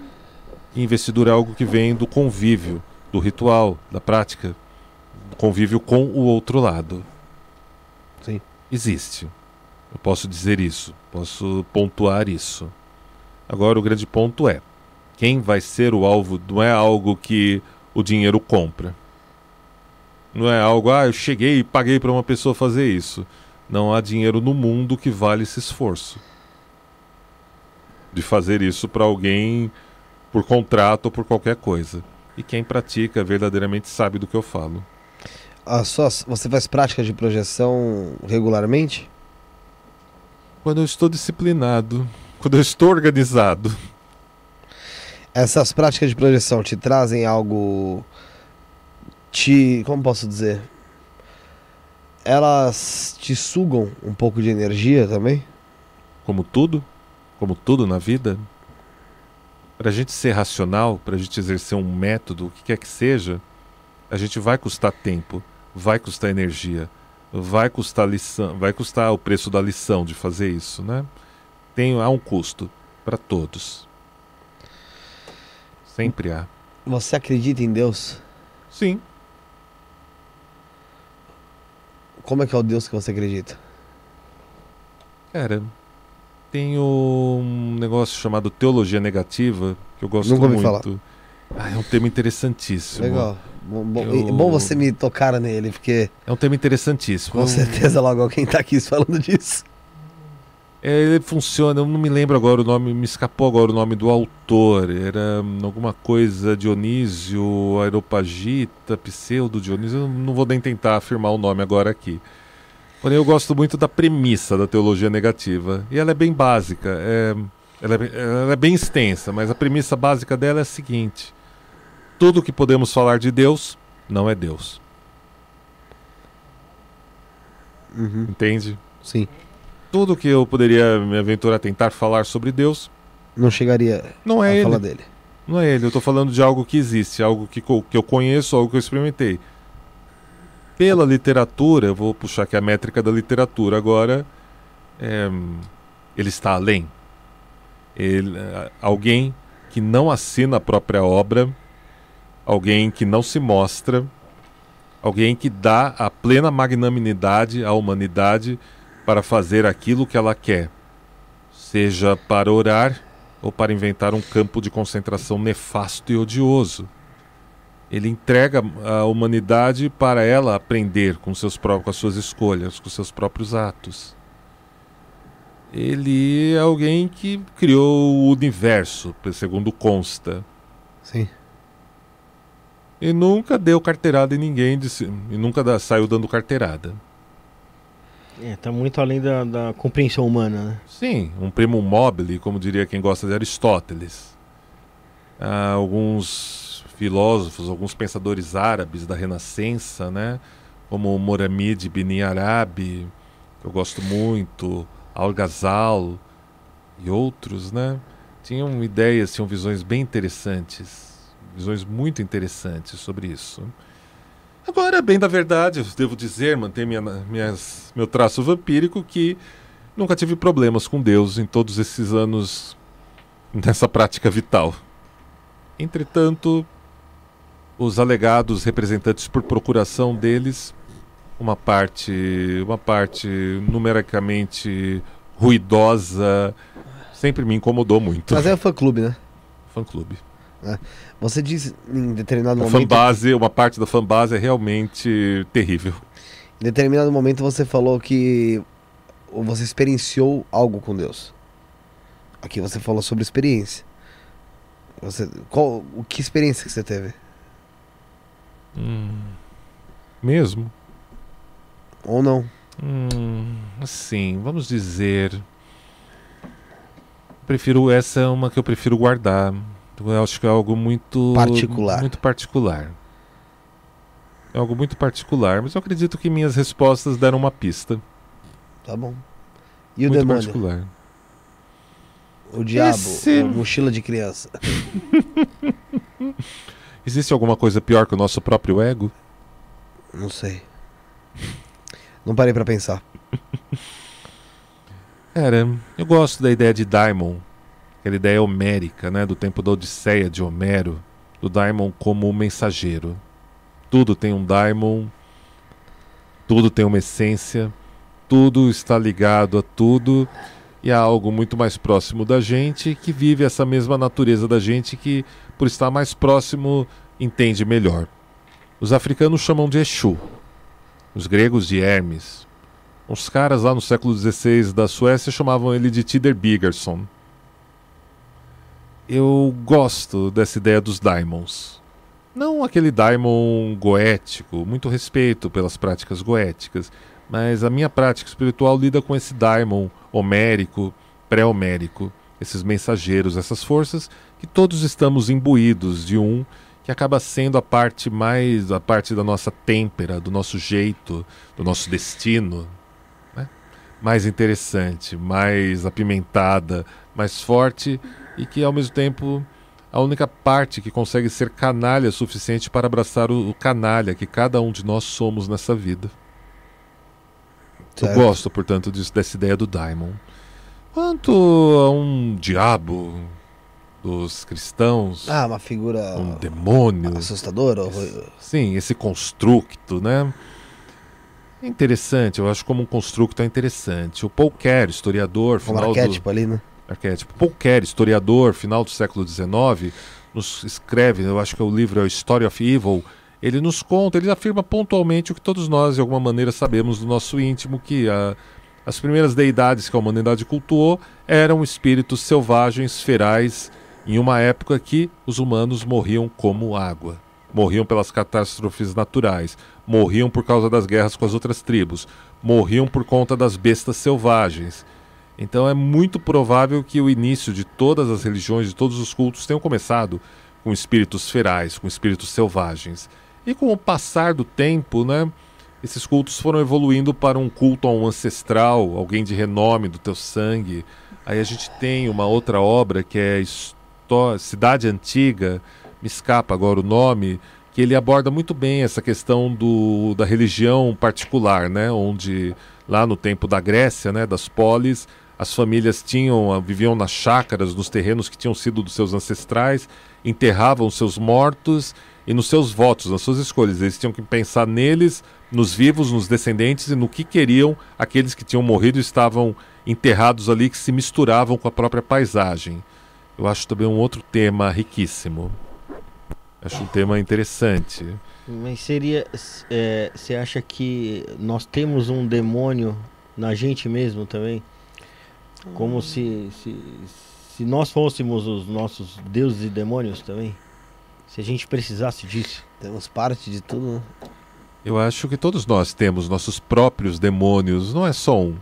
Investidura é algo que vem do convívio, do ritual, da prática, convívio com o outro lado. Existe. Eu posso dizer isso, posso pontuar isso. Agora, o grande ponto é: quem vai ser o alvo não é algo que o dinheiro compra. Não é algo, ah, eu cheguei e paguei para uma pessoa fazer isso. Não há dinheiro no mundo que vale esse esforço de fazer isso para alguém por contrato ou por qualquer coisa. E quem pratica verdadeiramente sabe do que eu falo. As suas, você faz práticas de projeção regularmente? Quando eu estou disciplinado, quando eu estou organizado. Essas práticas de projeção te trazem algo. Te. Como posso dizer? Elas te sugam um pouco de energia também? Como tudo? Como tudo na vida? Para a gente ser racional, para a gente exercer um método, o que quer que seja, a gente vai custar tempo, vai custar energia, vai custar lição, vai custar o preço da lição de fazer isso, né? Tem há um custo para todos. Sempre há. Você acredita em Deus? Sim. Como é que é o Deus que você acredita? Cara, tem um negócio chamado teologia negativa que eu gosto Nunca muito. falar. Ah, é um tema interessantíssimo. Legal. Bom, bom, Eu- bom você me tocar nele, porque É um tema interessantíssimo. com certeza logo alguém tá aqui falando disso. É, ele funciona, eu não me lembro agora o nome, me escapou agora o nome do autor. Era hum, alguma coisa Dionísio, Aeropagita, Pseudo Dionísio, eu não vou nem tentar afirmar o nome agora aqui. Porém, eu gosto muito da premissa da teologia negativa. E ela é bem básica, é, ela, é, ela é bem extensa, mas a premissa básica dela é a seguinte: tudo que podemos falar de Deus não é Deus. Uhum, Entende? sim. Tudo que eu poderia me aventurar a tentar falar sobre Deus Não chegaria não a é ele. falar dele. Não é ele, eu tô falando de algo que existe, algo que, que eu conheço, algo que eu experimentei. Pela literatura, eu vou puxar aqui a métrica da literatura agora, é, ele está além. Ele, é, alguém que não assina a própria obra, alguém que não se mostra, alguém que dá a plena magnanimidade à humanidade para fazer aquilo que ela quer, seja para orar ou para inventar um campo de concentração nefasto e odioso. Ele entrega a humanidade para ela aprender com, seus pró- com as suas escolhas, com seus próprios atos. Ele é alguém que criou o universo, segundo consta. Sim. E nunca deu carteirada em ninguém, disse- e nunca dá- saiu dando carteirada. É, tá muito além da, da compreensão humana, né? Sim, um primo mobile, como diria quem gosta de Aristóteles. Há alguns filósofos, alguns pensadores árabes da Renascença, né? como Moramid bin Arabi, que eu gosto muito, Al-Ghazal e outros, né? tinham ideias, tinham visões bem interessantes, visões muito interessantes sobre isso. Agora, bem da verdade, eu devo dizer, manter minha, minhas, meu traço vampírico, que nunca tive problemas com Deus em todos esses anos nessa prática vital. Entretanto, os alegados representantes por procuração deles, uma parte, uma parte numericamente ruidosa, sempre me incomodou muito. Mas é o fã clube, né? Fã clube. Você disse em determinado A momento. fanbase, uma parte da fanbase é realmente terrível. Em determinado momento você falou que você experienciou algo com Deus. Aqui você falou sobre experiência. Você, qual, o que experiência que você teve? Hum, mesmo? Ou não? Hum, assim, vamos dizer. Prefiro essa é uma que eu prefiro guardar. Eu acho que é algo muito Particular. Muito particular. É algo muito particular, mas eu acredito que minhas respostas deram uma pista. Tá bom. E o muito demônio? particular. O diabo? Esse- mochila de criança? Existe alguma coisa pior que o nosso próprio ego? Não sei. Não parei pra pensar. Cara, eu gosto da ideia de Daimon, aquela ideia homérica, né, do tempo da Odisseia de Homero, do Daimon como mensageiro. Tudo tem um Daimon, tudo tem uma essência, tudo está ligado a tudo e há algo muito mais próximo da gente que vive essa mesma natureza da gente que, por estar mais próximo, entende melhor. Os africanos chamam de Exu, os gregos de Hermes, Os caras lá no século XVI da Suécia chamavam ele de Tider Bigerson. Eu gosto dessa ideia dos daimons. Não aquele daimon goético, muito respeito pelas práticas goéticas, mas a minha prática espiritual lida com esse daimon homérico, pré-homérico, esses mensageiros, essas forças que todos estamos imbuídos de um que acaba sendo a parte mais a parte da nossa têmpera, do nosso jeito, do nosso destino, né? mais interessante, mais apimentada, mais forte e que ao mesmo tempo a única parte que consegue ser canalha suficiente para abraçar o, o canalha que cada um de nós somos nessa vida. Certo. Eu gosto, portanto, disso, dessa ideia do Daimon. Quanto a um diabo dos cristãos. Ah, uma figura. Um demônio. Assustador? Esse, sim, esse constructo, né? É interessante, eu acho como um constructo é interessante. O Paul Kerr, historiador. Um arquétipo do... ali, né? Arquétipo. Paul Kerr, historiador, final do século XIX, nos escreve, eu acho que o livro é o Story of Evil. Ele nos conta, ele afirma pontualmente o que todos nós, de alguma maneira, sabemos do nosso íntimo, que a as primeiras deidades que a humanidade cultuou eram espíritos selvagens, ferais, em uma época que os humanos morriam como água. Morriam pelas catástrofes naturais, morriam por causa das guerras com as outras tribos, morriam por conta das bestas selvagens. Então é muito provável que o início de todas as religiões, de todos os cultos, tenham começado com espíritos ferais, com espíritos selvagens. E com o passar do tempo, né, esses cultos foram evoluindo para um culto a um ancestral, alguém de renome do teu sangue. Aí a gente tem uma outra obra que é Cidade Antiga, me escapa agora o nome, que ele aborda muito bem essa questão do, da religião particular, né? onde lá no tempo da Grécia, né, das polis, as famílias tinham viviam nas chácaras, nos terrenos que tinham sido dos seus ancestrais, enterravam seus mortos e nos seus votos, nas suas escolhas. Eles tinham que pensar neles, nos vivos, nos descendentes e no que queriam aqueles que tinham morrido e estavam enterrados ali, que se misturavam com a própria paisagem. Eu acho também um outro tema riquíssimo. Acho um tema interessante. Mas seria. É, você acha que nós temos um demônio na gente mesmo também? Como se, se, se nós fôssemos os nossos deuses e demônios também? Se a gente precisasse disso. Temos parte de tudo. Né? Eu acho que todos nós temos nossos próprios demônios, não é só um.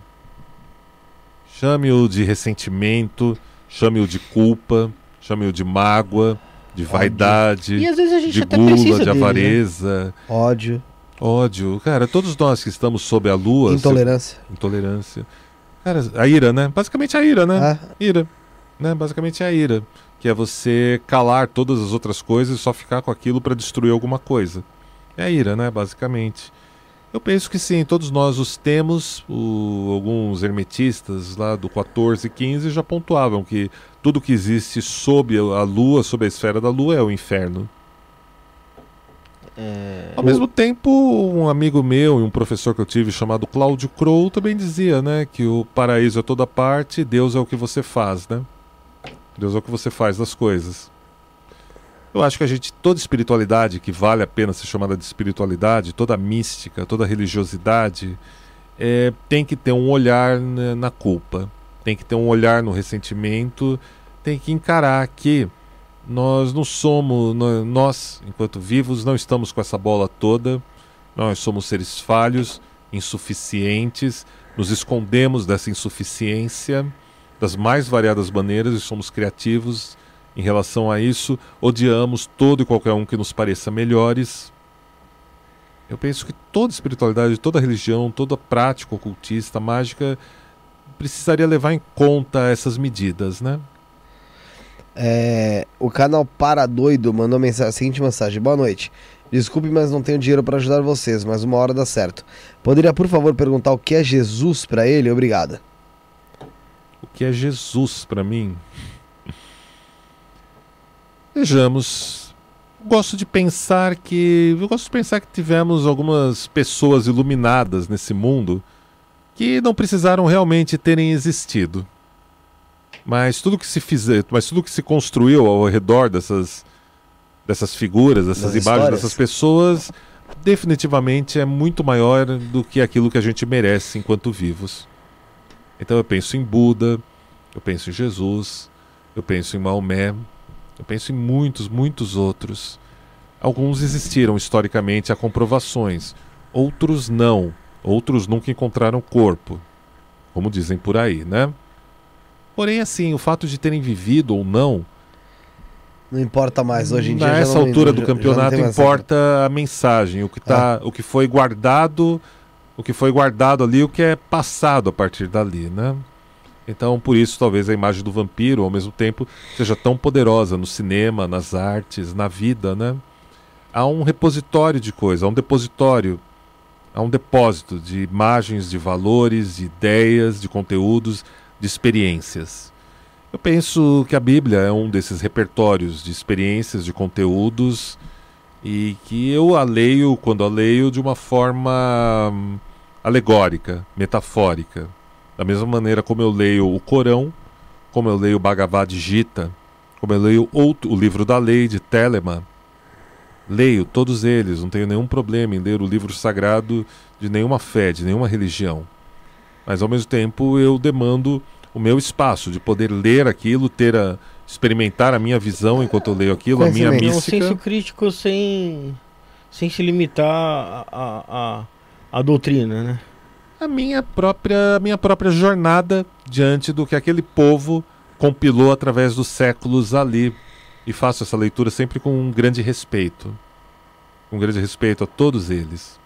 Chame-o de ressentimento, chame-o de culpa, chame-o de mágoa, de vaidade, e às vezes a gente de até gula, de dele, né? avareza, né? ódio. Ódio. Cara, todos nós que estamos sob a lua. Intolerância. Se... Intolerância. Cara, a ira, né? Basicamente a ira, né? Ah. Ira. Né? Basicamente a ira que é você calar todas as outras coisas e só ficar com aquilo para destruir alguma coisa. É a ira, né, basicamente. Eu penso que sim, todos nós os temos. O, alguns hermetistas lá do 14 e 15 já pontuavam que tudo que existe sob a lua, sob a esfera da lua, é o inferno. É... Ao mesmo tempo, um amigo meu e um professor que eu tive chamado Cláudio Crow também dizia, né, que o paraíso é toda parte, Deus é o que você faz, né? Deus é o que você faz das coisas. Eu acho que a gente, toda espiritualidade que vale a pena ser chamada de espiritualidade, toda mística, toda religiosidade, é, tem que ter um olhar na, na culpa, tem que ter um olhar no ressentimento, tem que encarar que nós não somos, nós, enquanto vivos, não estamos com essa bola toda, nós somos seres falhos, insuficientes, nos escondemos dessa insuficiência das mais variadas maneiras e somos criativos em relação a isso. Odiamos todo e qualquer um que nos pareça melhores. Eu penso que toda espiritualidade, toda religião, toda prática ocultista, mágica, precisaria levar em conta essas medidas, né? É, o canal Para Doido mandou mensagem, a seguinte mensagem: Boa noite. Desculpe, mas não tenho dinheiro para ajudar vocês, mas uma hora dá certo. Poderia, por favor, perguntar o que é Jesus para ele? Obrigada o que é Jesus para mim. Vejamos. Gosto de pensar que. Eu gosto de pensar que tivemos algumas pessoas iluminadas nesse mundo que não precisaram realmente terem existido. Mas tudo que se fizer, mas tudo que se construiu ao redor dessas dessas figuras, dessas das imagens histórias. dessas pessoas definitivamente é muito maior do que aquilo que a gente merece enquanto vivos. Então eu penso em Buda, eu penso em Jesus, eu penso em Maomé, eu penso em muitos, muitos outros. Alguns existiram historicamente há comprovações, outros não. Outros nunca encontraram corpo, como dizem por aí, né? Porém, assim, o fato de terem vivido ou não não importa mais hoje em dia. Nessa altura do campeonato importa a mensagem, o que tá, é. o que foi guardado, o que foi guardado ali, o que é passado a partir dali, né? Então, por isso, talvez a imagem do vampiro, ao mesmo tempo, seja tão poderosa no cinema, nas artes, na vida, né? Há um repositório de coisas, há um depositório, há um depósito de imagens, de valores, de ideias, de conteúdos, de experiências. Eu penso que a Bíblia é um desses repertórios de experiências, de conteúdos, e que eu a leio, quando a leio, de uma forma hum, alegórica, metafórica. Da mesma maneira como eu leio o Corão, como eu leio o Bhagavad Gita, como eu leio outro, o livro da lei de Telemann. Leio todos eles, não tenho nenhum problema em ler o livro sagrado de nenhuma fé, de nenhuma religião. Mas ao mesmo tempo eu demando o meu espaço de poder ler aquilo, ter a experimentar a minha visão enquanto eu leio aquilo, a minha mística. Um senso crítico sem sem se limitar a, a, a, a doutrina, né? A minha própria a minha própria jornada diante do que aquele povo compilou através dos séculos ali e faço essa leitura sempre com um grande respeito, com um grande respeito a todos eles.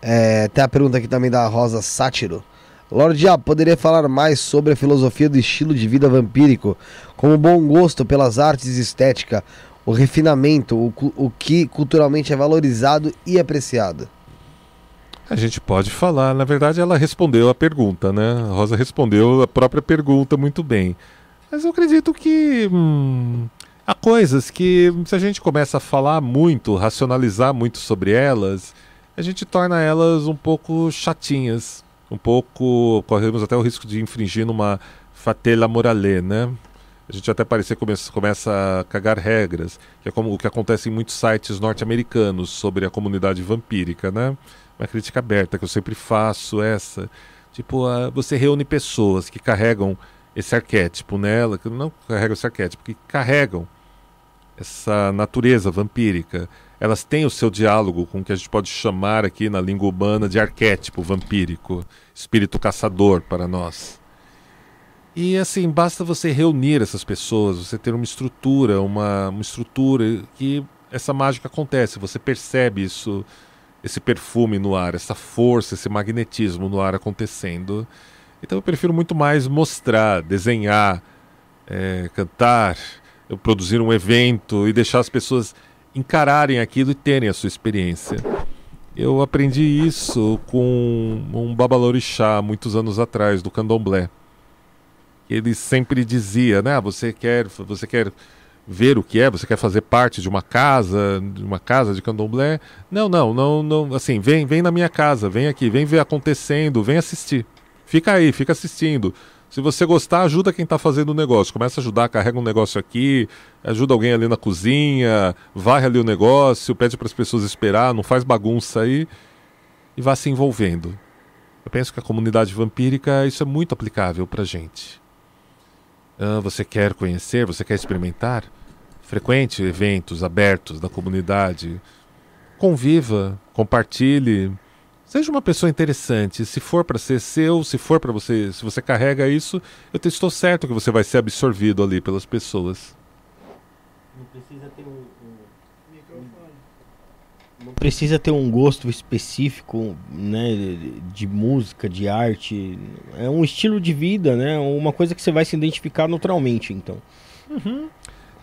É, tem a pergunta aqui também da Rosa Sátiro. Lord Diabo, poderia falar mais sobre a filosofia do estilo de vida vampírico, como o bom gosto pelas artes estética, o refinamento, o, o que culturalmente é valorizado e apreciado? A gente pode falar. Na verdade, ela respondeu a pergunta, né? A Rosa respondeu a própria pergunta muito bem. Mas eu acredito que hum, há coisas que, se a gente começa a falar muito, racionalizar muito sobre elas, a gente torna elas um pouco chatinhas um pouco, corremos até o risco de infringir numa fatela morale, né? A gente até parecer começa, começa a cagar regras, que é como o que acontece em muitos sites norte-americanos sobre a comunidade vampírica, né? Uma crítica aberta que eu sempre faço essa, tipo, uh, você reúne pessoas que carregam esse arquétipo nela, que não carregam esse arquétipo, que carregam essa natureza vampírica elas têm o seu diálogo com o que a gente pode chamar aqui na língua humana de arquétipo vampírico, espírito caçador para nós. E assim, basta você reunir essas pessoas, você ter uma estrutura, uma, uma estrutura que essa mágica acontece, você percebe isso, esse perfume no ar, essa força, esse magnetismo no ar acontecendo. Então eu prefiro muito mais mostrar, desenhar, é, cantar, produzir um evento e deixar as pessoas encararem aquilo e terem a sua experiência. Eu aprendi isso com um babalorixá muitos anos atrás do Candomblé. Ele sempre dizia, né, ah, você quer, você quer ver o que é, você quer fazer parte de uma casa, de uma casa de Candomblé? Não, não, não, não, assim, vem, vem na minha casa, vem aqui, vem ver acontecendo, vem assistir. Fica aí, fica assistindo. Se você gostar, ajuda quem está fazendo o negócio. Começa a ajudar, carrega um negócio aqui, ajuda alguém ali na cozinha, varre ali o negócio, pede para as pessoas esperar, não faz bagunça aí e vá se envolvendo. Eu penso que a comunidade vampírica, isso é muito aplicável para gente. Ah, você quer conhecer, você quer experimentar? Frequente eventos abertos da comunidade. Conviva, compartilhe Seja uma pessoa interessante. Se for para ser seu, se for para você, se você carrega isso, eu estou certo que você vai ser absorvido ali pelas pessoas. Não precisa ter um, um não precisa ter um gosto específico, né, de música, de arte. É um estilo de vida, né? Uma coisa que você vai se identificar naturalmente, então. Uhum.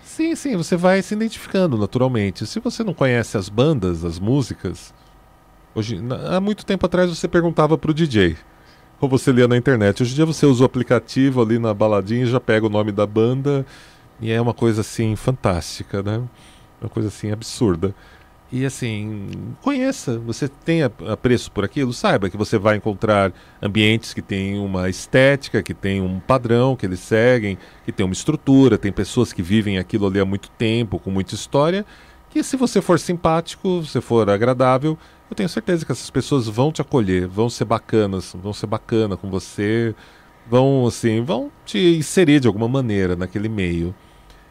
Sim, sim, você vai se identificando naturalmente. Se você não conhece as bandas, as músicas, Hoje, há muito tempo atrás você perguntava para o DJ, ou você lia na internet. Hoje em dia você usa o aplicativo ali na baladinha e já pega o nome da banda, e é uma coisa assim fantástica, né? Uma coisa assim absurda. E assim, conheça, você tem apreço por aquilo, saiba que você vai encontrar ambientes que têm uma estética, que tem um padrão que eles seguem, que tem uma estrutura, tem pessoas que vivem aquilo ali há muito tempo, com muita história, E se você for simpático, se for agradável, eu tenho certeza que essas pessoas vão te acolher, vão ser bacanas, vão ser bacana com você, vão assim, vão te inserir de alguma maneira naquele meio.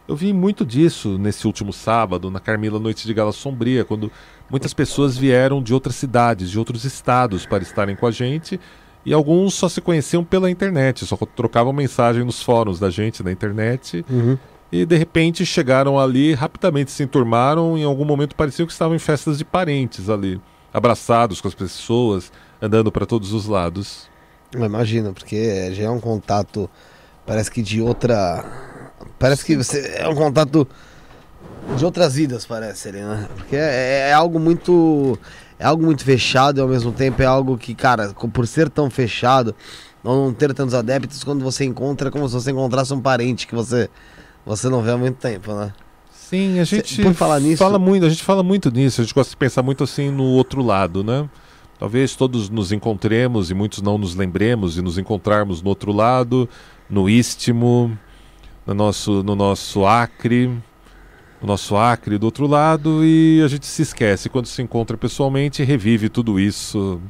Eu vi muito disso nesse último sábado, na Carmila Noite de Gala Sombria, quando muitas pessoas vieram de outras cidades, de outros estados para estarem com a gente, e alguns só se conheciam pela internet, só trocavam mensagem nos fóruns da gente na internet. Uhum. E de repente chegaram ali, rapidamente se enturmaram, em algum momento pareciam que estavam em festas de parentes ali, abraçados com as pessoas, andando para todos os lados. Eu imagino, porque já é um contato, parece que de outra. Parece que você é um contato de outras vidas, parece ali, né? Porque é, é algo muito. É algo muito fechado e ao mesmo tempo é algo que, cara, por ser tão fechado, não ter tantos adeptos, quando você encontra, é como se você encontrasse um parente que você, você não vê há muito tempo, né? Sim, a gente por falar nisso- fala muito, a gente fala muito nisso, a gente gosta de pensar muito assim no outro lado, né? Talvez todos nos encontremos e muitos não nos lembremos e nos encontrarmos no outro lado, no Istmo, no nosso, no nosso Acre, no nosso Acre do outro lado, e a gente se esquece. Quando se encontra pessoalmente, revive tudo isso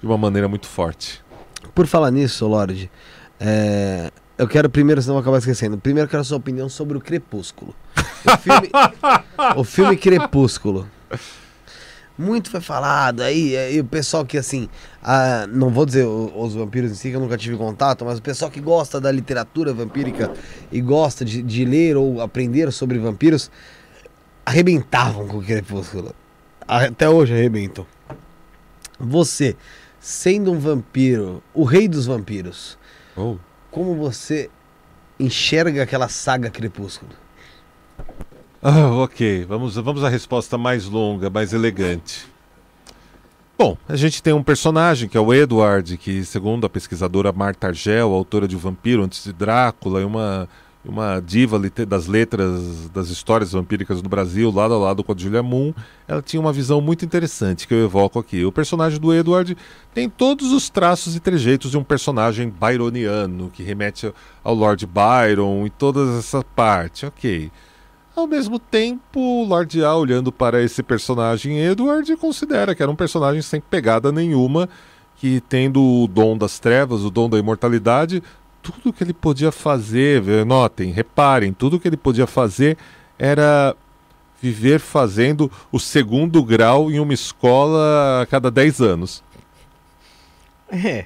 de uma maneira muito forte. Por falar nisso, Lorde, é, eu quero primeiro, senão eu vou acabar esquecendo. Primeiro eu quero a sua opinião sobre o Crepúsculo. O filme, o filme Crepúsculo. Muito foi falado aí, o pessoal que assim, ah, não vou dizer os vampiros em si, que eu nunca tive contato, mas o pessoal que gosta da literatura vampírica e gosta de, de ler ou aprender sobre vampiros, arrebentavam com o Crepúsculo. Até hoje arrebentam. Você, sendo um vampiro, o rei dos vampiros, Oh. Como você enxerga aquela saga Crepúsculo? Ah, ok. Vamos, vamos à resposta mais longa, mais elegante. Bom, a gente tem um personagem que é o Edward, que, segundo a pesquisadora Marta Argel, autora de O Vampiro Antes de Drácula, e uma, uma diva das letras das histórias vampíricas no Brasil, lado a lado com a Julia Moon, ela tinha uma visão muito interessante que eu evoco aqui. O personagem do Edward tem todos os traços e trejeitos de um personagem byroniano, que remete ao Lord Byron e toda essa parte, ok. Ao mesmo tempo, o Lord A, olhando para esse personagem Edward, considera que era um personagem sem pegada nenhuma, que tendo o dom das trevas, o dom da imortalidade, tudo que ele podia fazer, notem, reparem, tudo que ele podia fazer era viver fazendo o segundo grau em uma escola a cada 10 anos. É.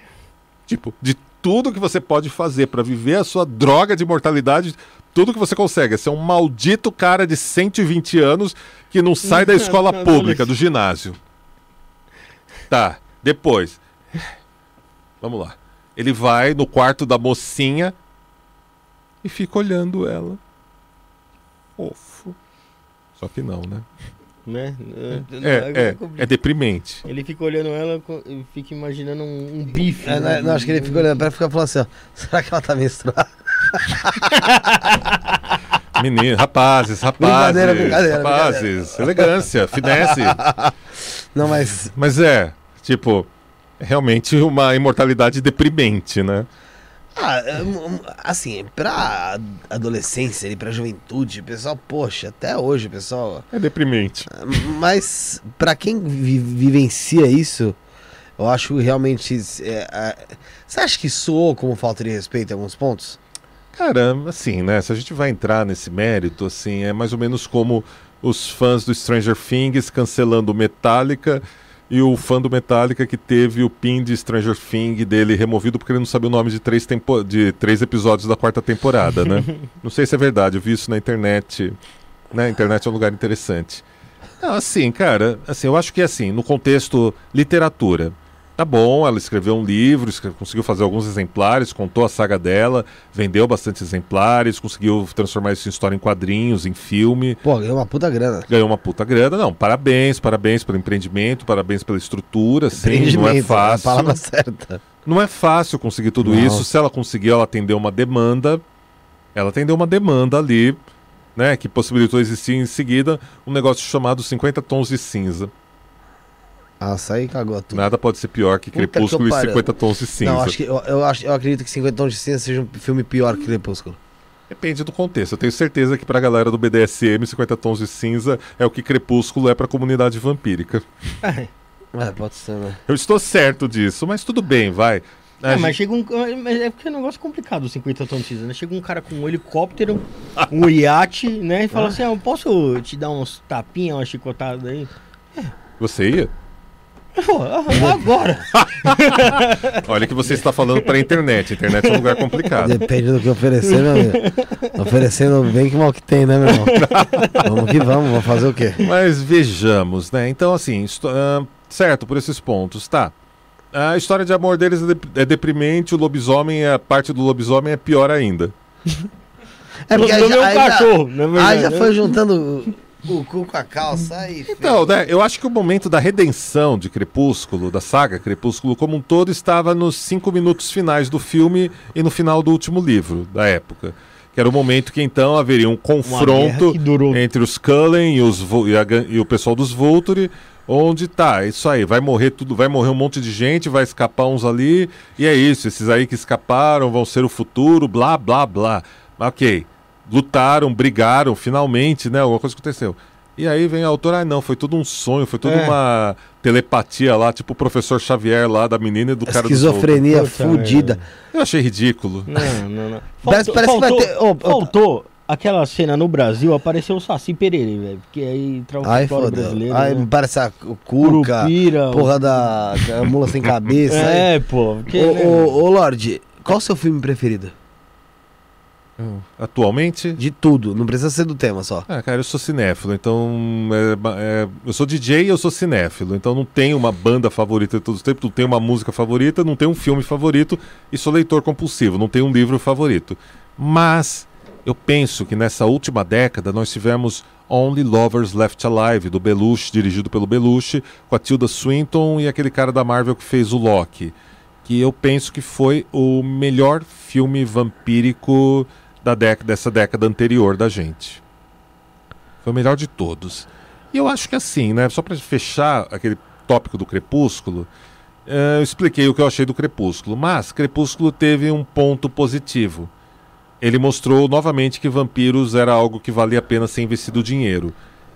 Tipo, de tudo que você pode fazer para viver a sua droga de imortalidade, tudo que você consegue é ser um maldito cara de 120 anos que não sai da escola pública, do ginásio. Tá, depois. Vamos lá. Ele vai no quarto da mocinha e fica olhando ela. Fofo. Só que não, né? Né? É, é, é deprimente. Ele fica olhando ela e fica imaginando um, um bife. É, né? não, acho que ele fica olhando pra ficar falando assim, ó, será que ela tá menstruada? Menino, rapazes, rapazes. Brincadeira, brincadeira, rapazes, elegância, finesse. Não, mas Mas é, tipo, realmente uma imortalidade deprimente, né? Ah, é, assim, pra adolescência e pra juventude, pessoal, poxa, até hoje, pessoal. É deprimente. Mas pra quem vi- vivencia isso, eu acho que realmente. é, é, você acha que soou como falta de respeito em alguns pontos? Cara, assim, né? Se a gente vai entrar nesse mérito, assim, é mais ou menos como os fãs do Stranger Things cancelando Metallica e o fã do Metallica que teve o pin de Stranger Things dele removido porque ele não sabia o nome de três, tempo... de três episódios da quarta temporada, né? não sei se é verdade, eu vi isso na internet. Né? A internet é um lugar interessante. Não, assim, cara, assim, eu acho que assim, no contexto literatura, tá bom, ela escreveu um livro, conseguiu fazer alguns exemplares, contou a saga dela, vendeu bastante exemplares, conseguiu transformar isso em história em quadrinhos, em filme, Pô, ganhou uma puta grana. ganhou uma puta grana. Não, parabéns, parabéns pelo empreendimento, parabéns pela estrutura, sim, não é a fácil. palavra certa. Não é fácil conseguir tudo Não. isso. Se ela conseguiu, ela atendeu uma demanda. Ela atendeu uma demanda ali, né? Que possibilitou existir em seguida um negócio chamado 50 tons de cinza. Ah, isso aí cagou tudo. Nada pode ser pior que Puta que Crepúsculo eu e pariu. 50 tons de cinza. Não, acho que, eu, eu, acho, eu acredito que 50 Tons de Cinza seja um filme pior que Crepúsculo. Depende do contexto. Eu tenho certeza que pra galera do BDSM, 50 Tons de Cinza é o que Crepúsculo é pra comunidade vampírica. É, pode ser, né? Eu estou certo disso, mas tudo bem, vai. É, gente- mas chega um. Mas é porque é um negócio complicado o 50 tons de cinza, né? Chega um cara com um helicóptero, um iate, né? E fala assim: ah, eu posso te dar uns tapinhas, uma chicotada aí? Você ia? Pô, agora! Olha que você está falando para a internet. A internet é um lugar complicado. Depende do que oferecer, meu amigo. Oferecendo bem que mal que tem, né, meu irmão? vamos que vamos, vamos fazer o quê? Mas vejamos, né? Então, assim, ah, certo, por esses pontos, tá. A história de amor deles é, é deprimente, o lobisomem, a parte do lobisomem é pior ainda. É porque aí No já, meu aí já- cachorro, aí já né? foi juntando o, cu com a calça aí. Então, né, eu acho que o momento da redenção de Crepúsculo, da saga Crepúsculo como um todo, estava nos cinco minutos finais do filme e no final do último livro da época. Que era o momento que então haveria um confronto entre os Cullen e, os, e, a e o pessoal dos Volturi, onde tá, é isso aí, vai morrer tudo, vai morrer um monte de gente, vai escapar uns ali, e é isso, esses aí que escaparam vão ser o futuro, blá, blá, blá. Ok, lutaram, brigaram, finalmente, né, alguma coisa aconteceu. E aí vem a autora, ah não, foi tudo um sonho, foi tudo É. uma telepatia lá, tipo o professor Xavier lá da menina e do cara dos Esquizofrenia Puta fudida. Volturi. Eu achei ridículo. Não, não, não. Parece- Faltou, parece que vai faltou, ter- ô, ô, faltou aquela cena no Brasil, apareceu o Saci Pererê, velho. Porque aí traz o folclore brasileiro. Ai, né? parece a Cuca, Curupira. porra da a mula sem cabeça. aí. É, pô. Porque, Ô, né, ô, ô, Lorde, qual o seu filme preferido? Atualmente, De tudo, não precisa ser do tema só. Ah, cara, eu sou cinéfilo, então. é, é, eu sou DJ e eu sou cinéfilo, então não tenho uma banda favorita de todos os tempos, não tenho uma música favorita, não tenho um filme favorito e sou leitor compulsivo, não tenho um livro favorito. Mas eu penso que nessa última década nós tivemos Only Lovers Left Alive, do Belushi, dirigido pelo Belushi, com a Tilda Swinton e aquele cara da Marvel que fez o Loki. Que eu penso que foi o melhor filme vampírico da década, dessa década anterior da gente. Foi o melhor de todos. E eu acho que assim, né? Só para fechar aquele tópico do Crepúsculo, eh, eu expliquei o que eu achei do Crepúsculo. Mas Crepúsculo teve um ponto positivo. Ele mostrou novamente que vampiros era algo que valia a pena ser investido dinheiro.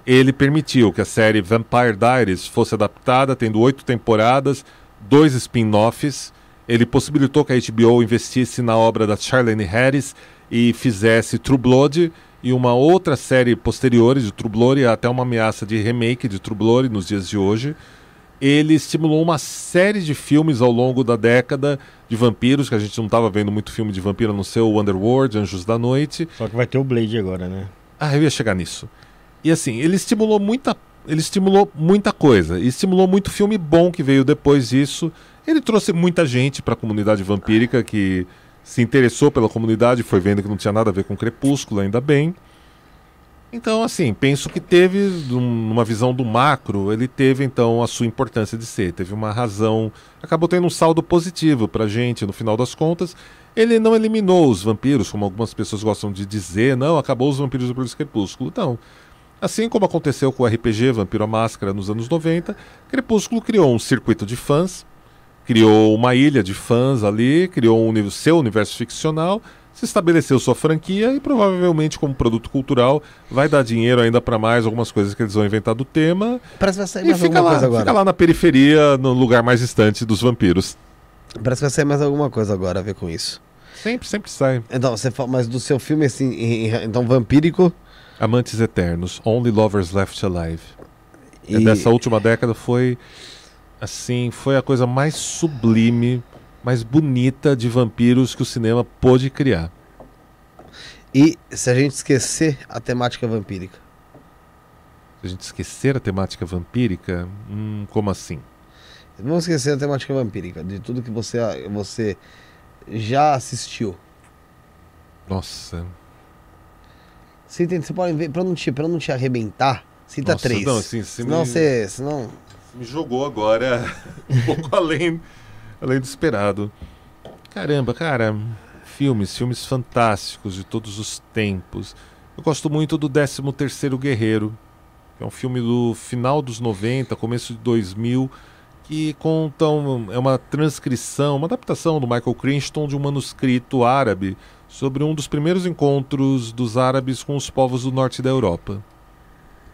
Ele permitiu que a série Vampire Diaries fosse adaptada, tendo oito temporadas, dois spin-offs. Ele possibilitou que a HBO investisse na obra da Charlene Harris e fizesse True Blood e uma outra série posterior de True Blood, e até uma ameaça de remake de True Blood nos dias de hoje. Ele estimulou uma série de filmes ao longo da década de vampiros, que a gente não estava vendo muito filme de vampiro, a não ser o Underworld, Anjos da Noite. Só que vai ter o Blade agora, né? Ah, eu ia chegar nisso. E assim, ele estimulou muita, ele estimulou muita coisa, e estimulou muito filme bom que veio depois disso. Ele trouxe muita gente para a comunidade vampírica que se interessou pela comunidade, foi vendo que não tinha nada a ver com Crepúsculo, ainda bem. Então, assim, penso que teve, num- numa visão do macro, ele teve então a sua importância de ser, teve uma razão, acabou tendo um saldo positivo pra gente no final das contas. Ele não eliminou os vampiros, como algumas pessoas gostam de dizer, não, acabou os vampiros do Crepúsculo. Não. Assim como aconteceu com o RPG Vampiro à Máscara nos anos 90, Crepúsculo criou um circuito de fãs, criou uma ilha de fãs ali, criou um seu universo ficcional, se estabeleceu sua franquia e provavelmente como produto cultural vai dar dinheiro ainda para mais algumas coisas que eles vão inventar do tema Parece que vai sair e mais fica alguma lá, coisa agora. fica lá na periferia, no lugar mais distante dos vampiros. Parece que vai sair mais alguma coisa agora a ver com isso. Sempre, sempre sai. Então, você fala, mas do seu filme, assim, em- em- então, vampírico. Amantes Eternos, Only Lovers Left Alive. E... Dessa última década foi assim, foi a coisa mais sublime, mais bonita de vampiros que o cinema pôde criar. E se a gente esquecer a temática vampírica? Se a gente esquecer a temática vampírica, hum, como assim? Vamos esquecer a temática vampírica, de tudo que você, você já assistiu. Nossa. Entende? Você pode ver, pra não te, pra não te arrebentar, cita Nossa, três. não, assim, senão me- você. Senão. Me jogou agora um pouco além, além do esperado. Caramba, cara, filmes, filmes fantásticos de todos os tempos. Eu gosto muito do 13º Guerreiro, que é um filme do final dos 90, começo de 2000, que conta um- é uma transcrição, uma adaptação do Michael Crichton de um manuscrito árabe sobre um dos primeiros encontros dos árabes com os povos do norte da Europa.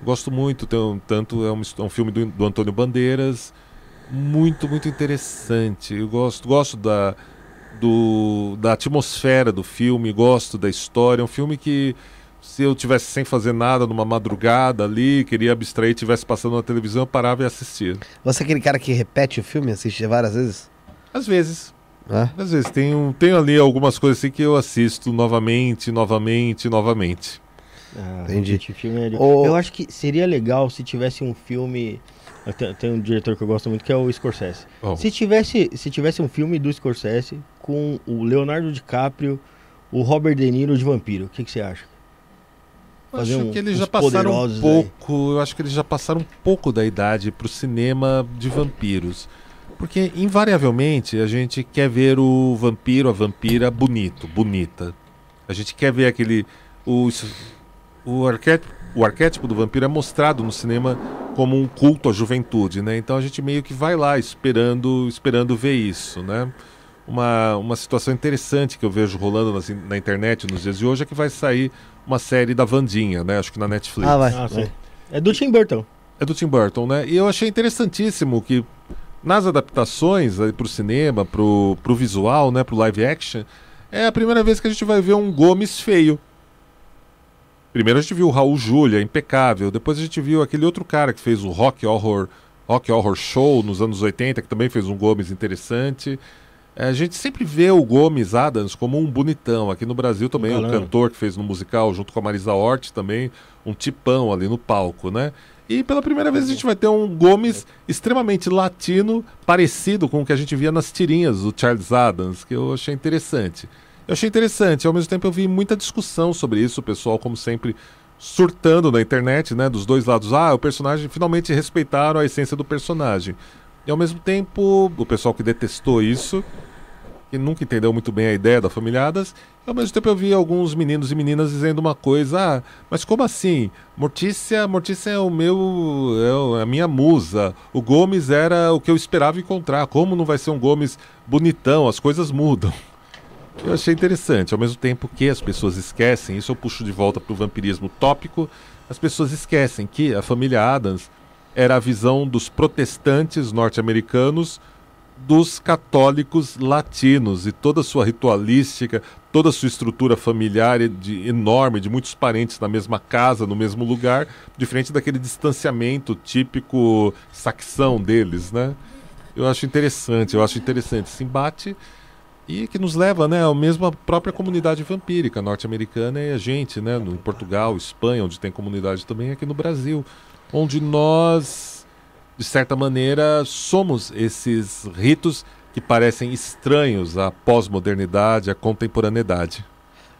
Gosto muito, tem tanto é um, é um filme do, do Antônio Bandeiras, muito, muito interessante. Eu gosto, gosto da, do, da atmosfera do filme, gosto da história. É um filme que, se eu tivesse sem fazer nada numa madrugada ali, queria abstrair, tivesse passando na televisão, eu parava e assistia. Você é aquele cara que repete o filme, assiste várias vezes? Às vezes, É? às vezes, tenho, tenho ali algumas coisas assim que eu assisto novamente, novamente, novamente. Ah, Entendi. filme é- O- Eu acho que seria legal se tivesse um filme. eu te- Tem um diretor que eu gosto muito que é o Scorsese. Bom, Se tivesse, se tivesse um filme do Scorsese com o Leonardo DiCaprio, o Robert De Niro de vampiro, o que, que você acha? eu fazer acho um- que eles já passaram um pouco, eu acho que eles já passaram um pouco da idade pro cinema de vampiros. Porque invariavelmente a gente quer ver o vampiro, a vampira bonito, bonita. A gente quer ver aquele o o arquétipo, o arquétipo do vampiro é mostrado no cinema como um culto à juventude, né? Então a gente meio que vai lá esperando, esperando ver isso, né? Uma, uma situação interessante que eu vejo rolando nas- na internet nos dias de hoje é que vai sair uma série da Vandinha, né? Acho que na Netflix. Ah, vai. Ah, vai. sim. É do Tim Burton. É do Tim Burton, né? E eu achei interessantíssimo que nas adaptações para o cinema, pro, pro visual, né, pro live action, é a primeira vez que a gente vai ver um Gomes feio. Primeiro a gente viu o Raul Júlia, impecável. Depois a gente viu aquele outro cara que fez o Rock Horror, Rock Horror Show nos anos 80, que também fez um Gomes interessante. É, A gente sempre vê o Gomes Adams como um bonitão. Aqui no Brasil também, o galã. cantor que fez no musical junto com a Marisa Hort também, um tipão ali no palco, né? E pela primeira vez a gente vai ter um Gomes extremamente latino, parecido com o que a gente via nas tirinhas do Charles Adams, que eu achei interessante. Eu achei interessante, ao mesmo tempo eu vi muita discussão sobre isso, o pessoal, como sempre, surtando na internet, né, dos dois lados. Ah, o personagem, finalmente respeitaram a essência do personagem. E ao mesmo tempo, o pessoal que detestou isso, que nunca entendeu muito bem a ideia da Famíliadas, e ao mesmo tempo eu vi alguns meninos e meninas dizendo uma coisa, ah, mas como assim? Mortícia, Mortícia é o meu, é o- a minha musa. O Gomes era o que eu esperava encontrar. Como não vai ser um Gomes bonitão? As coisas mudam. Eu achei interessante, ao mesmo tempo que as pessoas esquecem, isso eu puxo de volta para o vampirismo tópico, as pessoas esquecem que a família Adams era a visão dos protestantes norte-americanos dos católicos latinos e toda a sua ritualística, toda a sua estrutura familiar de, enorme, de muitos parentes na mesma casa, no mesmo lugar, diferente daquele distanciamento típico saxão deles, né? Eu acho interessante, eu acho interessante esse embate e que nos leva, né, à mesma própria comunidade vampírica norte-americana e a gente, né, no Portugal, Espanha, onde tem comunidade também, aqui no Brasil, onde nós, de certa maneira, somos esses ritos que parecem estranhos à pós-modernidade, à contemporaneidade.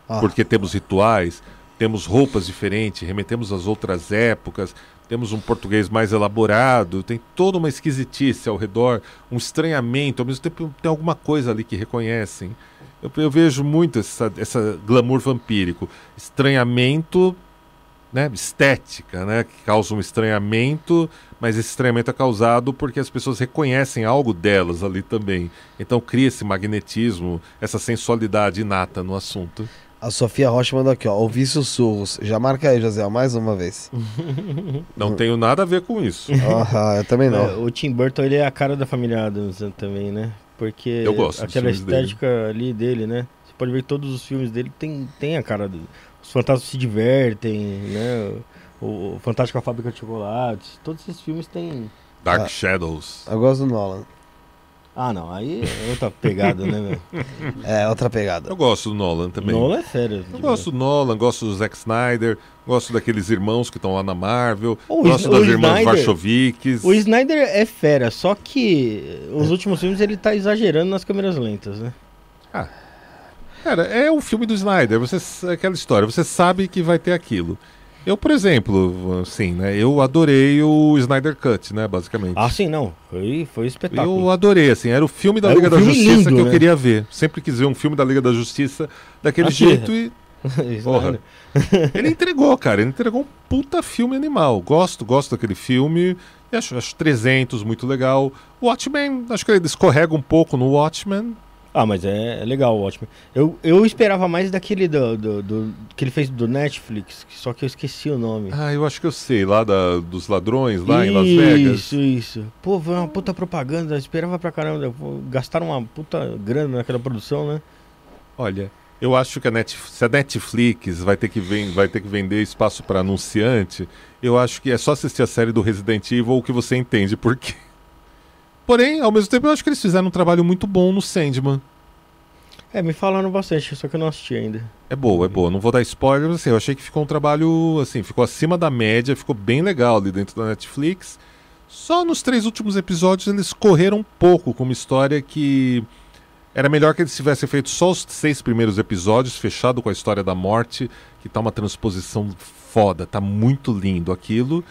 Ah. Porque temos rituais, temos roupas diferentes, remetemos às outras épocas, temos um português mais elaborado, tem toda uma esquisitice ao redor, um estranhamento, ao mesmo tempo tem alguma coisa ali que reconhecem. Eu, eu vejo muito essa, essa glamour vampírico. Estranhamento, né, estética, né, que causa um estranhamento, mas esse estranhamento é causado porque as pessoas reconhecem algo delas ali também. Então cria esse magnetismo, essa sensualidade inata no assunto. A Sofia Rocha mandou aqui, ó. Ouvi sussurros. Já marca aí, José, mais uma vez. Não tenho nada a ver com isso. Aham, eu também É, não. o Tim Burton ele é a cara da família Adams né, também, né? Porque Eu gosto aquela filmes dele. estética ali dele, né? Você pode ver que todos os filmes dele tem, tem a cara do. Os fantasmas se divertem, né? O, o Fantástico a Fábrica de Chocolates. Todos esses filmes têm. Dark Ah. Shadows. Eu gosto do Nolan. Ah, não, aí é outra pegada, né, meu? É, outra pegada. Eu gosto do Nolan também. Nolan é sério. Eu gosto do Nolan, gosto do Zack Snyder, gosto daqueles irmãos que estão lá na Marvel, O gosto das irmãs Varshovics. O Snyder é fera, só que os últimos filmes ele tá exagerando nas câmeras lentas, né? Cara, é o filme do Snyder, você, aquela história, você sabe que vai ter aquilo. Eu, por exemplo, assim, né, eu adorei o Snyder Cut, né, basicamente. Ah, sim, não. Foi, foi espetáculo. Eu adorei, assim, era o filme da um Liga da filme Justiça lindo, que eu né? queria ver. Sempre quis ver um filme da Liga da Justiça daquele jeito e Porra. ele entregou, cara. Ele entregou um puta filme animal. Gosto, gosto daquele filme. Acho, acho 300 muito legal. Watchmen, acho que ele escorrega um pouco no Watchmen. Ah, mas é, é legal, ótimo. Eu, eu esperava mais daquele do, do, do- que ele fez do Netflix, só que eu esqueci o nome. Ah, eu acho que eu sei, lá da, dos ladrões, lá em Las Vegas. Isso, isso. Pô, foi uma puta propaganda, eu esperava pra caramba. Gastaram uma puta grana naquela produção, né? Olha, eu acho que a Net, se a Netflix vai ter que, ven- vai ter que vender espaço para anunciante, eu acho que é só assistir a série do Resident Evil que você entende por quê. Porém, ao mesmo tempo, eu acho que eles fizeram um trabalho muito bom no Sandman. É, me falaram bastante, só que eu não assisti ainda. É boa, é boa. Não vou dar spoiler, mas assim, eu achei que ficou um trabalho, assim, ficou acima da média, ficou bem legal ali dentro da Netflix. Só nos três últimos episódios eles correram um pouco com uma história que era melhor que eles tivessem feito só os seis primeiros episódios, fechado com a história da morte, que tá uma transposição foda, tá muito lindo aquilo.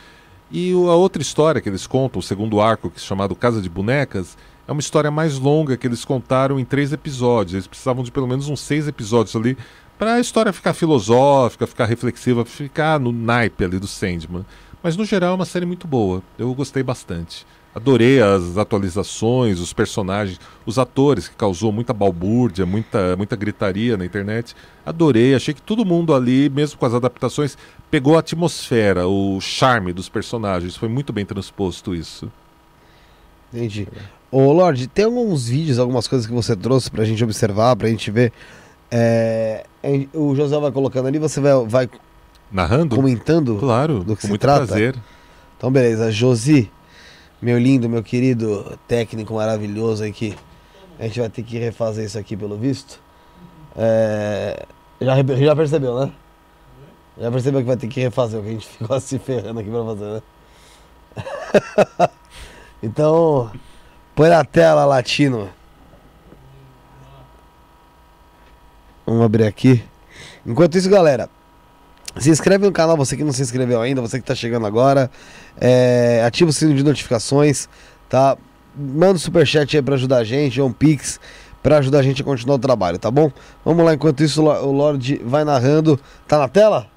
E a outra história que eles contam, o segundo arco, que é chamado Casa de Bonecas, é uma história mais longa que eles contaram em três episódios. Eles precisavam de pelo menos uns seis episódios ali para a história ficar filosófica, ficar reflexiva, ficar no naipe ali do Sandman. Mas no geral é uma série muito boa. Eu gostei bastante. Adorei as atualizações, os personagens, os atores que causou muita balbúrdia, muita, muita gritaria na internet. Adorei, achei que todo mundo ali, mesmo com as adaptações, pegou a atmosfera, o charme dos personagens. Foi muito bem transposto isso. Entendi. Ô, Lorde, tem alguns vídeos, algumas coisas que você trouxe pra gente observar, pra gente ver. É, em- o José vai colocando ali, você vai, vai Narrando? comentando. Claro, do que com se muito trata? prazer. Então, beleza. Josi, meu lindo, meu querido técnico maravilhoso aí que a gente vai ter que refazer isso aqui pelo visto. É, já, já percebeu, né? Já percebeu que vai ter que refazer que a gente ficou se ferrando aqui pra fazer, né? então, põe na tela, latino. Vamos abrir aqui. Enquanto isso, galera, se inscreve no canal, você que não se inscreveu ainda, você que tá chegando agora. É, ativa o sino de notificações, tá? Manda um superchat aí pra ajudar a gente, ou um pix pra ajudar a gente a continuar o trabalho, tá bom? Vamos lá, enquanto isso o Lorde vai narrando. Tá na tela?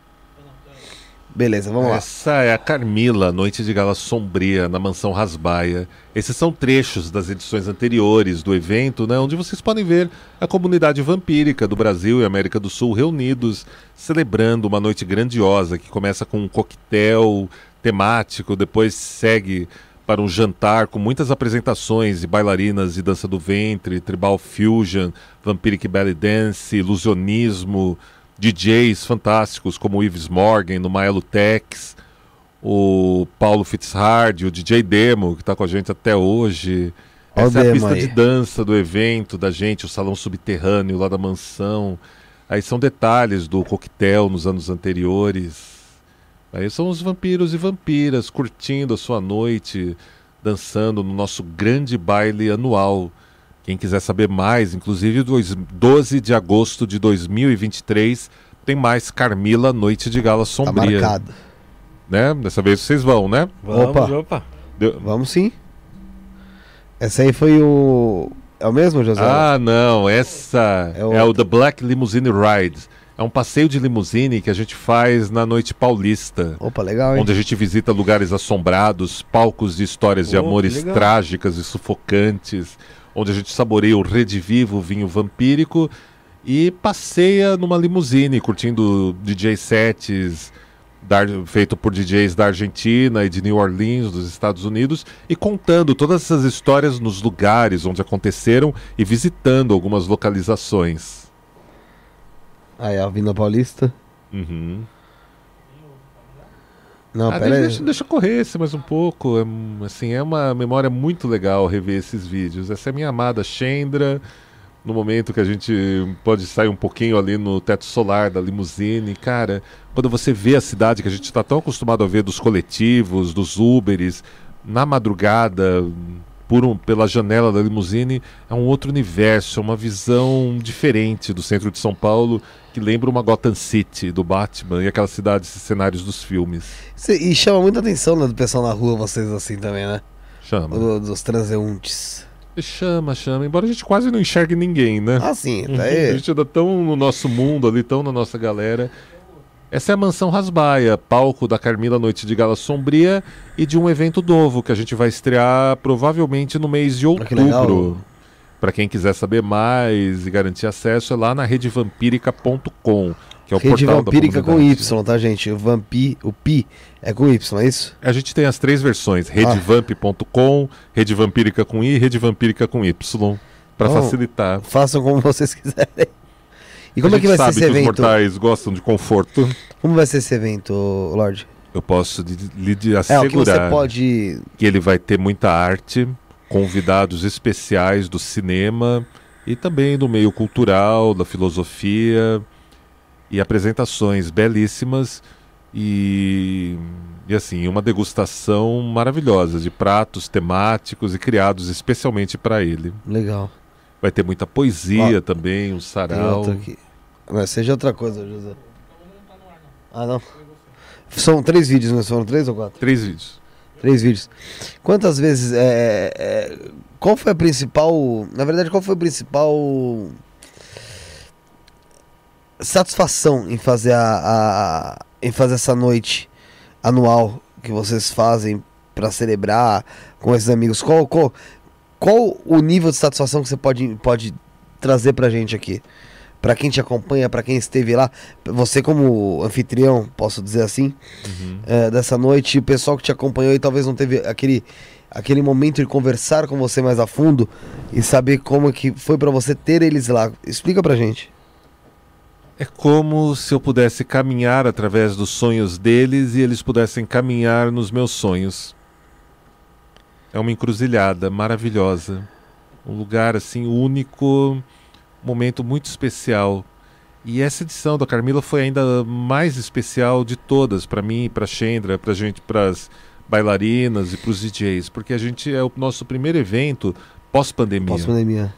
Beleza, vamos lá. Essa é a Carmila, Noite de Gala Sombria, na Mansão Rasbaia. Esses são trechos das edições anteriores do evento, né, onde vocês podem ver a comunidade vampírica do Brasil e América do Sul reunidos, celebrando uma noite grandiosa que começa com um coquetel temático, depois segue para um jantar com muitas apresentações de bailarinas de dança do ventre, tribal fusion, vampiric belly dance, ilusionismo, DJs fantásticos como o Yves Morgan, no Maelo Tex, o Paulo Fitzhard, o DJ Demo, que está com a gente até hoje. Ó o Essa é a pista aí. de dança do evento, da gente, o salão subterrâneo lá da mansão. Aí são detalhes do coquetel nos anos anteriores. Aí são os vampiros e vampiras curtindo a sua noite, dançando no nosso grande baile anual. Quem quiser saber mais, inclusive dois- 12 de agosto de 2023, tem mais Carmila Noite de Gala Tá Sombria. marcado. né? Dessa vez vocês vão, né? Vamos, Opa. opa. Deu- Vamos sim. Essa aí foi o. É o mesmo, José? Ah, não, essa É é, o The Black Limousine Ride. É um passeio de limusine que a gente faz na noite paulista. Opa, legal, hein? Onde a gente visita lugares assombrados, palcos de histórias de Oh, que amores trágicas e sufocantes, onde a gente saboreia o redivivo vinho vampírico e passeia numa limusine, curtindo DJ sets da- feito por DJs da Argentina e de New Orleans, dos Estados Unidos, e contando todas essas histórias nos lugares onde aconteceram e visitando algumas localizações. Aí, a Avenida Paulista. Uhum. Não, Ah, deixa, deixa correr esse mais um pouco. É, assim, é uma memória muito legal rever esses vídeos. Essa é a minha amada Chendra, no momento que a gente pode sair um pouquinho ali no teto solar da limusine. Cara, quando você vê a cidade que a gente está tão acostumado a ver dos coletivos, dos Uberes, na madrugada, por um- pela janela da limusine, é um outro universo, é uma visão diferente do centro de São Paulo, que lembra uma Gotham City do Batman e aquelas cidades e cenários dos filmes. E chama muita atenção né, do pessoal na rua, vocês assim também, né? Chama. Do- dos transeuntes. Chama, chama. Embora a gente quase não enxergue ninguém, né? Ah, sim, tá A aí. gente ainda tão no nosso mundo ali, tão na nossa galera. Essa é a Mansão Rasbaia, palco da Carmila Noite de Gala Sombria e de um evento novo que a gente vai estrear provavelmente no mês de outubro. Para quem quiser saber mais e garantir acesso, é lá na redevampírica.com, que é o Rede portal Vampírica da com. Y, tá, gente? O Vampi, o Pi é com Y, é isso? A gente tem as três versões, Ah. redevamp.com, redevampírica com I e redevampírica com Y, para Bom, facilitar. Façam como vocês quiserem. E como é que vai ser esse que os evento? mortais gostam de conforto. Como vai ser esse evento, Lorde? Eu posso lhe lhe É, que você assegurar pode. que ele vai ter muita arte, convidados especiais do cinema e também do meio cultural, da filosofia e apresentações belíssimas e, e assim, uma degustação maravilhosa de pratos temáticos e criados especialmente para ele. Legal. Vai ter muita poesia Ó, também, um sarau. Mas seja outra coisa, José. Ah, não. São três vídeos, não foram três ou quatro? Três vídeos. Três vídeos. Quantas vezes. É, é, qual foi a principal. Na verdade, qual foi a principal. Satisfação em fazer a, a- em fazer essa noite anual que vocês fazem pra celebrar com esses amigos? Qual, qual, qual o nível de satisfação que você pode, pode trazer pra gente aqui? Pra quem te acompanha, pra quem esteve lá, você como anfitrião, posso dizer assim, Uhum. é, dessa noite, o pessoal que te acompanhou e talvez não teve aquele, aquele momento de conversar com você mais a fundo e saber como que foi pra você ter eles lá. Explica pra gente. É como se eu pudesse caminhar através dos sonhos deles e eles pudessem caminhar nos meus sonhos. É uma encruzilhada maravilhosa. Um lugar assim único, momento muito especial. E essa edição da Carmila foi ainda mais especial de todas para mim, para Chendra, para gente, para as bailarinas e para os DJs, porque a gente é o nosso primeiro evento pós-pandemia. Pós-pandemia.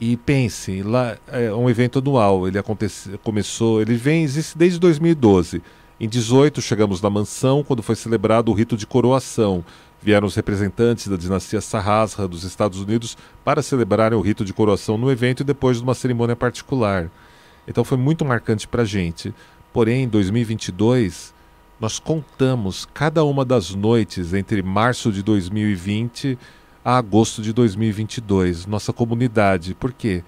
E pense, lá é um evento anual, ele acontece, começou, ele vem existe desde 2012. Em 18 chegamos na mansão quando foi celebrado o rito de coroação. Vieram os representantes da dinastia Sahasra dos Estados Unidos para celebrarem o rito de coroação no evento e depois de uma cerimônia particular. Então foi muito marcante para a gente. Porém, em 2022, nós contamos cada uma das noites entre março de 2020 a agosto de 2022, nossa comunidade. Por quê?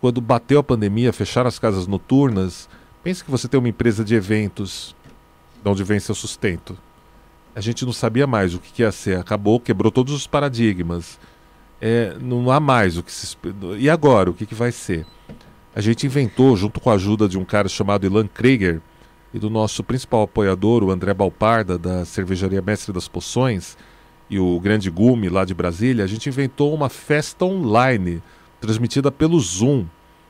Quando bateu a pandemia, fecharam as casas noturnas, pense que você tem uma empresa de eventos, de onde vem seu sustento. A gente não sabia mais o que, que ia ser, acabou, quebrou todos os paradigmas. É, não há mais o que se. E agora, o que, que vai ser? A gente inventou, junto com a ajuda de um cara chamado Ilan Krieger e do nosso principal apoiador, o André Balparda, da cervejaria Mestre das Poções, e o Grande Gume lá de Brasília, a gente inventou uma festa online, transmitida pelo Zoom.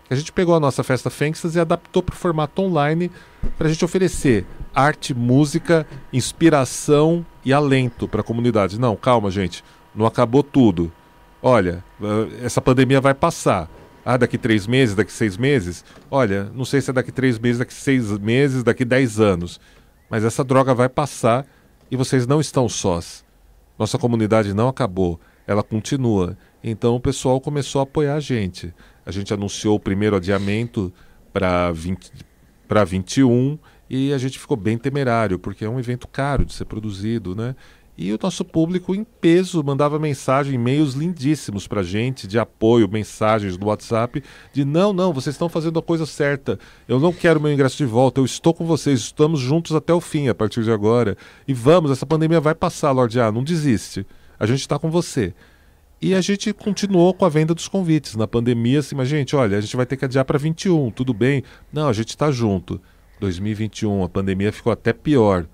A gente pegou a nossa festa Fenxas e adaptou para o formato online para a gente oferecer arte, música, inspiração e alento para a comunidade. Não, calma, gente, não acabou tudo. Olha, eh, essa pandemia vai passar. Ah, daqui três meses, daqui seis meses? Olha, não sei se é daqui três meses, daqui seis meses, daqui dez anos. Mas essa droga vai passar e vocês não estão sós. Nossa comunidade não acabou, ela continua. Então o pessoal começou a apoiar a gente. A gente anunciou o primeiro adiamento para 20 para 21 e a gente ficou bem temerário, porque é um evento caro de ser produzido, né? E o nosso público em peso mandava mensagem, e-mails lindíssimos pra gente, de apoio, mensagens no WhatsApp, de não, não, vocês estão fazendo a coisa certa. Eu não quero meu ingresso de volta, eu estou com vocês, estamos juntos até o fim a partir de agora. E vamos, essa pandemia vai passar, Lorde A, não desiste. A gente está com você. E a gente continuou com a venda dos convites. Na pandemia, assim, mas gente, olha, a gente vai ter que adiar para 21, tudo bem? Não, a gente está junto. 2021, a pandemia ficou até pior.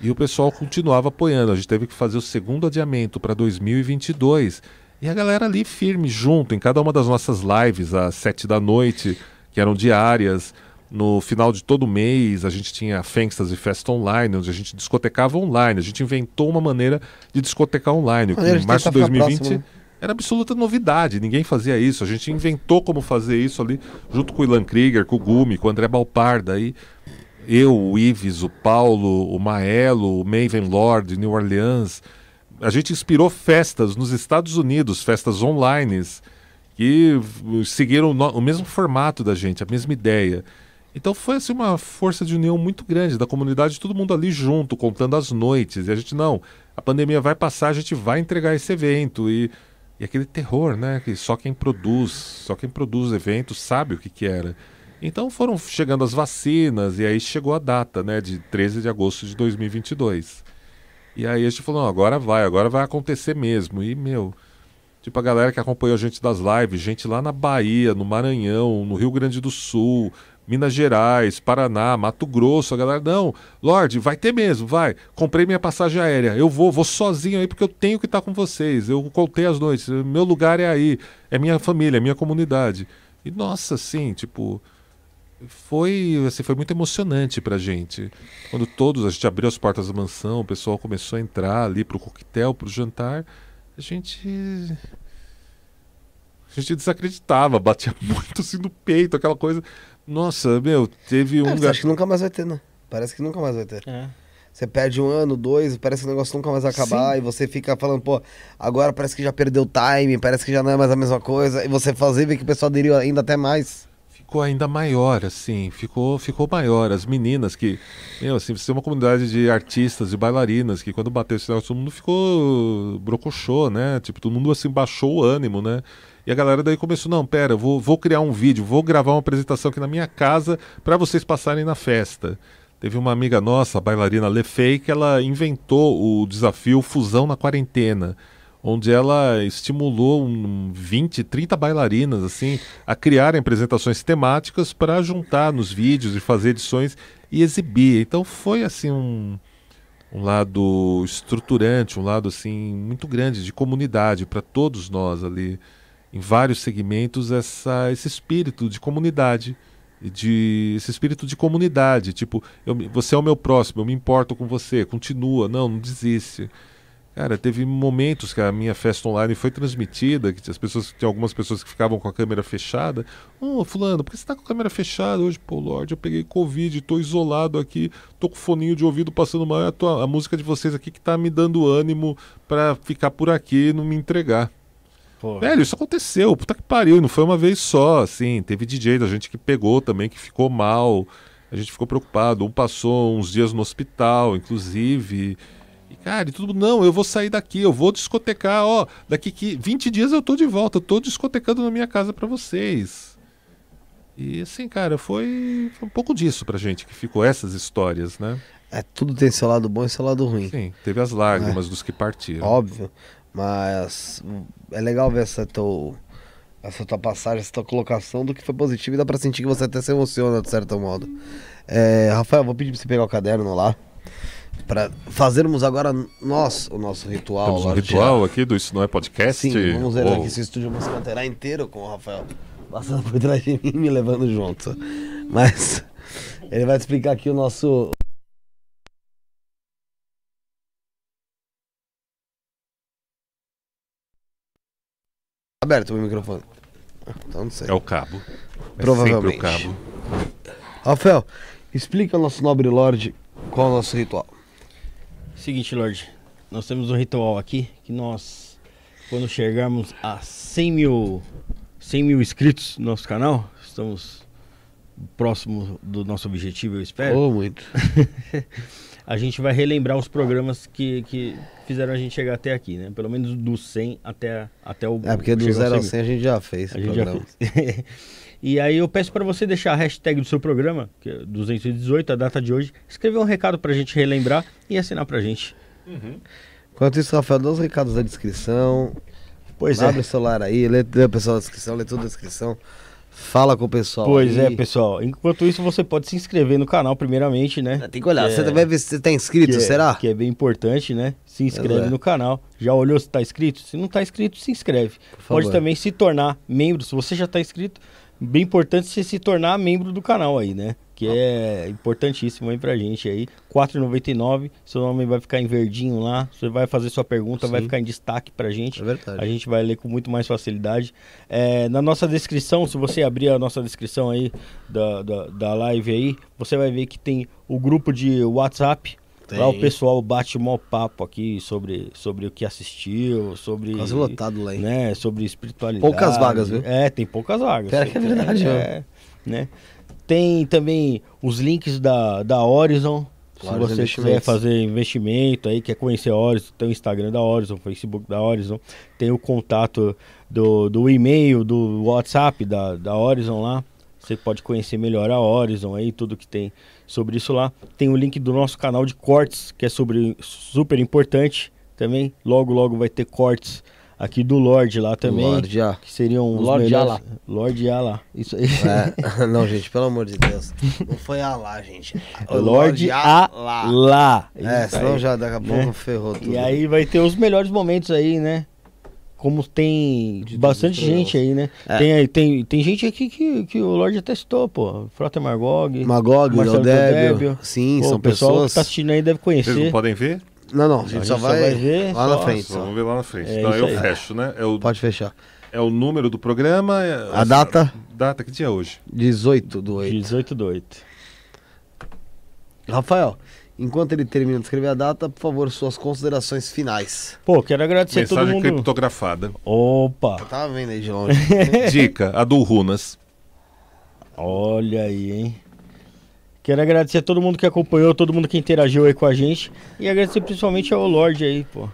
E o pessoal continuava apoiando. A gente teve que fazer o segundo adiamento para 2022. E a galera ali firme, junto, em cada uma das nossas lives, às sete da noite, que eram diárias. No final de todo mês, a gente tinha festas e festa online, onde a gente discotecava online. A gente inventou uma maneira de discotecar online. Maneira em março de tentar ficar 2020 próximo, né? era absoluta novidade, ninguém fazia isso. A gente inventou como fazer isso ali, junto com o Ilan Krieger, com o Gumi, com o André Balparda. Aí eu, o Ives, o Paulo, o Maelo, o Maven Lord, New Orleans. A gente inspirou festas nos Estados Unidos, festas online, que seguiram o, mesmo formato da gente, a mesma ideia. Então foi assim uma força de união muito grande da comunidade, todo mundo ali junto, contando as noites. E a gente, não, a pandemia vai passar, a gente vai entregar esse evento. E E aquele terror, né? Que só quem produz, só quem produz eventos sabe o que, que era. Então foram chegando as vacinas e aí chegou a data, né? De 13 de agosto de 2022. E aí a gente falou, agora vai, agora vai acontecer mesmo. E, meu, tipo a galera que acompanhou a gente das lives, gente lá na Bahia, no Maranhão, no Rio Grande do Sul, Minas Gerais, Paraná, Mato Grosso, a galera, não, Lorde, vai ter mesmo, vai. Comprei minha passagem aérea, eu vou, vou sozinho aí porque eu tenho que estar com vocês. Eu contei as noites, meu lugar é aí, é minha família, é minha comunidade. E nossa, assim, tipo, foi, assim, foi muito emocionante pra gente. Quando todos, a gente abriu as portas da mansão, o pessoal começou a entrar ali pro coquetel, pro jantar, a gente a gente desacreditava, batia muito assim no peito, aquela coisa. Nossa, meu, teve um. É, acha que nunca mais vai ter, né? Parece que nunca mais vai ter. É. Você perde um ano, dois, parece que o negócio nunca mais vai acabar. Sim. E você fica falando, pô, agora parece que já perdeu o time, parece que já não é mais a mesma coisa. E você fazer ver que o pessoal aderiu ainda até mais. Ficou ainda maior, assim, ficou, ficou maior. As meninas que, meu, assim, você tem uma comunidade de artistas e bailarinas que quando bateu esse negócio, todo mundo ficou brocochô, né? Tipo, todo mundo assim baixou o ânimo, né? E a galera daí começou, não, pera, vou, vou criar um vídeo, vou gravar uma apresentação aqui na minha casa para vocês passarem na festa. Teve uma amiga nossa, a bailarina Lefei, que ela inventou o desafio Fusão na Quarentena, onde ela estimulou um 20, 30 bailarinas assim a criarem apresentações temáticas para juntar nos vídeos e fazer edições e exibir. Então foi assim um, um lado estruturante, um lado assim muito grande de comunidade para todos nós ali em vários segmentos essa, esse espírito de comunidade de esse espírito de comunidade tipo eu, você é o meu próximo eu me importo com você continua não não desiste cara teve momentos que a minha festa online foi transmitida que as pessoas tinha algumas pessoas que ficavam com a câmera fechada. Ô oh, fulano por que você está com a câmera fechada hoje? Pô Lorde eu peguei covid estou isolado aqui tô com foninho de ouvido passando mal a, tua, a música de vocês aqui que tá me dando ânimo para ficar por aqui e não me entregar. Pô. Velho, isso aconteceu, puta que pariu, não foi uma vez só, assim, teve DJ da gente que pegou também, que ficou mal, a gente ficou preocupado, um passou uns dias no hospital, inclusive, cara, e tudo, não, eu vou sair daqui, eu vou discotecar, ó, daqui que 20 dias eu tô de volta, eu tô discotecando na minha casa para vocês. E assim, cara, foi, foi um pouco disso pra gente que ficou essas histórias, né? É, tudo tem seu lado bom e seu lado ruim. Sim, teve as lágrimas dos que partiram. Óbvio. Mas é legal ver essa, teu, essa tua passagem, essa tua colocação do que foi positivo e dá pra sentir que você até se emociona de certo modo. É, Rafael, vou pedir pra você pegar o caderno lá. Pra fazermos agora nós o nosso ritual. Temos um ritual aqui do Isso Não É Podcast. Sim, vamos ver Uou. aqui esse estúdio música terá inteiro com o Rafael passando por trás de mim e me levando junto. Mas ele vai te explicar aqui o nosso. Aberto o microfone. Então não sei. É o cabo. É Provavelmente. sempre o cabo. Rafael, explica ao nosso nobre Lorde qual é o nosso ritual. Seguinte, Lorde, nós temos um ritual aqui que nós, quando chegarmos a 100 mil, 100 mil inscritos no nosso canal, estamos próximo do nosso objetivo, eu espero. Oh, muito. a gente vai relembrar os programas que, que fizeram a gente chegar até aqui, né? Pelo menos do 100 até, até o. É porque do chegar ao 0 ao 100 mil. 100 a gente já fez. A gente já programa. fez. e aí eu peço para você deixar a hashtag do seu programa, que é 218, a data de hoje, escrever um recado pra gente relembrar e assinar pra gente. Enquanto isso, Rafael, dá os recados da descrição. Pois Abre o celular aí, lê, lê o pessoal da descrição, lê toda a descrição. Fala com o pessoal. Pois é, aí. pessoal. Enquanto isso, você pode se inscrever no canal, primeiramente, né? Tem que olhar, Que você é- vai ver se você tá inscrito, que é- será? Que é bem importante, né? Se inscreve é. no canal. Já olhou se tá inscrito? Se não tá inscrito, se inscreve. Pode também se tornar membro. Se você já tá inscrito, bem importante você se tornar membro do canal aí, né? Que é importantíssimo aí pra gente aí. R$ 4,99. Seu nome vai ficar em verdinho lá. Você vai fazer sua pergunta, vai Sim. ficar em destaque pra gente. É verdade. A gente vai ler com muito mais facilidade. É, na nossa descrição, se você abrir a nossa descrição aí da, da, da live aí, você vai ver que tem o grupo de WhatsApp. Tem. Lá o pessoal bate mó papo aqui sobre, sobre o que assistiu, sobre. Quase lotado lá, hein? Né, sobre espiritualidade. Poucas vagas, viu? É, tem poucas vagas. Pior que é verdade, é, né? Tem também os links da, da Horizon, Se você quiser fazer investimento aí, quer conhecer a Horizon, tem o Instagram da Horizon, o Facebook da Horizon, tem o contato do, do e-mail, do WhatsApp da, da Horizon lá. Você pode conhecer melhor a Horizon aí, tudo que tem sobre isso lá. Tem o link do nosso canal de cortes, que é sobre super importante também. Logo, logo vai ter cortes aqui do Lorde lá também. Lorde A. Que seriam os Lorde melhores... Ala. Lorde Ala. Isso aí. É, não, gente, pelo amor de Deus. Não foi a lá, gente. O Lorde A Ala. É, senão já daqui a pouco né? ferrou tudo. E aí vai ter os melhores momentos aí, né? Como tem De bastante gente aí, né? É. Tem, aí- tem, tem gente aqui que, que o Lorde até citou, pô. Frota Margog. Magog, Marcelo. Odébio. Sim, Pô, são o pessoal pessoas. que tá assistindo aí deve Vocês não conhecer. podem ver? Não, não, a gente, A só, gente só vai vai ver lá só- na frente. Só só. vamos ver lá na frente. É então eu aí. fecho, né? É o, Pode fechar. é o número do programa. é- A data? Data, que dia é hoje? 18 do 8. 18 do 8. Rafael, enquanto ele termina de escrever a data, por favor, suas considerações finais. Pô, quero agradecer a todo Mensagem mundo. criptografada. Opa! Eu tava vendo aí de longe. Dica, a do Runas. Olha aí, hein? Quero agradecer a todo mundo que acompanhou, todo mundo que interagiu aí com a gente. E agradecer principalmente ao Lorde aí, pô.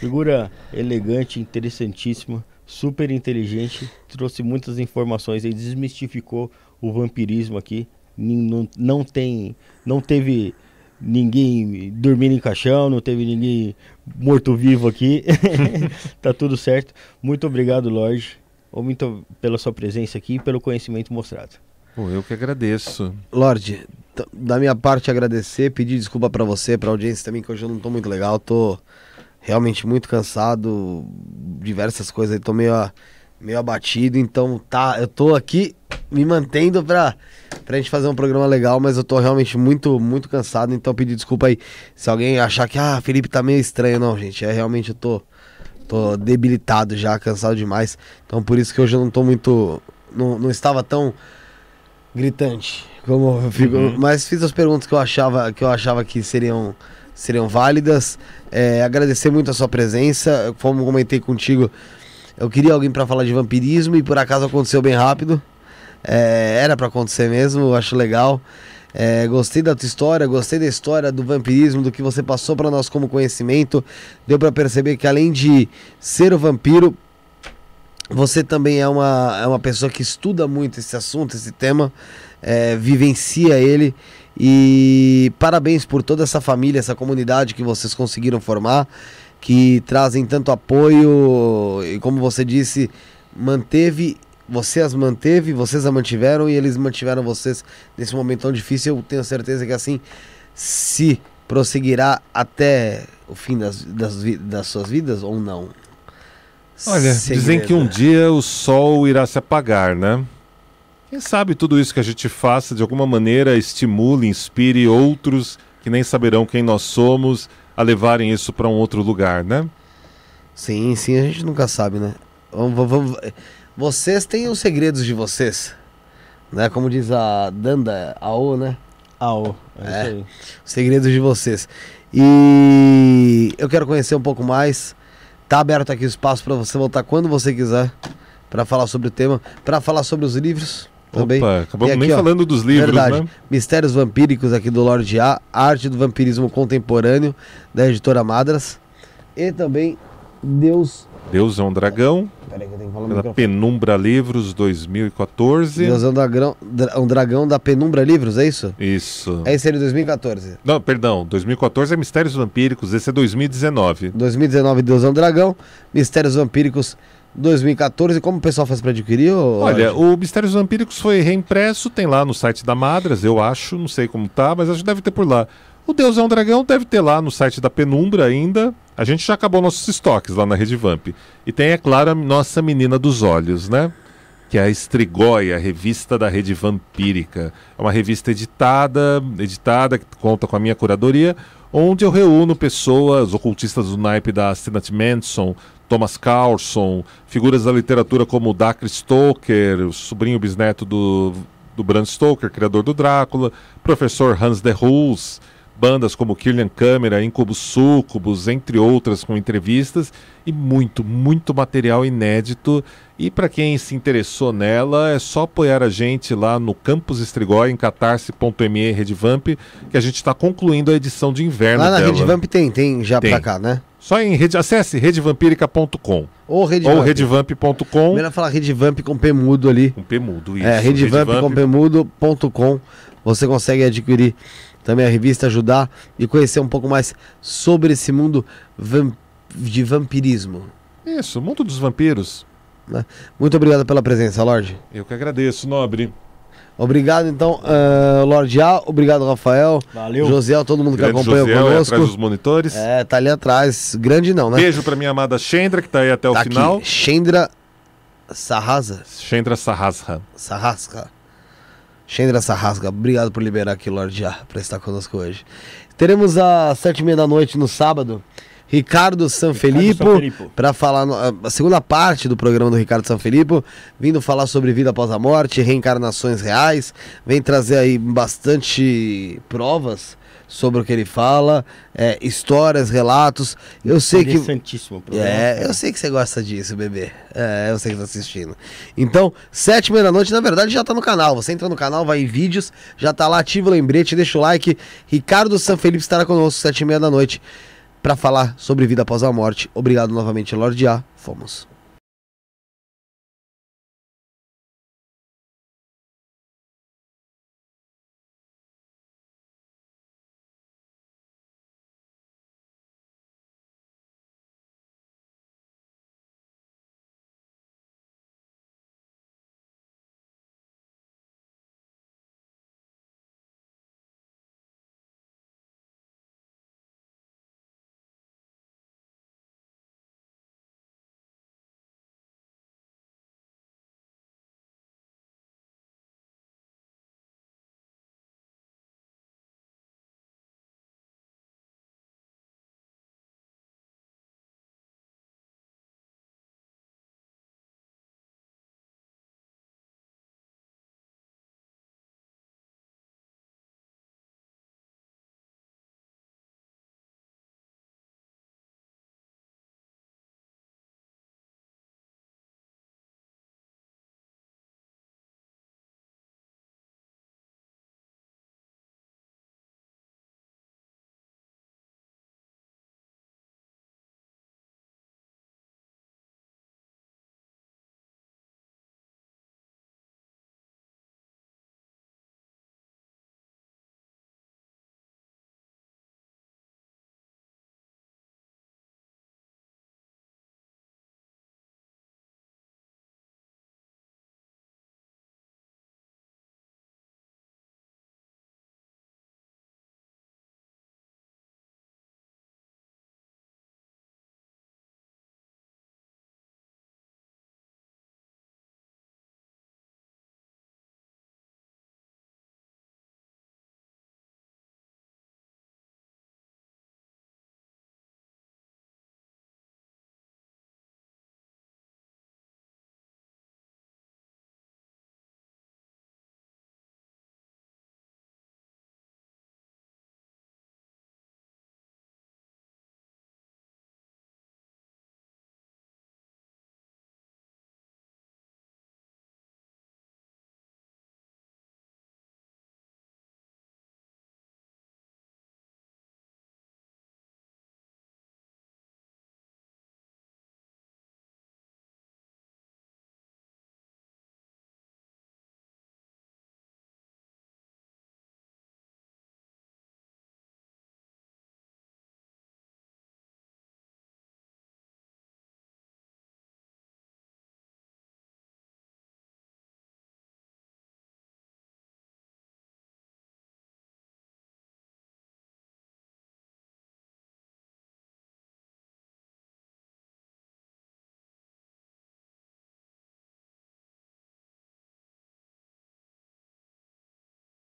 Figura elegante, interessantíssima, super inteligente. Trouxe muitas informações aí, desmistificou o vampirismo aqui. Não, não tem. Não teve ninguém dormindo em caixão, não teve ninguém morto-vivo aqui. tá tudo certo. Muito obrigado, Lorde. Muito pela sua presença aqui e pelo conhecimento mostrado. Pô, eu que agradeço. Lorde, da minha parte agradecer, pedir desculpa pra você, pra audiência também, que hoje eu não tô muito legal, tô realmente muito cansado, diversas coisas aí, tô meio, a- meio abatido, então tá, eu tô aqui me mantendo pra, pra gente fazer um programa legal, mas eu tô realmente muito, muito cansado, então pedir desculpa aí se alguém achar que, ah, Felipe tá meio estranho, não, gente, é realmente eu tô, tô debilitado já, cansado demais, então por isso que hoje eu não tô muito, não, não estava tão gritante. Como eu fico, Uhum. mas fiz as perguntas que eu achava que eu achava que seriam seriam válidas. É, agradecer muito a sua presença. Como comentei contigo, eu queria alguém para falar de vampirismo e por acaso aconteceu bem rápido. É, era para acontecer mesmo, acho legal. É, gostei da tua história, gostei da história do vampirismo, do que você passou para nós como conhecimento. Deu para perceber que além de ser o vampiro, você também é uma, é uma pessoa que estuda muito esse assunto, esse tema, é, vivencia ele. E parabéns por toda essa família, essa comunidade que vocês conseguiram formar, que trazem tanto apoio e, como você disse, manteve. Você as manteve, vocês a mantiveram e eles mantiveram vocês nesse momento tão difícil. Eu tenho certeza que assim se prosseguirá até o fim das, das, das suas vidas ou não. Olha, dizem que um Segredo. dia o sol irá se apagar, né? Quem sabe tudo isso que a gente faça de alguma maneira estimule, inspire outros que nem saberão quem nós somos a levarem isso para um outro lugar, né? Sim, sim, a gente nunca sabe, né? Vamos, vamos- vamos- Vocês têm os segredos de vocês, né? Como diz a Danda Ao, né? Au, é, É. isso aí. Os segredos de vocês. E eu quero conhecer um pouco mais. Tá aberto aqui o espaço para você voltar quando você quiser para falar sobre o tema, para falar sobre os livros também. Opa, acabamos E nem aqui, ó, falando dos livros, Verdade. né? Mistérios Vampíricos aqui do Lorde A, Arte do Vampirismo Contemporâneo da editora Madras e também Deus. Deus é um dragão, Peraí que eu tenho que falar no pela. Penumbra Livros 2014. Deus é um dragão, dra- um dragão da Penumbra Livros, é isso? Isso. É esse aí de 2014. Não, perdão, 2014 é Mistérios Vampíricos, esse é 2019. 2019, Deus é um dragão. Mistérios Vampíricos 2014. Como o pessoal faz pra adquirir? Olha, o Mistérios Vampíricos foi reimpresso, tem lá no site da Madras, eu acho, não sei como tá, mas acho que deve ter por lá. O Deus é um Dragão deve ter lá no site da Penumbra ainda. A gente já acabou nossos estoques lá na Rede Vamp. E tem, é claro, a nossa Menina dos Olhos, né? Que é a Estrigóia, a revista da Rede Vampírica. É uma revista editada, editada, que conta com a minha curadoria, onde eu reúno pessoas, ocultistas do naipe da Stennett Manson, Thomas Carlson, figuras da literatura como Dacre Stoker, o sobrinho bisneto do, do Bram Stoker, criador do Drácula, professor Hans de Hulst, bandas como Killian Câmara, Incubus Sucubus, entre outras com entrevistas e muito, muito material inédito. E para quem se interessou nela, é só apoiar a gente lá no Campus Estrigói, em catarse.me Redvamp, que a gente está concluindo a edição de inverno Lá na dela. Redvamp tem, tem já pra cá, né? Só em rede, acesse redevampírica.com Ou Redvamp. ou redevamp.com Melhor falar Redvamp com P mudo ali. com P mudo, isso. É, redvamp com pmudo.com. Você consegue adquirir também a revista, ajudar e conhecer um pouco mais sobre esse mundo vam- de vampirismo. Isso, Mundo dos Vampiros. Muito obrigado pela presença, Lorde. Eu que agradeço, Nobre. Obrigado, então, ah, Lorde A. Obrigado, Rafael. Valeu. Josiel, todo mundo que Grande acompanhou Josiel, é atrás dos conosco. monitores. É, tá ali atrás. Grande não, né? Beijo pra minha amada Chendra, que tá aí até o tá final. aqui. Shendra Sarraza. Chendra Sarrasra. Sarrasca. Shendra Sarrasca, obrigado por liberar aqui, Lorde A, para estar conosco hoje. Teremos às sete e meia da noite no sábado, Ricardo Sanfilippo, para falar a segunda parte do programa do Ricardo Sanfilippo, vindo falar sobre vida após a morte, reencarnações reais, vem trazer aí bastante provas sobre o que ele fala, é, histórias, relatos. Eu sei que programa. é, eu sei que você gosta disso, bebê. É, eu sei que tá assistindo. Então, sete e meia da noite, na verdade, já tá no canal. Você entra no canal, vai em vídeos, já tá lá, ativa o lembrete, deixa o like. Ricardo Sanfelipe estará conosco, sete e meia da noite, pra falar sobre vida após a morte. Obrigado novamente, Lorde A. Fomos.